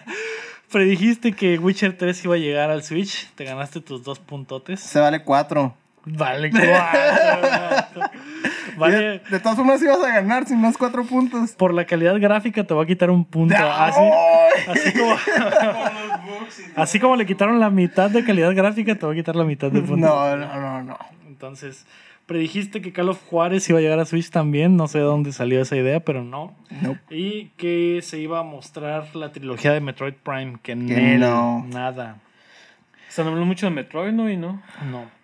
Predijiste que Witcher 3 iba a llegar al Switch. Te ganaste tus dos puntotes. Se vale 4. Vale, cuatro. Vale. De, de todas formas ibas a ganar sin más 4 puntos. Por la calidad gráfica te va a quitar un punto. Así, así como. Así como le quitaron la mitad de calidad gráfica, te va a quitar la mitad de puntos. No, no, no, no. Entonces, predijiste que Call of Juárez iba a llegar a Switch también. No sé de dónde salió esa idea, pero no. Nope. Y que se iba a mostrar la trilogía de Metroid Prime. Que, no. nada. Se habló mucho de Metroid, ¿no? Y no. No.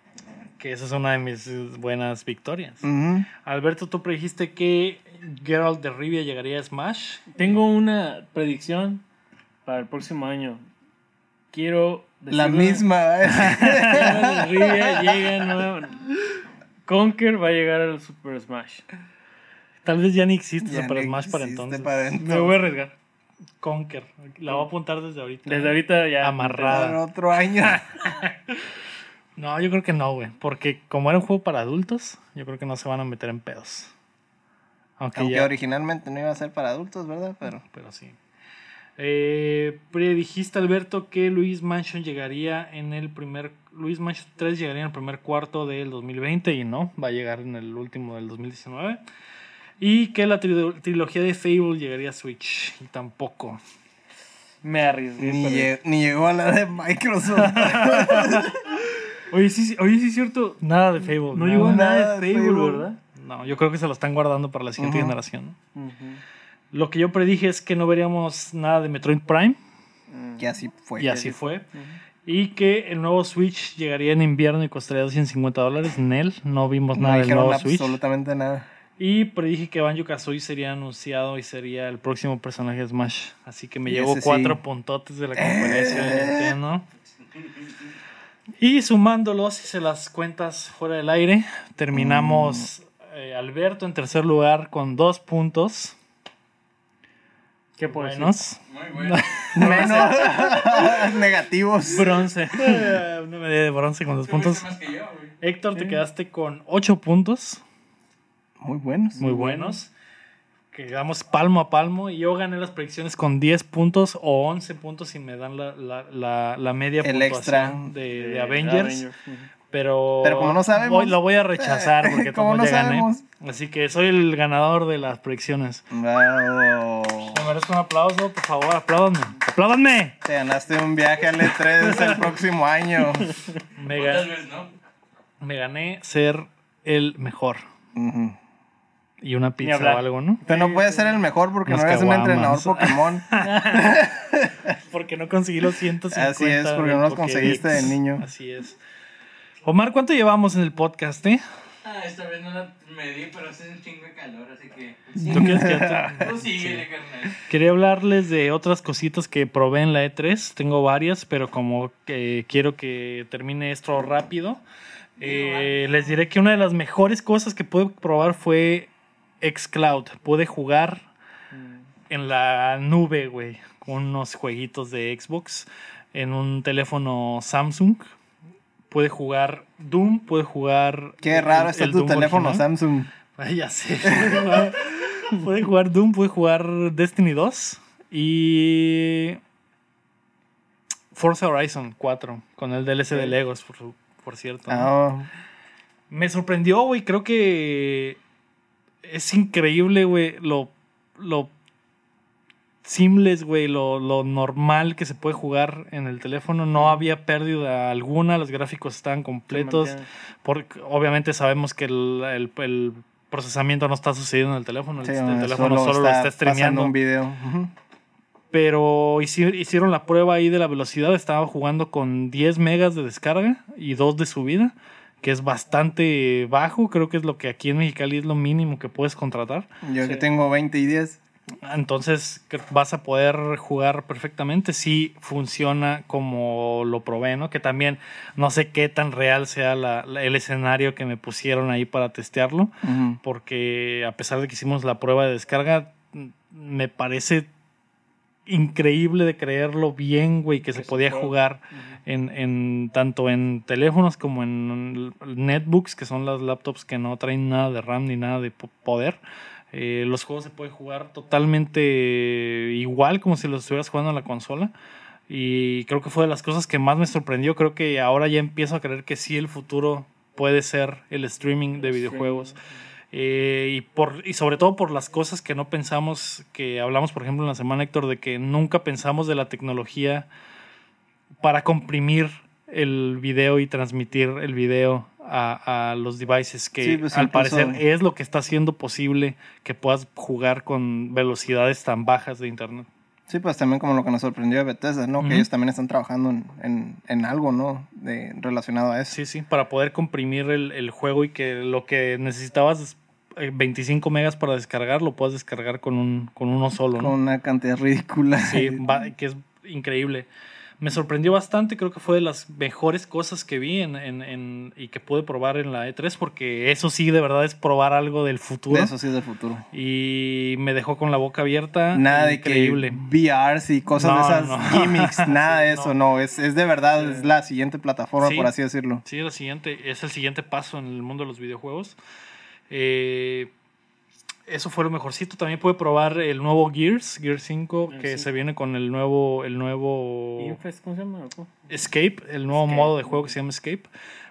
Que esa es una de mis buenas victorias. Alberto, tú predijiste que Geralt de Rivia llegaría a Smash. Tengo una predicción para el próximo año. Quiero La misma. ¿eh? Geralt de Rivia llega nueva. Conker va a llegar al Super Smash. Tal vez ya ni existe Ya Super no Smash para entonces. para Me voy a arriesgar. Conker. La voy a apuntar desde ahorita. Desde ahorita ya. Amarrada. Otro año. No, yo creo que no, güey. Porque como era un juego para adultos, yo creo que no se van a meter en pedos. Aunque, Aunque ya. originalmente no iba a ser para adultos, ¿verdad? Pero Pero sí. Eh, predijiste, Alberto, que Luis Mansion llegaría en el primer. Luis Mansion 3 llegaría en el primer cuarto del 2020 y no, va a llegar en el último del 2019. Y que la tri- trilogía de Fable llegaría a Switch y tampoco. Me arriesgué. Ni, pero- ni llegó a la de Microsoft. Oye, sí, sí, oye, sí es cierto. Nada de Fable. No llegó nada nada de Facebook. ¿verdad? No, yo creo que se lo están guardando para la siguiente generación. Lo que yo predije es que no veríamos nada de Metroid Prime. que así fue. y así fue. Y que el nuevo Switch llegaría en invierno y costaría 250 dólares. Nel, no vimos No nada del dijeron nuevo Switch. absolutamente nada. Y predije que Banjo Kazooie sería anunciado y sería el próximo personaje de Smash. Así que me Y llevo sí. cuatro puntotes de la conferencia de Nintendo. Y sumándolos, hice las cuentas fuera del aire. Terminamos Mm. eh, Alberto en tercer lugar con dos puntos. ¿Qué? Buenos. Muy. Menos negativos. Bronce. Una medalla de bronce con dos puntos. más que yo, güey. Héctor, te quedaste con 8 puntos, Muy buenos. muy buenos. Quedamos palmo a palmo y yo gané las predicciones con 10 puntos o 11 puntos si me dan la, la, la, la media El puntuación extra. de, de De Avengers. Pero, Pero como no sabemos. voy- lo voy a rechazar porque Como no ya gané. sabemos. Así que soy el ganador de las predicciones. Bravo. Me merezco un aplauso, por favor, apláudanme. ¡Apláudanme! Te ganaste un viaje al E3 el próximo año. Me, O ga- tal vez no. me gané ser el mejor. Ujú. Y una pizza o algo, ¿no? Pero no puedes ser el mejor porque Unas no eres un entrenador Pokémon. Porque no conseguí los 150. Así es, porque no los Pokédex. conseguiste de niño. Así es. Omar, ¿cuánto llevamos en el podcast, eh? Ah, esta vez no la medí, pero hace un chingo de calor, así que. ¿Tú quieres que Tú síguele, carnal. Quería hablarles de otras cositas que probé en la E3. Tengo varias, pero como que quiero que termine esto rápido, eh, les diré que una de las mejores cosas que pude probar fue Xcloud. Pude jugar en la nube, güey, con unos jueguitos de Xbox en un teléfono Samsung. Pude jugar Doom, pude jugar. Qué raro está el tu Doom teléfono original. Samsung. Ay, ya sé. Pude jugar- Doom, pude jugar Destiny 2 y Forza Horizon 4 con el DLC de Legos, por, por cierto. ¿no? Ah, Me sorprendió, güey. Creo que es increíble, güey, lo, lo seamless, güey, lo, lo normal que se puede jugar en el teléfono. No había pérdida alguna, los gráficos estaban completos. Porque obviamente sabemos que el, el- el procesamiento no está sucediendo en el teléfono. sí, el, no, el teléfono solo lo está streameando. un video. Pero hici- hicieron la prueba ahí de la velocidad. Estaba jugando con 10 megas de descarga y 2 de subida, que es bastante bajo. Creo que es lo que aquí en Mexicali es lo mínimo que puedes contratar. Yo Sí. que tengo 20 y 10. Entonces que vas a poder jugar perfectamente si funciona como lo probé, ¿no? Que también no sé qué tan real sea la- la- el escenario que me pusieron ahí para testearlo porque a pesar de que hicimos la prueba de descarga, me parece increíble de creerlo bien, güey, que se se podía jugar en, en tanto en teléfonos como en netbooks, que son las laptops que no traen nada de RAM ni nada de po- poder. Eh, los juegos se pueden jugar totalmente igual como si los estuvieras jugando en la consola. Y creo que fue de las cosas que más me sorprendió. Creo que ahora ya empiezo a creer que sí el futuro puede ser el streaming de videojuegos. Eh, y, por, y sobre todo por las cosas que no pensamos, que hablamos por ejemplo en la semana Héctor, de que nunca pensamos de la tecnología para comprimir el video y transmitir el video a, a los devices, que Sí, pues, al parecer es lo que está haciendo posible que puedas jugar con velocidades tan bajas de internet. Sí, pues también como lo que nos sorprendió de Bethesda, ¿no? Que ellos también están trabajando en, en, en algo, ¿no? De, relacionado a eso. Sí, sí, para poder comprimir el, el juego y que lo que necesitabas eh, 25 megas para descargar, lo puedas descargar con, un, con uno solo, ¿no? Con una cantidad ridícula. Sí, va- que es increíble. Me sorprendió bastante, creo que fue de las mejores cosas que vi en, en- en- y que pude probar en la E3, porque eso sí, de verdad, es probar algo del futuro. Eso sí es del futuro. Y me dejó con la boca abierta. Nada de increíble. que VRs y cosas No, de esas no. gimmicks, nada de eso, no. no. Es, es de verdad, es la siguiente plataforma, Sí. por así decirlo. Sí, lo siguiente, es el siguiente paso en el mundo de los videojuegos. Eh, eso fue lo mejorcito. También pude probar el nuevo Gears, Gears 5, El que 5. se viene con el nuevo, el nuevo Infest, ¿cómo se llama? Escape, el nuevo Escape. modo de juego que se llama Escape.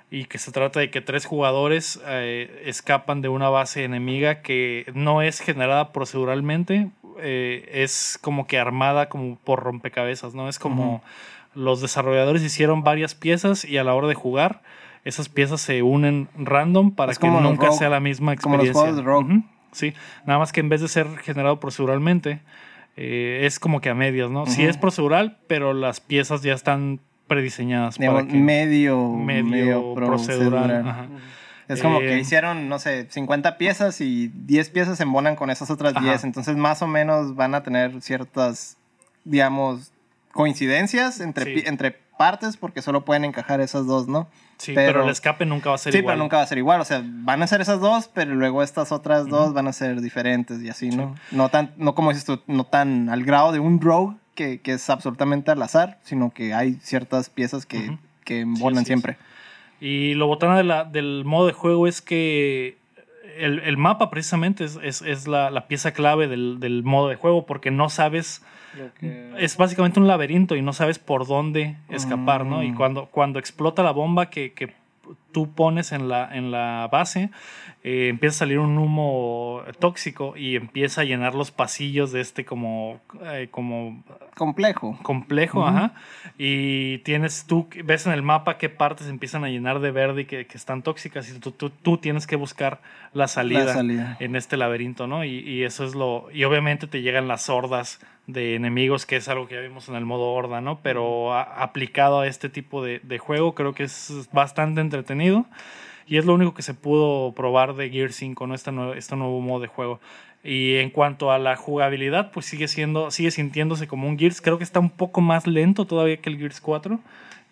Y que se trata de que tres jugadores eh, escapan de una base enemiga que no es generada proceduralmente, eh, es como que armada como por rompecabezas, ¿no? Es como los desarrolladores hicieron varias piezas y a la hora de jugar, esas piezas se unen random para Es que nunca sea la misma como los experiencia. juegos de Sí, nada más que en vez de ser generado proceduralmente, eh, es como que a medias, ¿no? Sí Ujú. es procedural, pero las piezas ya están prediseñadas Digamos, para que medio, medio, medio procedural. procedural. ajá. Es como Eh, que hicieron, no sé, 50 piezas y 10 piezas se embonan con esas otras Ajá. 10. Entonces, más o menos van a tener ciertas, digamos, coincidencias entre, Sí. entre partes porque solo pueden encajar esas dos, ¿no? Sí, pero, pero- el escape nunca va a ser sí, igual. pero nunca va a ser igual. O sea, van a ser esas dos, pero luego estas otras dos van a ser diferentes y así, ¿no? No tan, no como dices tú, no tan al grado de un rogue que, que es absolutamente al azar, sino que hay ciertas piezas que, Ujú. que embonan sí, siempre. Y lo botana de la- del modo de juego es que el, el mapa precisamente es, es- es la, la pieza clave del, del modo de juego porque no sabes, que- es básicamente un laberinto y no sabes por dónde escapar, ¿no? Y Mm. cuando, cuando explota la bomba que, que tú pones en la, en la base, eh, empieza a salir un humo tóxico y empieza a llenar los pasillos de este como, eh, como Complejo. complejo, ajá. Y tienes tú, ves en el mapa qué partes empiezan a llenar de verde y que, que están tóxicas y tú, tú, tú tienes que buscar la salida, La salida. en este laberinto, ¿no? Y, y eso es lo... Y obviamente te llegan las hordas de enemigos, que es algo que ya vimos en el modo horda, ¿no? Pero a- aplicado a este tipo de, de juego creo que es bastante entretenido. Y es lo único que se pudo probar de Gear 5, ¿no? Este nuevo, este nuevo modo de juego. Y en cuanto a la jugabilidad, pues sigue siendo, sigue sintiéndose como un Gears. Creo que está un poco más lento todavía que el Gears 4.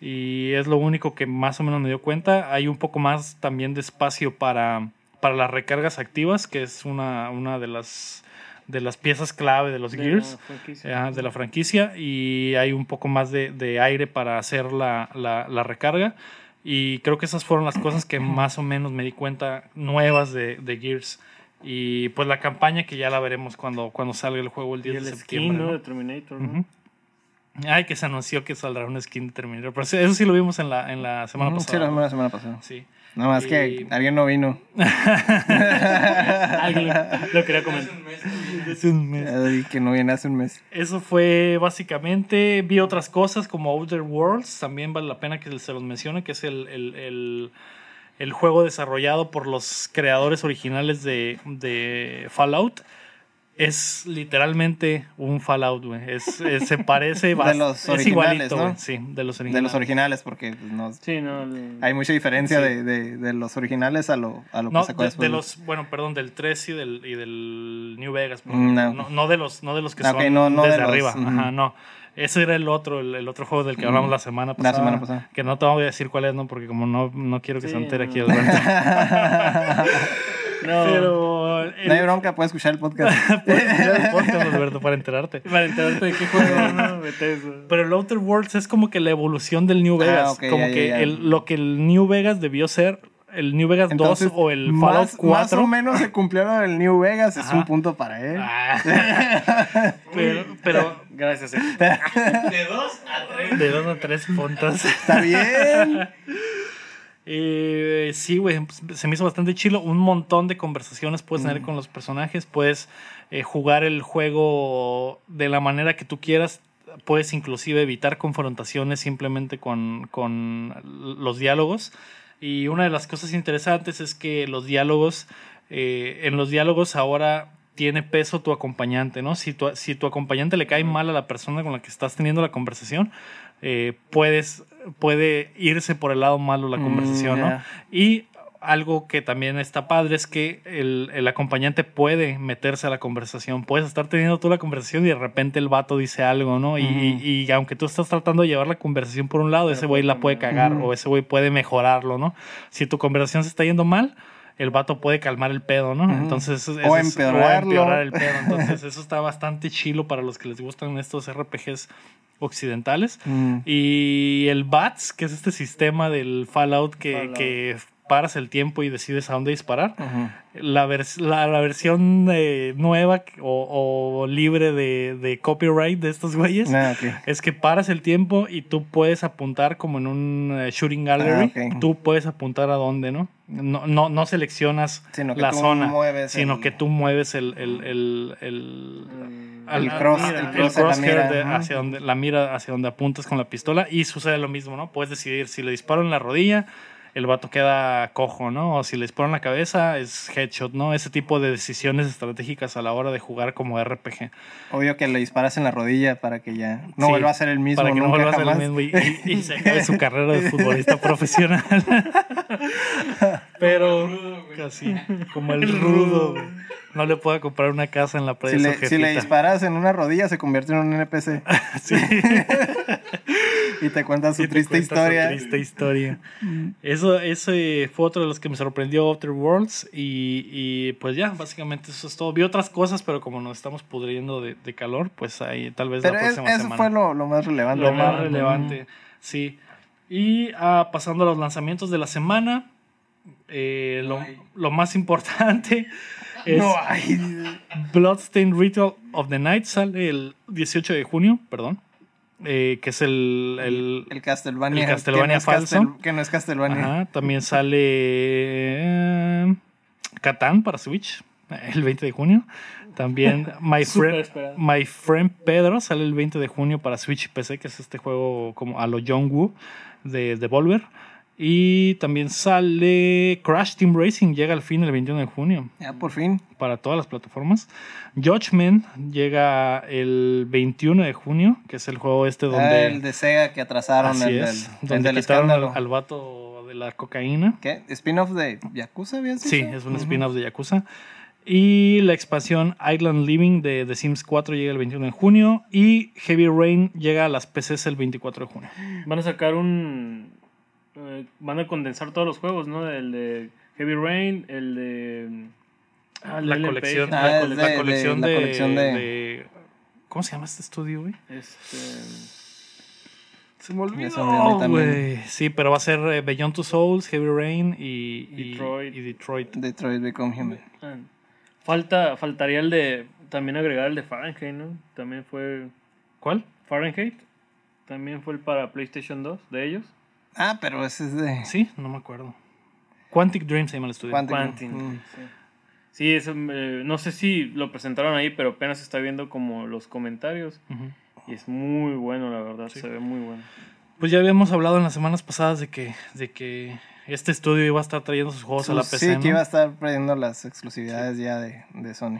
Y es lo único que más o menos me dio cuenta. Hay un poco más también de espacio para, para las recargas activas, que es una, una de las de las piezas clave de los de la Gears. franquicia. Ajá, de la franquicia y hay un poco más de, de aire para hacer la, la- la recarga. Y creo que esas fueron las cosas que más o menos me di cuenta nuevas de, de Gears. Y pues la campaña que ya la veremos cuando, cuando salga el juego el Y 10 el de skin, septiembre. ¿no? ¿no? De Terminator, ¿no? Ujú. Ay, que se anunció que saldrá un skin de Terminator. Pero eso sí lo vimos en la, en la semana Ujú, Sí, pasada. la semana, pasada. Sí. Nada más Y- que alguien no vino. Alguien lo, lo quería comentar. Hace un mes. Ay, que no viene hace un mes. Eso fue básicamente. Vi otras cosas como Outer Worlds. También vale la pena que se los mencione, que es el, el- el- el juego desarrollado por los creadores originales de, de Fallout. Es literalmente un Fallout, güey. Es, es- se parece De bast- los es originales, igualito, ¿no? Sí, de los De originales. los originales, porque pues, no, Sí, no. el- hay mucha diferencia Sí. de, de- de los originales a lo, a lo No, que sacó de, después. de los, bueno, perdón, del 3 y del, y del New Vegas. Mm, no. No, no de los, no de los que Ah, ok, son no- no de desde los, arriba. ujú. Ajá, no. Ese era el otro, el, el otro juego del que hablamos Mm. la semana La pasada. semana pasada. Que no te voy a decir cuál es, ¿no? Porque como no, no quiero que se Sí, entere no. aquí Alberto. No, Pero... el- No hay bronca, puedes escuchar el podcast. puedes escuchar el podcast, Alberto, para enterarte. para enterarte de qué juego, ¿no? Pero el Outer Worlds es como que la evolución del New Ah, Vegas. ok, como ya, que ya, ya. el- lo que el New Vegas debió ser, el New Vegas 2 o el Fallout más, 4. más o menos se cumplió lo del New Vegas, es Ajá. un punto para él. Ah. pero, pero Gracias, eh. De dos a tres. de dos a tres puntos. Está bien. Eh, sí, güey, se me hizo bastante chilo. Un montón de conversaciones puedes tener con los personajes. Puedes eh, jugar el juego de la manera que tú quieras. Puedes inclusive evitar confrontaciones simplemente con, con los diálogos. Y una de las cosas interesantes es que los diálogos, eh, en los diálogos ahora tiene peso tu acompañante, ¿no? Si tu, si tu acompañante le cae mal a la persona con la que estás teniendo la conversación, eh, puedes, puede irse por el lado malo la Mm, conversación, ¿no? Y algo que también está padre es que el, el acompañante puede meterse a la conversación. Puedes estar teniendo tú la conversación y de repente el vato dice algo, ¿no? Y, y- y aunque tú estás tratando de llevar la conversación por un lado, ese güey la puede cagar o ese güey puede mejorarlo, ¿no? Si tu conversación se está yendo mal, el vato puede calmar el pedo, ¿no? Ujú. Entonces, eso O es- empeorarlo. empeorar el pedo. Entonces, eso está bastante chilo para los que les gustan estos RPGs occidentales. Mm. Y el BATS, que es este sistema del Fallout que, Fallout. que paras el tiempo y decides a dónde disparar. Ujú. La, vers- la, la versión eh, nueva o, o libre de, de copyright de estos güeyes Ah, ok. es que paras el tiempo y tú puedes apuntar como en un eh, shooting gallery. Ah, ok. Tú puedes apuntar a dónde, ¿no? No, no, no seleccionas Sino que la tú zona, mueves sino el- que tú mueves el, el, el, el, al- El cross- el la crosshair mira, de- hacia donde la mira hacia donde apuntas con la pistola y sucede lo mismo, ¿no? Puedes decidir si le disparo en la rodilla, el vato queda cojo, ¿no? O si le disparo en la cabeza es headshot, ¿no? Ese tipo de decisiones estratégicas a la hora de jugar como RPG. Obvio que le disparas en la rodilla para que ya no Sí, vuelva a ser el mismo para que no vuelva a ser el mismo y, y- y se acabe su carrera de futbolista profesional. Pero casi como el rudo, güey. No le pueda comprar una casa en la playa Si de le, si le disparas en una rodilla se convierte en un NPC Sí. y te cuenta su Y te triste cuenta su historia. triste historia. Eso, ese fue otro de los que me sorprendió Outer Worlds. Y, y, pues ya, básicamente eso es todo. Vi otras cosas, pero como nos estamos pudriendo de, de calor, pues ahí tal vez Pero la es- próxima eso semana. fue lo, lo más relevante. lo más relevante. Sí. Y ah, pasando a los lanzamientos de la semana, eh, lo, lo más importante es No hay. Bloodstained Ritual of the Night. Sale el 18 de junio, perdón. eh, que es el, el, El Castlevania. El Castlevania que no es falso. Castel- que no es Castlevania. Ajá, también sale eh, Catán para Switch el 20 de junio. También My Friend. My Friend Pedro sale el 20 de junio para Switch y PC, que es este juego como a lo John Woo de Devolver. Y también sale Crash Team Racing, llega al fin el 21 de junio Ya por fin. para todas las plataformas. Judgment llega el 21 de junio, que es el juego este donde... Ah, el de Sega que atrasaron. Así el, es, del, el donde del quitaron al, escándalo. al vato de la cocaína. ¿Qué? ¿Spin-off de Yakuza habías Sí, es un spin-off de Yakuza. Y la expansión Island Living de The Sims 4 llega el 21 de junio. Y Heavy Rain llega a las PCs el 24 de junio. Van a sacar un. Eh, van a condensar todos los juegos, ¿no? El de Heavy Rain, el de. ah, el La colección, Ah, la, cole- de- la de- colección la de, colección de- de- ¿Cómo se llama este estudio, güey? Este. Se me olvidó güey. Sí, pero va a ser eh, Beyond Two Souls, Heavy Rain y, y- Detroit. y Detroit. Detroit Become Human. ah, falta, faltaría el de. También agregar el de Fahrenheit, ¿no? También fue. ¿Cuál? Fahrenheit. También fue el para PlayStation 2 de ellos. Ah, pero ese es de Sí, no me acuerdo. Quantic Dream se llama el estudio. Quantic. Quantic. Mm. Sí, Sí, eso, eh, no sé si lo presentaron ahí, pero apenas está viendo como los comentarios. Ujú. Y es muy bueno, la verdad. Sí. Se ve muy bueno. Pues ya habíamos hablado en las semanas pasadas de que, de que este estudio iba a estar trayendo sus juegos a la PC. Sí, ¿no? que iba a estar perdiendo las exclusividades ya de, de Sony.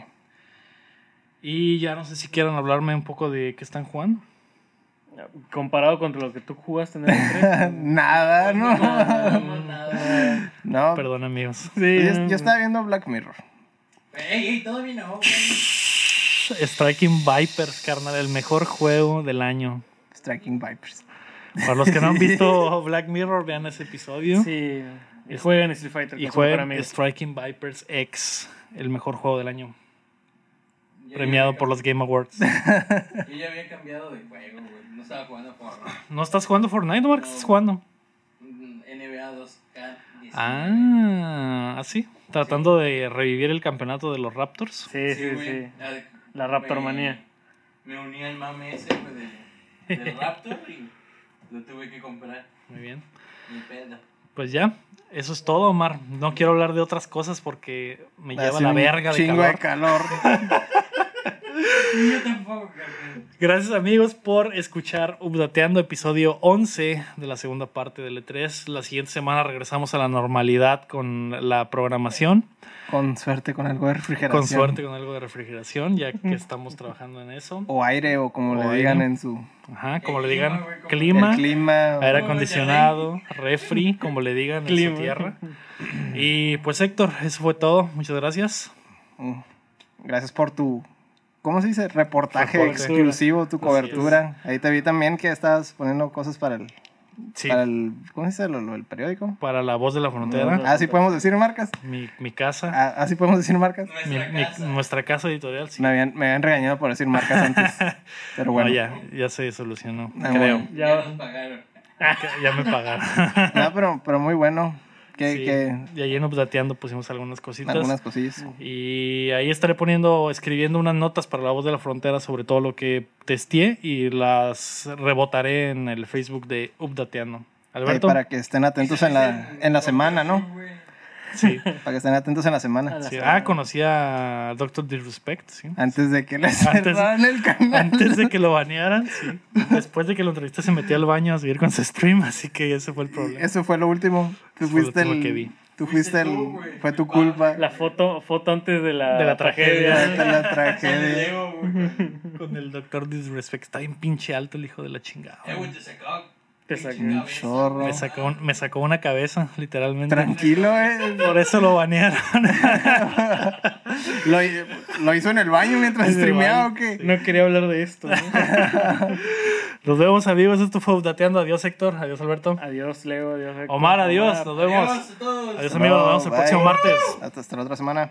Y ya no sé si quieran hablarme un poco de qué están jugando. Comparado contra lo que tú jugaste en el E3. Nada, No, ¿no? no, nada. No. Perdón, amigos. sí, Yo, yo estaba viendo Black Mirror. Ey, ey, todavía no, güey. Striking Vipers, carnal, el mejor juego del año. Striking Vipers. Para los que no han visto Black Mirror, vean ese episodio. Sí. Y juegan Street Fighter. Y amigo. Striking Vipers X, el mejor juego del año. Yo Premiado ya por los Game Awards. Yo ya había cambiado de juego, güey. No estaba jugando Fortnite. ¿No estás jugando Fortnite, Mark? ¿Qué estás jugando? NBA 2K19. Ah, así. Tratando de revivir el campeonato de los Raptors. Sí, sí, sí. Ah, La Raptor me- manía. Me uní al mame ese, de, del Raptor y lo tuve que comprar. Muy bien. Ni pedo. Pues ya, eso es todo, Omar. No quiero hablar de otras cosas porque me lleva la verga de chingo calor. de calor. Yo tampoco, carnal. Gracias amigos por escuchar Updateando episodio 11 de la segunda parte del E3. La siguiente semana regresamos a la normalidad con la programación. Con suerte, con algo de refrigeración. Con suerte con algo de refrigeración, ya que estamos trabajando en eso. O aire, o como O le aire. digan en su. Ajá, como El le clima, digan, clima, El clima. aire acondicionado, refri, como le digan en Clima. su tierra. Y pues Héctor, eso fue todo. Muchas gracias. Mm. Gracias por tu. ¿Cómo se dice? Reportaje Reporte. exclusivo, tu cobertura. Ahí te vi también que estabas poniendo cosas para el. Sí, Para el ¿Cómo se dice? Lo, lo del periódico. para la voz de la frontera, Ah, sí podemos decir marcas. mi, mi casa, Ah, ah, sí podemos decir marcas. Nuestra mi- casa. nuestra casa editorial. Sí. Me habían, me habían regañado por decir marcas antes. Pero bueno. No, ya, ya se solucionó, Ah, creo. bueno. Ya Ya, nos pagaron. Ya me pagaron. No, pero, pero muy bueno. Que, Sí, que Y ahí en Updateando pusimos algunas cositas. algunas cosillas. Y ahí estaré poniendo, escribiendo unas notas para la voz de la frontera sobre todo lo que testé y las rebotaré en el Facebook de Updateando. Ahí Alberto. para que estén atentos en la, en la semana, ¿no? Sí. Para que estén atentos en la semana. sí. Ah, conocí a Doctor Disrespect, sí. Antes de que Antes- cerraran el canal. Antes de que lo banearan, sí. Después de que lo entrevisté se metió al baño a seguir con su stream, así que ese fue el problema. Eso fue lo último. Tú Eso fue lo fuiste último el. que vi. Tú fuiste el. tú. Fue tu culpa. La foto, foto antes de la, De la tragedia. de la tragedia. Con el Doctor Disrespect. Está bien pinche alto el hijo de la chingada. Eh, te sacó un chorro. Me sacó, un- me sacó una cabeza, literalmente. Tranquilo, eh. Por eso lo banearon. Lo, lo hizo en el baño mientras streameaba o qué. No quería hablar de esto. ¿no? Nos vemos, amigos. Esto fue Updateando. Adiós, Héctor. Adiós, Alberto. Adiós, Leo. Adiós, Héctor. Omar, adiós. Omar. Nos vemos. Adiós. Adiós, amigos. Nos vemos el Bye. próximo martes. Hasta, hasta la otra semana.